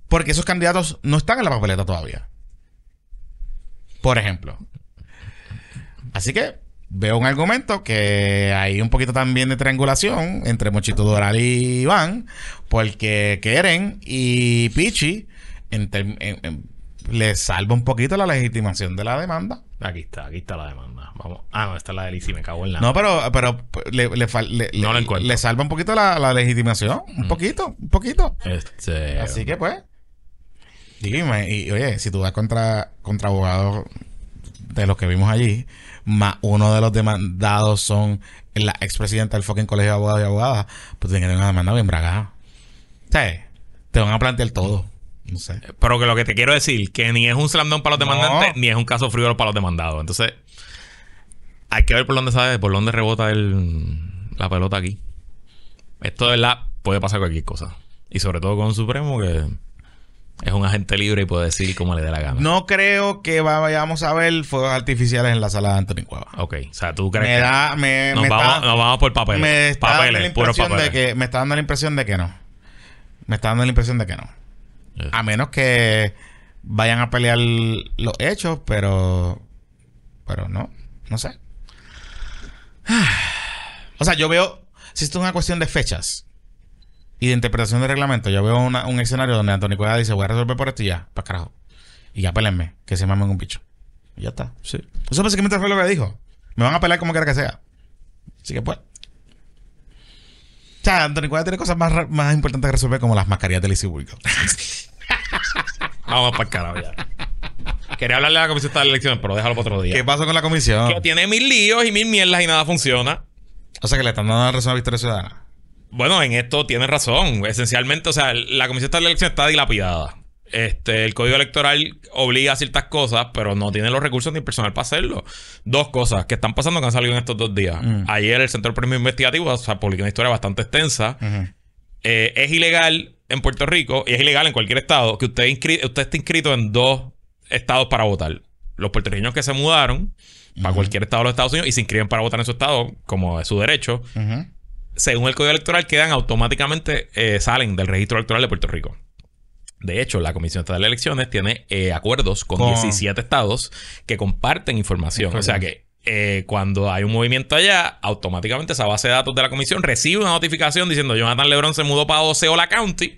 S2: Porque esos candidatos no están en la papeleta todavía. Por ejemplo. Así que veo un argumento que hay un poquito también de triangulación entre Mochito Doral y Iván, porque Keren y Pichi en ter- en- en- les salva un poquito la legitimación de la demanda.
S1: Aquí está, aquí está la demanda. Vamos. Ah, no, esta es la de Lizzy, me cago en la.
S2: No, pero, pero le, le le-
S1: No
S2: le- salva un poquito la, la legitimación. Un poquito, un poquito.
S1: Este.
S2: Así que pues. Dime, y oye, si tú vas contra, contra abogados de los que vimos allí, más uno de los demandados son la expresidenta del fucking colegio de abogados y abogadas, pues tienes que tener una demanda bien bragada. Sea, te van a plantear todo. No sé.
S1: Pero que lo que te quiero decir, que ni es un slam dunk para los
S2: No.
S1: demandantes, ni es un caso frívolo para los demandados. Entonces, hay que ver por dónde sabe, por dónde rebota el, la pelota aquí. Esto de verdad puede pasar cualquier cosa. Y sobre todo con un Supremo que es un agente libre y puede decir como le dé la gana.
S2: No creo que vayamos a ver fuegos artificiales en la sala de Anthony Cueva.
S1: Ok, o sea, tú crees
S2: Me
S1: que
S2: da, me,
S1: nos,
S2: me
S1: vamos,
S2: está-
S1: nos vamos por papeles.
S2: me está dando
S1: papeles,
S2: la
S1: puros
S2: impresión de
S1: papeles.
S2: que me está dando la impresión de que no. Me está dando la impresión de que no.
S1: Eh.
S2: A menos que vayan a pelear los hechos, pero pero no, no sé. O sea, yo veo si esto es una cuestión de fechas y de interpretación de reglamento, yo veo una- un escenario donde Antonio Cueva dice, "Voy a resolver por esto y ya, para carajo." Y ya pélenme, que se mamen un bicho. Y ya está.
S1: Sí.
S2: Eso básicamente fue lo que dijo. Me van a pelear como quiera que sea. Así que pues. O sea, Anthony Cueva tiene cosas más, importantes que resolver como las mascarillas de Lizzie Wiggles.
S1: Vamos para el carajo ya. Quería hablarle a la comisión de las elecciones, pero déjalo para otro día.
S2: ¿Qué pasó con la comisión?
S1: Que tiene mil líos y mil mierdas y nada funciona.
S2: O sea, que le están dando la razón a Victoria Ciudadana.
S1: Bueno, en esto tiene razón. Esencialmente, o sea, la comisión de la elección está dilapidada. Este, el código electoral obliga a ciertas cosas, pero no tiene los recursos ni personal para hacerlo. Dos cosas que están pasando que han salido en estos dos días.
S2: Mm.
S1: Ayer el Centro de Premio Investigativo o sea, publicó una historia bastante extensa. Eh, es ilegal en Puerto Rico y es ilegal en cualquier estado que usted, usted esté inscrito en dos estados para votar. Los puertorriqueños que se mudaron para cualquier estado de los Estados Unidos y se inscriben para votar en su estado, como es su derecho. Según el código electoral, quedan automáticamente, eh, salen del registro electoral de Puerto Rico. De hecho, la Comisión Estatal de Elecciones tiene eh, acuerdos con,
S2: Con-
S1: 17 estados que comparten información. O sea que eh, cuando hay un movimiento allá, automáticamente esa base de datos de la comisión recibe una notificación diciendo Jonathan Lebron se mudó para Oceola County,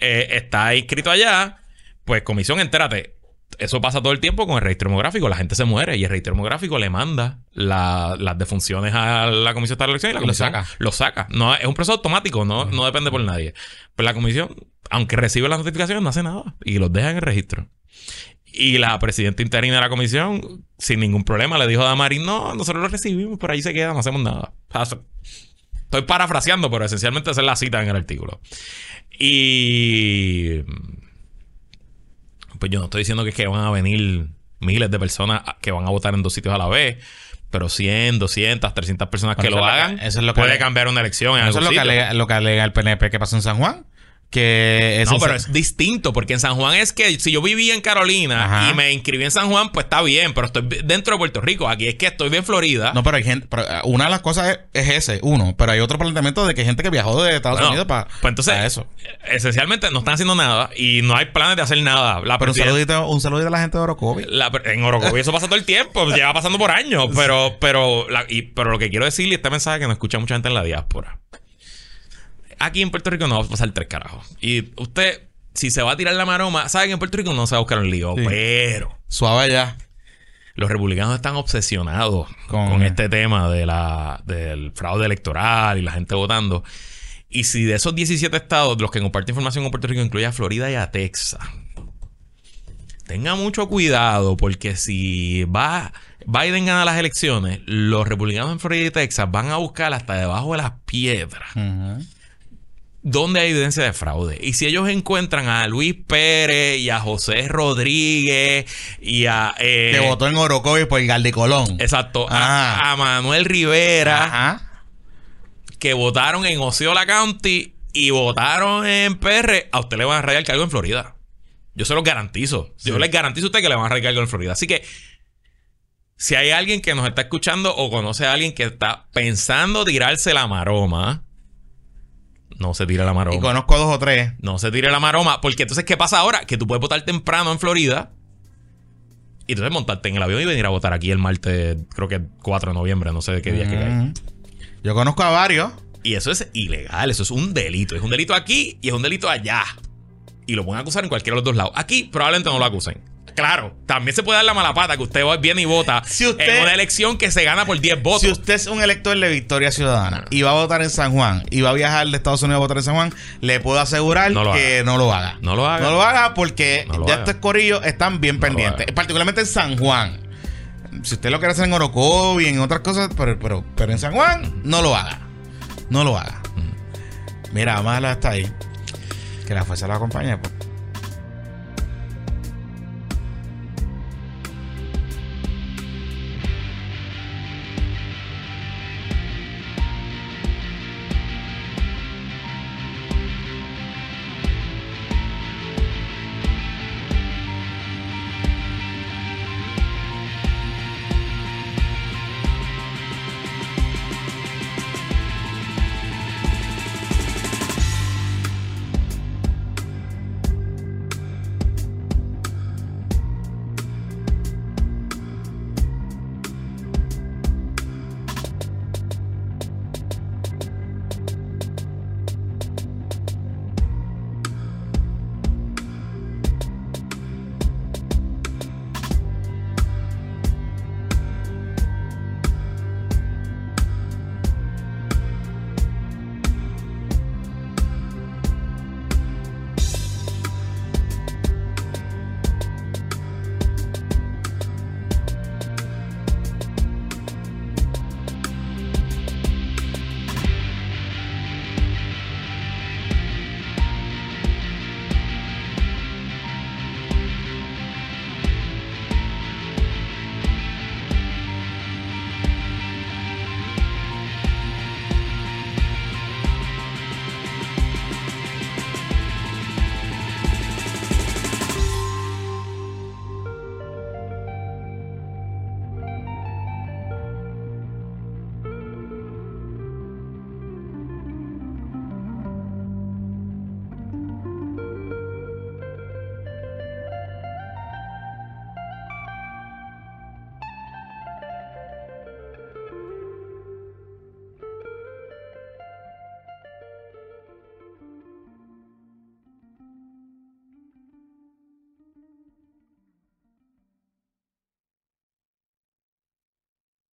S1: eh, está inscrito allá. Pues comisión, entérate. Eso pasa todo el tiempo con el registro demográfico. La gente se muere y el registro demográfico le manda la- las defunciones a la Comisión de Elección y la
S2: Lo
S1: Comisión
S2: saca.
S1: lo saca. No, es un proceso automático, no, no depende por nadie. Pero la Comisión, aunque recibe las notificaciones, no hace nada y los deja en el registro. Y la presidenta interina de la comisión, sin ningún problema, le dijo a Damaris, no, nosotros lo recibimos, por ahí se queda, no hacemos nada. Estoy parafraseando, pero esencialmente esa es la cita en el artículo. Y... Pues yo no estoy diciendo que, es que van a venir miles de personas que van a votar en dos sitios a la vez, pero 100, 200, 300 personas que
S2: eso
S1: lo hagan,
S2: eso es lo que
S1: puede
S2: alega-
S1: cambiar una elección en
S2: Eso es lo que, alega, lo que alega el PNP que pasó en San Juan. Que
S1: No, pero es distinto, porque en San Juan es que si yo vivía en Carolina
S2: Ajá.
S1: y me inscribí en San Juan, pues está bien, pero estoy dentro de Puerto Rico. Aquí es que estoy de Florida.
S2: No, pero hay gente. pero, eh, una de las cosas es, es ese, uno. Pero hay otro planteamiento de que hay gente que viajó de Estados
S1: Bueno,
S2: Unidos para
S1: pues entonces,
S2: eso.
S1: esencialmente no están haciendo nada y no hay planes de hacer nada. La
S2: Pero un saludito, un saludito a la gente de Orocovi.
S1: La- en Orocovi eso pasa todo el tiempo, lleva pasando por años, pero, pero, la- y- pero lo que quiero decirle este mensaje que no escucha mucha gente en la diáspora. Aquí en Puerto Rico no va a pasar tres carajos. Y usted, si se va a tirar la maroma, sabe que en Puerto Rico no se va a buscar un lío,
S2: Sí.
S1: pero
S2: Suave ya.
S1: los republicanos están obsesionados
S2: Con-
S1: con, este tema de la, del fraude electoral y la gente votando. Y si de esos 17 estados, los que comparten información con Puerto Rico, incluye a Florida y a Texas, tenga mucho cuidado porque si va Biden gana las elecciones, los republicanos en Florida y Texas van a buscar hasta debajo de las piedras
S2: Ujú.
S1: Donde hay evidencia de fraude. Y si ellos encuentran a Luis Pérez y a José Rodríguez y a... eh,
S2: Que votó en Orocovi por Galdi Colón.
S1: Exacto.
S2: Ah.
S1: A, a Manuel Rivera,
S2: Ajá.
S1: que votaron en Osceola County y votaron en PR, a usted le van a radicar cargo en Florida. Yo se los garantizo. Yo les garantizo a usted que le van a radicar cargo en Florida. Así que, si hay alguien que nos está escuchando o conoce a alguien que está pensando tirarse la maroma, no se tire la maroma.
S2: Y conozco dos o tres.
S1: No se tire la maroma. Porque entonces, ¿qué pasa ahora? Que tú puedes votar temprano en Florida. Y entonces montarte en el avión y venir a votar aquí el martes, creo que 4 de noviembre, no sé de qué día es que cae.
S2: Yo conozco a varios.
S1: Y eso es ilegal, eso es un delito. Es un delito aquí y es un delito allá. Y lo pueden acusar en cualquiera de los dos lados. Aquí probablemente no lo acusen. Claro, también se puede dar la mala pata que usted viene y vota
S2: Si usted-
S1: en una elección que se gana por 10 votos.
S2: Si usted es un elector de Victoria Ciudadana y va a votar en San Juan y va a viajar de Estados Unidos a votar en San Juan, le puedo asegurar
S1: No
S2: que no lo haga.
S1: No lo haga.
S2: No lo haga porque
S1: No lo
S2: ya
S1: haga.
S2: estos corillos están bien pendientes. Particularmente en San Juan. Si usted lo quiere hacer en Orocovi y en otras cosas, pero, pero, pero en San Juan, no lo haga. No lo haga. Mira, vamos a dejarlo hasta ahí. Que la fuerza la acompañe. Pues.